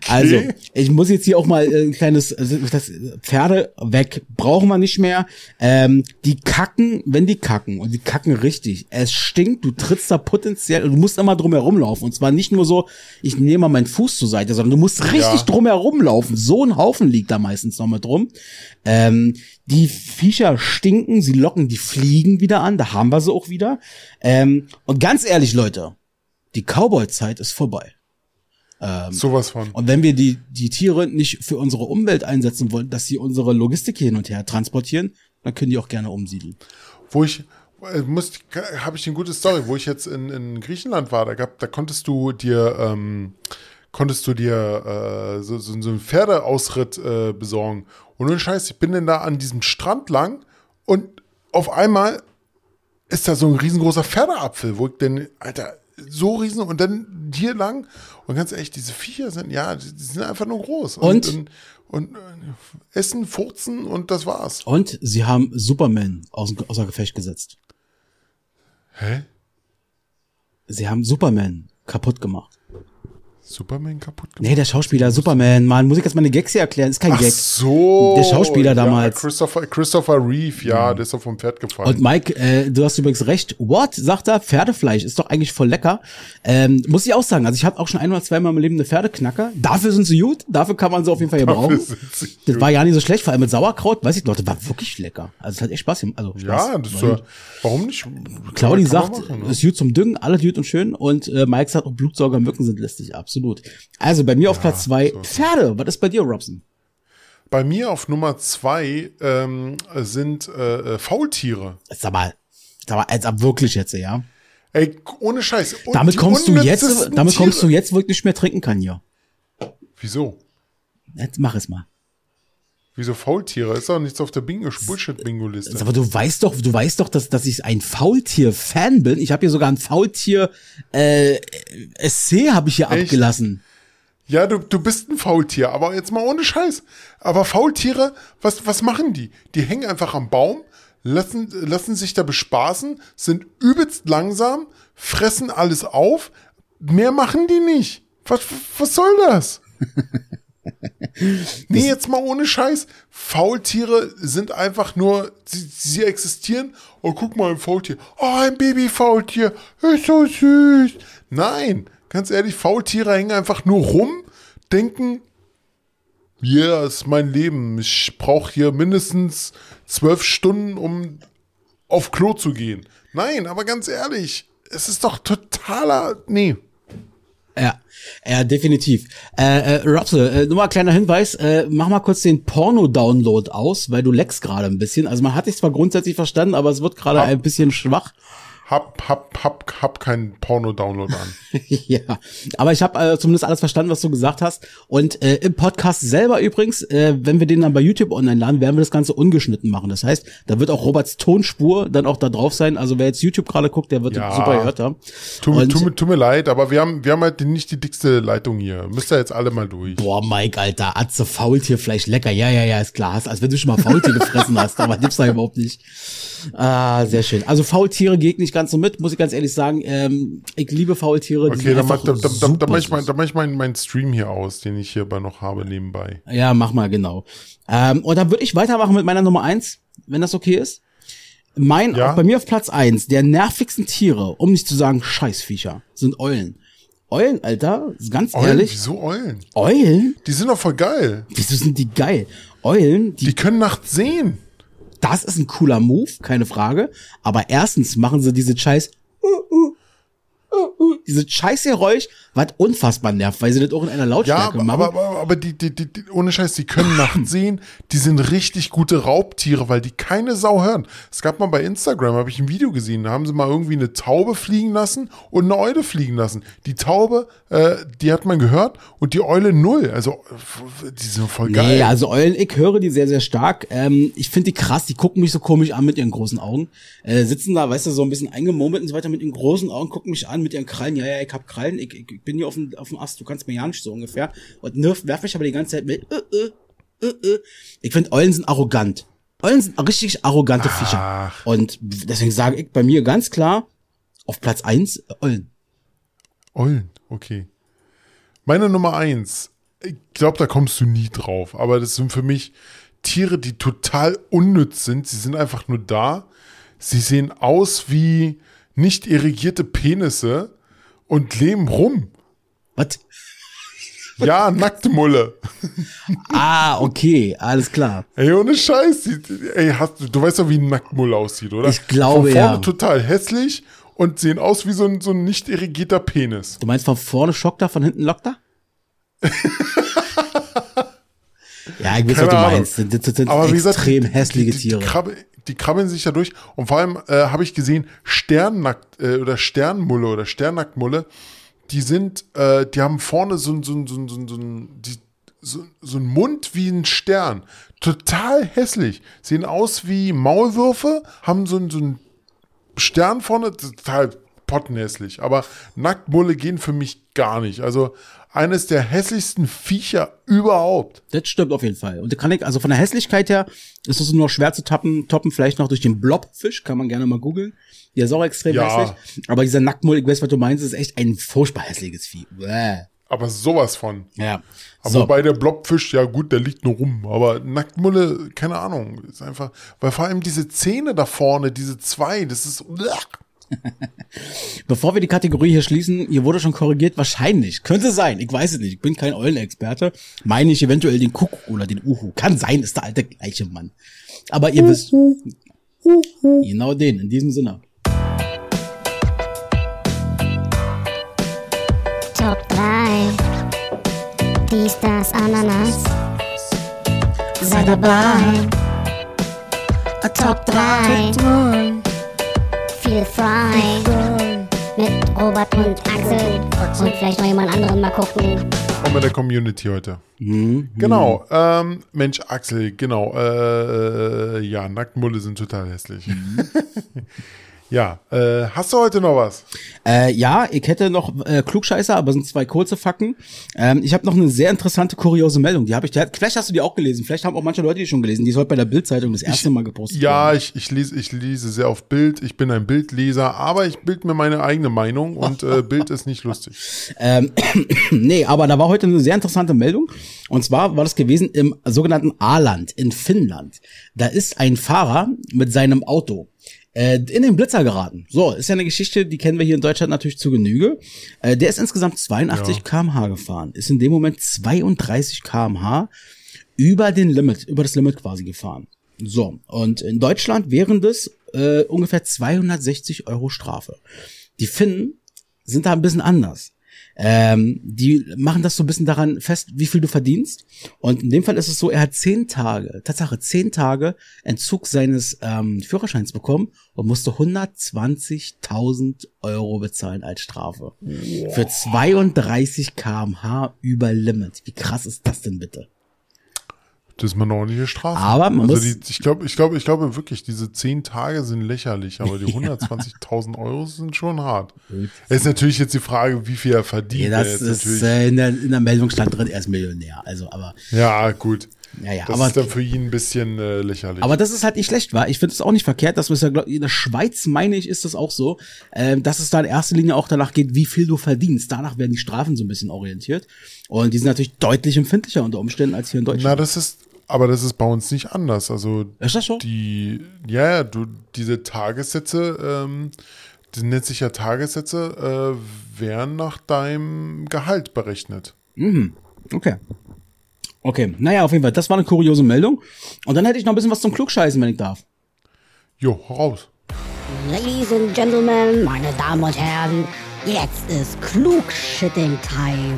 Also, ich muss jetzt hier auch mal äh, ein kleines, also das Pferde weg, brauchen wir nicht mehr. Ähm, die kacken, wenn die kacken, und die kacken richtig, es stinkt, du trittst da potenziell, du musst immer drum herumlaufen. Und zwar nicht nur so, ich nehme mal meinen Fuß zur Seite, sondern du musst richtig Ja. drum herumlaufen. So ein Haufen liegt da meistens noch mit rum. Ähm, die Viecher stinken, sie locken die Fliegen wieder an, da haben wir sie auch wieder. Ähm, und ganz ehrlich, Leute, die Cowboy-Zeit ist vorbei. Sowas von. Und wenn wir die, die Tiere nicht für unsere Umwelt einsetzen wollen, dass sie unsere Logistik hin und her transportieren, dann können die auch gerne umsiedeln. Wo ich, äh, muss, habe ich eine gute Story, wo ich jetzt in, in Griechenland war, da gab, da konntest du dir, ähm, konntest du dir äh, so, so, so einen Pferdeausritt äh, besorgen. Und nun Scheiß, ich bin denn da an diesem Strand lang und auf einmal ist da so ein riesengroßer Pferdeapfel, wo ich denn, Alter, so riesen und dann dir lang. Und ganz ehrlich, diese Viecher sind, ja, die sind einfach nur groß. Und? und, und, äh, essen, furzen und das war's. Und sie haben Superman aus, außer Gefecht gesetzt. Hä? Sie haben Superman kaputt gemacht. Superman kaputt gemacht? Nee, der Schauspieler Superman, Mann, muss ich jetzt meine Gags hier erklären? Ist kein Ach Gag. so. Der Schauspieler ja, damals. Mhm. Christopher, Christopher Reeve, ja, der ist doch vom Pferd gefallen. Und Mike, äh, du hast übrigens recht. What? Sagt er, Pferdefleisch ist doch eigentlich voll lecker. Ähm, muss ich auch sagen. Also ich habe auch schon ein oder zweimal im Leben eine Pferdeknacker. Dafür sind sie gut. Dafür kann man sie auf jeden Fall gebrauchen. sind sie Das war ja nicht so schlecht, vor allem mit Sauerkraut. Weiß ich, Leute, war wirklich lecker. Also es hat echt Spaß gemacht. Also Spaß. ja, das ist warum nicht? Claudi sagt, machen, ne? ist gut zum Düngen, alles gut und schön. Und äh, Mike sagt, auch Blutsauger und Mücken sind lästig. Absolut. Also bei mir auf Platz zwei Pferde. Was ist bei dir, Robson? Bei mir auf Nummer zwei ähm, sind äh, äh, Faultiere. Sag mal, sag mal, als ab wirklich jetzt, ja. Ey, ohne Scheiß. Und Damit kommst du jetzt, damit kommst du jetzt, wo ich nicht mehr trinken kann hier. Wieso? Jetzt mach es mal. Wieso Faultiere? Ist doch nichts auf der Bingo Bullshit-Bingo-Liste. Aber du weißt doch, du weißt doch, dass, dass ich ein Faultier-Fan bin. Ich habe hier sogar ein Faultier äh, Essay habe ich hier Echt? abgelassen. Ja, du, du bist ein Faultier, aber jetzt mal ohne Scheiß. Aber Faultiere, was, was machen die? Die hängen einfach am Baum, lassen, lassen sich da bespaßen, sind übelst langsam, fressen alles auf. Mehr machen die nicht. Was, was soll das? nee, jetzt mal ohne Scheiß. Faultiere sind einfach nur, sie, sie existieren. Oh, guck mal, ein Faultier. Oh, ein Baby-Faultier. Ist so süß. Nein, ganz ehrlich, Faultiere hängen einfach nur rum, denken, ja, ist mein Leben. Ich brauche hier mindestens zwölf Stunden, um auf Klo zu gehen. Nein, aber ganz ehrlich, es ist doch totaler. Nee. Ja, ja, definitiv. Äh, äh, Robse, äh, nur mal ein kleiner Hinweis, äh, mach mal kurz den Porno-Download aus, weil du leckst gerade ein bisschen. Also man hat dich zwar grundsätzlich verstanden, aber es wird gerade ein bisschen schwach. Hab, hab, hab, hab keinen Porno-Download an. ja, aber ich habe äh, zumindest alles verstanden, was du gesagt hast. Und äh, im Podcast selber übrigens, äh, wenn wir den dann bei YouTube online laden, werden wir das Ganze ungeschnitten machen. Das heißt, da wird auch Roberts Tonspur dann auch da drauf sein. Also wer jetzt YouTube gerade guckt, der wird Ja. super gehört haben. Tut, mir- Und- tut, mir- leid, aber wir haben, wir haben halt nicht die dickste Leitung hier. Müsst ihr jetzt alle mal durch. Boah, Mike, Alter, Atze, Faultierfleisch, lecker. Ja, ja, ja, ist klar. Hast- Als wenn du schon mal Faultier gefressen hast, aber gibt's da überhaupt nicht. Ah, sehr schön. Also Faultiere geht nicht ganz so mit, muss ich ganz ehrlich sagen. Ähm, ich liebe Faultiere. Okay, dann mach, da, da, da, da mach ich, mein, da mach ich meinen mein Stream hier aus, den ich hierbei noch habe nebenbei. Ja, mach mal, genau. Ähm, und dann würde ich weitermachen mit meiner Nummer eins, wenn das okay ist. Mein, Ja. bei mir auf Platz eins der nervigsten Tiere, um nicht zu sagen Scheißviecher, sind Eulen. Eulen, Alter, ganz Eulen? ehrlich. Wieso Eulen? Eulen? Die sind doch voll geil. Wieso sind die geil? Eulen, die Die können nachts sehen. Das ist ein cooler Move, keine Frage. Aber erstens machen sie diese Scheiß, diese Scheißgeräusch, was unfassbar nervt, weil sie das auch in einer Ja, Lautstärke aber, machen. aber, aber, aber die, die, die, die, ohne Scheiß, die können nachts sehen. Die sind richtig gute Raubtiere, weil die keine Sau hören. Es gab mal bei Instagram, habe ich ein Video gesehen, da haben sie mal irgendwie eine Taube fliegen lassen und eine Eule fliegen lassen. Die Taube, äh, die hat man gehört und die Eule null. Also, die sind voll geil. Nee, also Eulen, ich höre die sehr, sehr stark. Ähm, ich finde die krass, die gucken mich so komisch an mit ihren großen Augen. Äh, sitzen da, weißt du, so ein bisschen eingemurmelt und so weiter mit ihren großen Augen, gucken mich an mit ihren Krallen. Ja, ja, ich hab Krallen, ich, ich, ich bin hier auf dem, auf dem Ast, du kannst mir ja nicht so ungefähr. Und nerv, werf mich aber die ganze Zeit mit, äh, äh, äh, äh. Ich finde, Eulen sind arrogant. Eulen sind richtig arrogante Viecher. Ach. Und deswegen sage ich bei mir ganz klar, auf Platz eins Eulen. Eulen, okay. Meine Nummer eins, ich glaube, da kommst du nie drauf, aber das sind für mich Tiere, die total unnütz sind. Sie sind einfach nur da. Sie sehen aus wie nicht irrigierte Penisse und leben rum. Was? Ja, nackte Mulle. Ah, okay, alles klar. Ey, ohne Scheiß. Die, die- ey, hast, du du weißt doch, wie ein Nacktmulle aussieht, oder? Ich glaube, Von vorne ja. total hässlich und sehen aus wie so ein, so ein nicht irrigierter Penis. Du meinst von vorne schockt er, von hinten lockt er? ja, ich weiß, was du Ahnung. meinst. Das das sind Aber wie gesagt, extrem die- hässliche die, die, Tiere. Die, krabbe, die krabbeln sich da durch. Und vor allem äh, habe ich gesehen, Sternnackt äh, oder Sternmulle oder Sternnacktmulle, die sind, äh, die haben vorne so, so, so, so, so, die, so, so ein Mund wie ein Stern. Total hässlich. Sehen aus wie Maulwürfe, haben so, so einen Stern vorne, total pottenhässlich. Aber Nacktmulle gehen für mich gar nicht. Also eines der hässlichsten Viecher überhaupt. Das stimmt auf jeden Fall. Und kann ich, also von der Hässlichkeit her ist es nur schwer zu toppen, toppen, vielleicht noch durch den Blobfisch, kann man gerne mal googeln. Der ist auch extrem Ja. hässlich. Aber dieser Nacktmull, ich weiß, was du meinst, ist echt ein furchtbar hässliches Vieh. Bäh. Aber sowas von. Ja. Aber So. wobei der Blobfisch, ja gut, der liegt nur rum. Aber Nacktmulle, keine Ahnung, ist einfach, weil vor allem diese Zähne da vorne, diese zwei, das ist, Bevor wir die Kategorie hier schließen, hier wurde schon korrigiert, wahrscheinlich. Könnte sein, ich weiß es nicht. Ich bin kein Eulenexperte. Meine ich eventuell den Kuckuck oder den Uhu. Kann sein, ist der alte gleiche Mann. Aber ihr wisst. Genau den, in diesem Sinne. Top 3. Dies, das, Ananas. Sei dabei. Top 3. Viel Fry. Mit Robert und Axel. Und vielleicht noch jemand anderen mal gucken. auch mit der Community heute. Mhm. Genau, ähm, Mensch, Axel, genau, äh, äh, ja, Nacktmulle sind total hässlich. Mhm. ja, äh, hast du heute noch was? Äh, ja, ich hätte noch äh, Klugscheißer, aber sind zwei kurze Fakten. Ähm, ich habe noch eine sehr interessante, kuriose Meldung. Die habe ich, vielleicht hast du die auch gelesen. Vielleicht haben auch manche Leute die schon gelesen. Die ist heute bei der Bildzeitung das erste Mal gepostet. Ja, worden. ich, ich, lese, ich lese sehr auf Bild, ich bin ein Bildleser, aber ich bild mir meine eigene Meinung und äh, Bild ist nicht lustig. Ähm, nee, aber da war heute eine sehr interessante Meldung. Und zwar war das gewesen im sogenannten A-Land in Finnland. Da ist ein Fahrer mit seinem Auto äh, in den Blitzer geraten. So, ist ja eine Geschichte, die kennen wir hier in Deutschland natürlich zu Genüge. Äh, der ist insgesamt 82 Ja. kmh gefahren, ist in dem Moment 32 kmh über den Limit, über das Limit quasi gefahren. So, und in Deutschland wären das äh, ungefähr 260 Euro Strafe. Die Finnen sind da ein bisschen anders. Ähm, die machen das so ein bisschen daran fest, wie viel du verdienst. Und in dem Fall ist es so, er hat zehn Tage, Tatsache zehn Tage Entzug seines ähm, Führerscheins bekommen und musste 120.000 Euro bezahlen als Strafe. Für 32 kmh über Limit. Wie krass ist das denn bitte? Das ist mal eine ordentliche Strafe. Aber man also muss- die, ich glaube, ich glaube, ich glaube wirklich, diese zehn Tage sind lächerlich, aber die 120.000 Euro sind schon hart. Es ist natürlich jetzt die Frage, wie viel er verdient. Ja, das ist äh, in, der, in der Meldung stand drin, er ist Millionär. Also, aber ja, gut. Ja, ja, das aber- ist dann für ihn ein bisschen äh, lächerlich. Aber das ist halt nicht schlecht, war. Ich finde es auch nicht verkehrt, dass wir es ja, glaub, in der Schweiz, meine ich, ist das auch so, ähm, dass es da in erster Linie auch danach geht, wie viel du verdienst. Danach werden die Strafen so ein bisschen orientiert. Und die sind natürlich deutlich empfindlicher unter Umständen als hier in Na, Deutschland. das ist, aber das ist bei uns nicht anders. Also ist das so? die, ja, ja, du, diese Tagessätze, ähm, das nennt sich ja Tagessätze, äh, werden nach deinem Gehalt berechnet. Okay. Okay, naja, auf jeden Fall, das war eine kuriose Meldung. Und dann hätte ich noch ein bisschen was zum Klugscheißen, wenn ich darf. Jo, raus. Ladies and Gentlemen, meine Damen und Herren, jetzt ist Klugshitting-Time.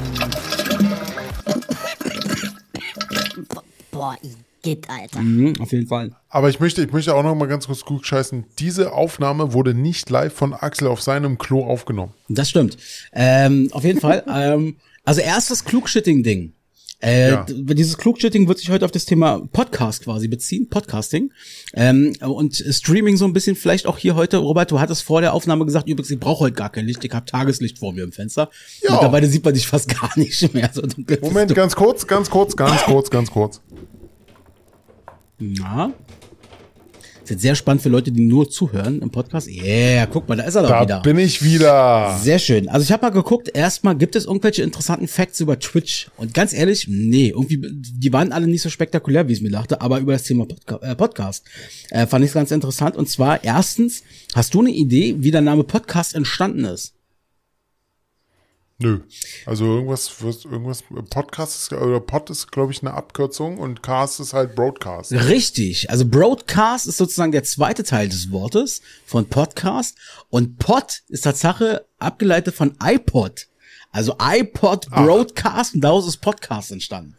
Boah, Igitt, Alter. Mhm, auf jeden Fall. Aber ich möchte, ich möchte auch noch mal ganz kurz gut scheißen. Diese Aufnahme wurde nicht live von Axel auf seinem Klo aufgenommen. Das stimmt. Ähm, auf jeden Fall. Ähm, also erstes Klugschitting-Ding. Äh, Ja. Dieses Klugschitting wird sich heute auf das Thema Podcast quasi beziehen, Podcasting ähm, und Streaming so ein bisschen. Vielleicht auch hier heute, Robert, du hattest vor der Aufnahme gesagt, übrigens, ich brauche heute gar kein Licht, ich habe Tageslicht vor mir im Fenster. Ja. Mittlerweile sieht man dich fast gar nicht mehr. So Moment, ganz kurz, ganz kurz, ganz kurz, ganz kurz. Na? Ist jetzt sehr spannend für Leute, die nur zuhören im Podcast. Yeah, guck mal, da ist er doch Da wieder. bin ich wieder. Sehr schön. Also ich habe mal geguckt, erstmal gibt es irgendwelche interessanten Facts über Twitch. Und ganz ehrlich, nee, irgendwie, die waren alle nicht so spektakulär, wie ich es mir dachte, aber über das Thema Podca äh, Podcast äh, fand ich es ganz interessant. Und zwar erstens, hast du eine Idee, wie der Name Podcast entstanden ist? Nö. Also irgendwas, was- irgendwas, Podcast ist, oder Pod ist, glaube ich, eine Abkürzung und Cast ist halt Broadcast. Richtig. Also Broadcast ist sozusagen der zweite Teil des Wortes von Podcast. Und Pod ist Tatsache abgeleitet von iPod. Also iPod Broadcast und daraus ist Podcast entstanden.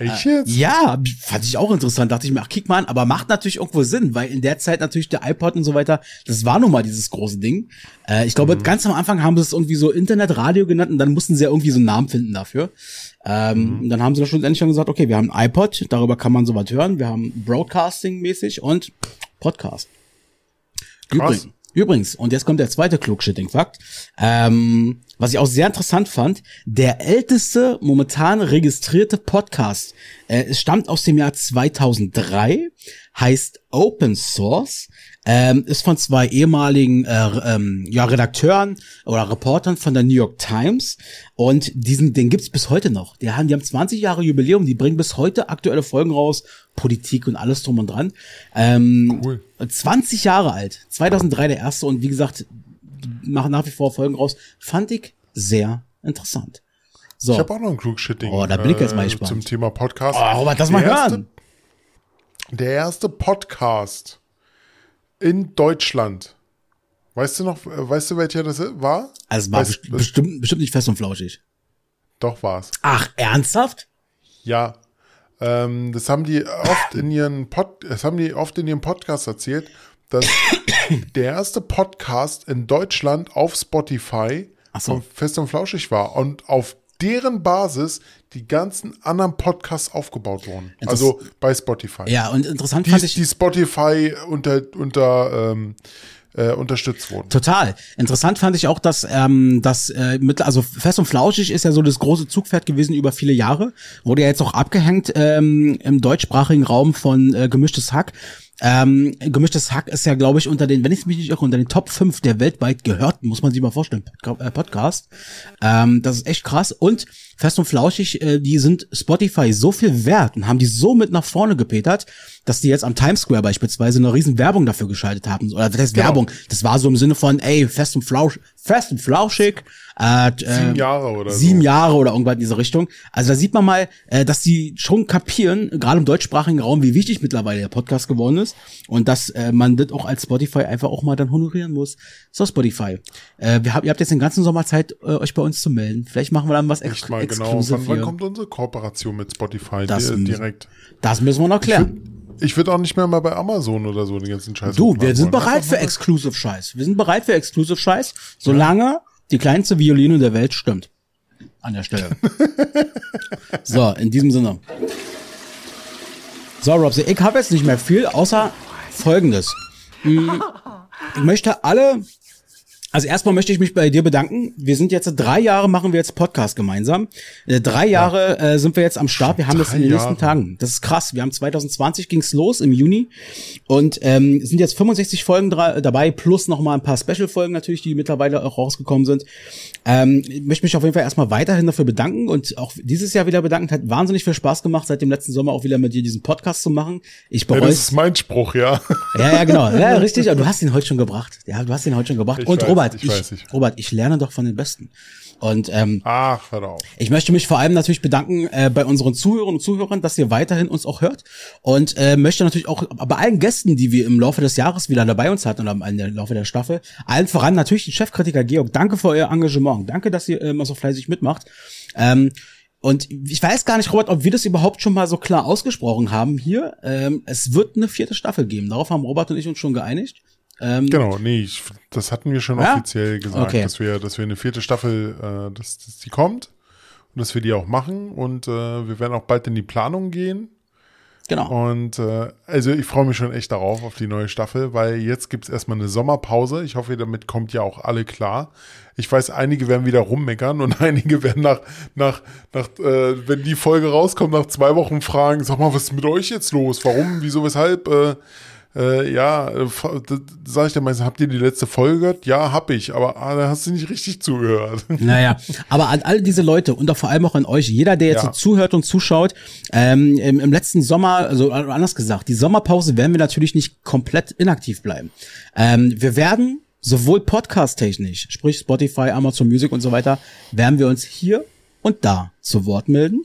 Echt jetzt? Ja, fand ich auch interessant. Dachte ich mir, ach, kick mal an. Aber macht natürlich irgendwo Sinn, weil in der Zeit natürlich der iPod und so weiter, das war nun mal dieses große Ding. Äh, ich glaube, ganz am Anfang haben sie es irgendwie so Internetradio genannt und dann mussten sie ja irgendwie so einen Namen finden dafür. Ähm, und Dann haben sie dann schlussendlich schon gesagt, okay, wir haben ein iPod, darüber kann man sowas hören. Wir haben Broadcasting-mäßig und Podcast. Krass. Übrigens, Übrigens, und jetzt kommt der zweite Klugschitting-Fakt, ähm, was ich auch sehr interessant fand, der älteste momentan registrierte Podcast, äh, es stammt aus dem Jahr 2003, heißt Open Source, ähm, ist von zwei ehemaligen äh, ähm, ja, Redakteuren oder Reportern von der New York Times und diesen, den gibt's bis heute noch. Die haben, die haben 20 Jahre Jubiläum, die bringen bis heute aktuelle Folgen raus, Politik und alles drum und dran. Ähm, Cool. 20 Jahre alt, 2003 der erste und wie gesagt, machen nach wie vor Folgen raus. Fand ich sehr interessant. So. Ich habe auch noch ein Klugschitting. Oh, da bin ich jetzt mal äh, gespannt. Zum Thema Podcast. Oh, Robert, das mal Der erste- hören. Der erste Podcast in Deutschland. Weißt du noch, äh, weißt du, welcher das war? Also es war Weißt- best bestimmt, bestimmt nicht fest und flauschig. Doch war's. Ach, ernsthaft? Ja. Ähm, das haben die oft in ihren Pod, das haben die oft in ihrem Podcast erzählt, dass der erste Podcast in Deutschland auf Spotify so. von Fest und Flauschig war und auf deren Basis die ganzen anderen Podcasts aufgebaut wurden. Also bei Spotify. Ja, und interessant Die, fand ich die Spotify unter, unter ähm, äh, unterstützt wurden. total. Interessant fand ich auch, dass ähm, das äh, mit, also fest und flauschig ist ja so das große Zugpferd gewesen über viele Jahre. Wurde ja jetzt auch abgehängt ähm, im deutschsprachigen Raum von äh, gemischtes Hack. Ähm, gemischtes Hack ist ja, glaube ich, unter den, wenn ich mich nicht irre, unter den Top 5 der weltweit gehörten, muss man sich mal vorstellen, äh, Podcast. Ähm, das ist echt krass. Und Fest und Flauschig, äh, die sind Spotify so viel wert und haben die so mit nach vorne gepetert, dass die jetzt am Times Square beispielsweise eine riesen Werbung dafür geschaltet haben. Oder das heißt Genau. Werbung. Das war so im Sinne von, ey, Fest und Flausch, Fest und Flauschig. Äh, Sieben äh, Jahre oder sieben so. Jahre oder irgendwas in diese Richtung. Also da sieht man mal, äh, dass die schon kapieren, gerade im deutschsprachigen Raum, wie wichtig mittlerweile der Podcast geworden ist und dass äh, man das auch als Spotify einfach auch mal dann honorieren muss. So Spotify. Äh, wir hab, ihr habt jetzt den ganzen Sommer Zeit, äh, euch bei uns zu melden. Vielleicht machen wir dann was ex Echt mal genau. Wann, wann kommt unsere Kooperation mit Spotify Das direkt? Das müssen wir noch klären. Ich würde auch nicht mehr mal bei Amazon oder so den ganzen Scheiß. Du, wir sind wollen. bereit für Exclusive Scheiß. Wir sind bereit für Exclusive Scheiß, solange die kleinste Violine der Welt stimmt. An der Stelle. so, in diesem Sinne. So, Robsy, ich habe jetzt nicht mehr viel, außer folgendes. Mm, Ich möchte alle, also erstmal möchte ich mich bei dir bedanken. Wir sind jetzt drei Jahre, machen wir jetzt Podcast gemeinsam. Äh, Drei Jahre äh, sind wir jetzt am Start. Wir haben das in den nächsten Jahre. Tagen. Das ist krass. Wir haben 2020 ging's los im Juni und ähm, sind jetzt 65 Folgen dabei plus noch mal ein paar Special-Folgen natürlich, die mittlerweile auch rausgekommen sind. Ähm, ich möchte mich auf jeden Fall erstmal weiterhin dafür bedanken und auch dieses Jahr wieder bedanken. Hat wahnsinnig viel Spaß gemacht, seit dem letzten Sommer auch wieder mit dir diesen Podcast zu machen. Ich Ja, bereue das es. ist mein Spruch, ja. Ja, ja, genau. Ja, richtig. Aber du hast ihn heute schon gebracht. Ja, du hast ihn heute schon gebracht. Ich und weiß, Robert, ich ich, weiß, ich- Robert, ich lerne doch von den Besten. Und ähm, Ach, hör auf. ich möchte mich vor allem natürlich bedanken äh, bei unseren Zuhörern und Zuhörern, dass ihr weiterhin uns auch hört. Und äh, möchte natürlich auch bei allen Gästen, die wir im Laufe des Jahres wieder dabei uns hatten oder im Laufe der Staffel, allen voran natürlich den Chefkritiker Georg. Danke für euer Engagement. Danke, dass ihr immer so fleißig mitmacht. Ähm, und ich weiß gar nicht, Robert, ob wir das überhaupt schon mal so klar ausgesprochen haben hier. Ähm, es wird eine vierte Staffel geben. Darauf haben Robert und ich uns schon geeinigt. Ähm, Genau, nee, ich, das hatten wir schon Ja? offiziell gesagt, Okay. dass wir, dass wir eine vierte Staffel, äh, dass, dass die kommt und dass wir die auch machen und äh, wir werden auch bald in die Planung gehen. Genau. Und äh, also ich freue mich schon echt darauf, auf die neue Staffel, weil jetzt gibt's erstmal eine Sommerpause. Ich hoffe, damit kommt ja auch alle klar. Ich weiß, einige werden wieder rummeckern und einige werden nach, nach, nach äh, wenn die Folge rauskommt, nach zwei Wochen fragen, sag mal, was ist mit euch jetzt los? Warum, wieso, weshalb? Äh, äh, ja, äh, sag ich dir meistens, habt ihr die letzte Folge gehört? Ja, hab ich, aber ah, da hast du nicht richtig zugehört. Naja, aber an all diese Leute und auch vor allem auch an euch, jeder, der jetzt Ja. so zuhört und zuschaut, ähm, im, im letzten Sommer, also anders gesagt, die Sommerpause werden wir natürlich nicht komplett inaktiv bleiben. Ähm, wir werden sowohl podcast-technisch, sprich Spotify, Amazon Music und so weiter, werden wir uns hier und da zu Wort melden.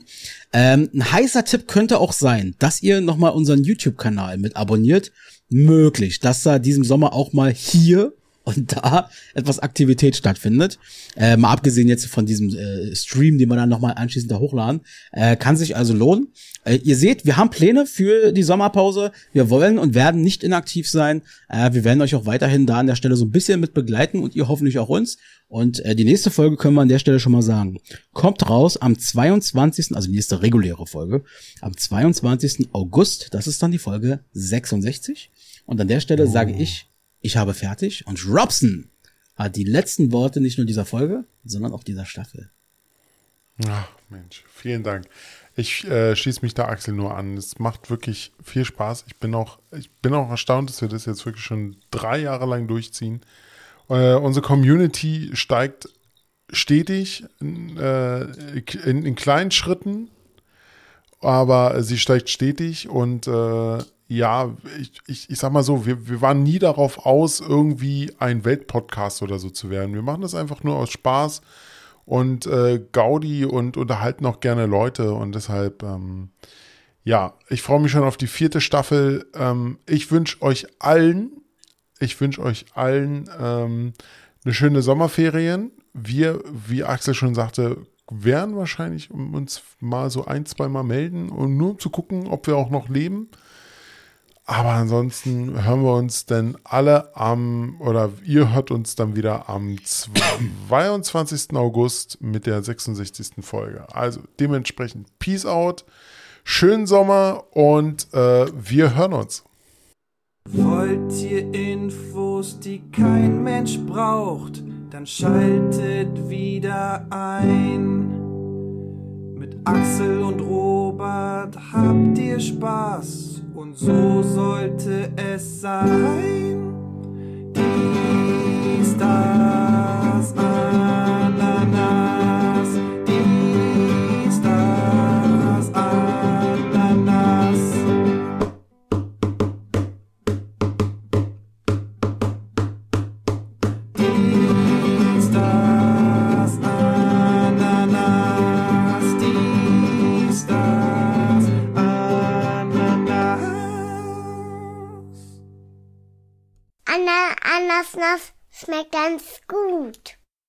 Ähm, ein heißer Tipp könnte auch sein, dass ihr nochmal unseren YouTube-Kanal mit abonniert. Möglich, dass da diesem Sommer auch mal hier und da etwas Aktivität stattfindet. Äh, mal abgesehen jetzt von diesem äh, Stream, den wir dann nochmal anschließend da hochladen. Äh, kann sich also lohnen. Äh, ihr seht, wir haben Pläne für die Sommerpause. Wir wollen und werden nicht inaktiv sein. Äh, wir werden euch auch weiterhin da an der Stelle so ein bisschen mit begleiten und ihr hoffentlich auch uns. Und äh, die nächste Folge können wir an der Stelle schon mal sagen. Kommt raus am 22., also die nächste reguläre Folge, am 22. August. Das ist dann die Folge 66. Und an der Stelle sage ich, ich habe fertig und Robson hat die letzten Worte nicht nur dieser Folge, sondern auch dieser Staffel. Ach, Mensch, vielen Dank. Ich äh, schließe mich da Axel nur an. Es macht wirklich viel Spaß. Ich bin auch, ich bin auch erstaunt, dass wir das jetzt wirklich schon drei Jahre lang durchziehen. Äh, unsere Community steigt stetig äh, in, in, kleinen Schritten, aber sie steigt stetig und äh, ja, ich, ich, ich sag mal so, wir, wir waren nie darauf aus, irgendwie ein Weltpodcast oder so zu werden. Wir machen das einfach nur aus Spaß und äh, Gaudi und unterhalten auch gerne Leute und deshalb, ähm, ja, ich freue mich schon auf die vierte Staffel. Ähm, ich wünsche euch allen, ich wünsche euch allen ähm, eine schöne Sommerferien. Wir, wie Axel schon sagte, werden wahrscheinlich uns mal so ein, zwei Mal melden und nur um zu gucken, ob wir auch noch leben. Aber ansonsten hören wir uns denn alle am, oder ihr hört uns dann wieder am 22. August mit der 66. Folge. Also dementsprechend Peace out, schönen Sommer und äh, wir hören uns. Wollt ihr Infos, die kein Mensch braucht, dann schaltet wieder ein. Axel und Robert habt ihr Spaß und so sollte es sein. Dies, das, Ananas. Anna,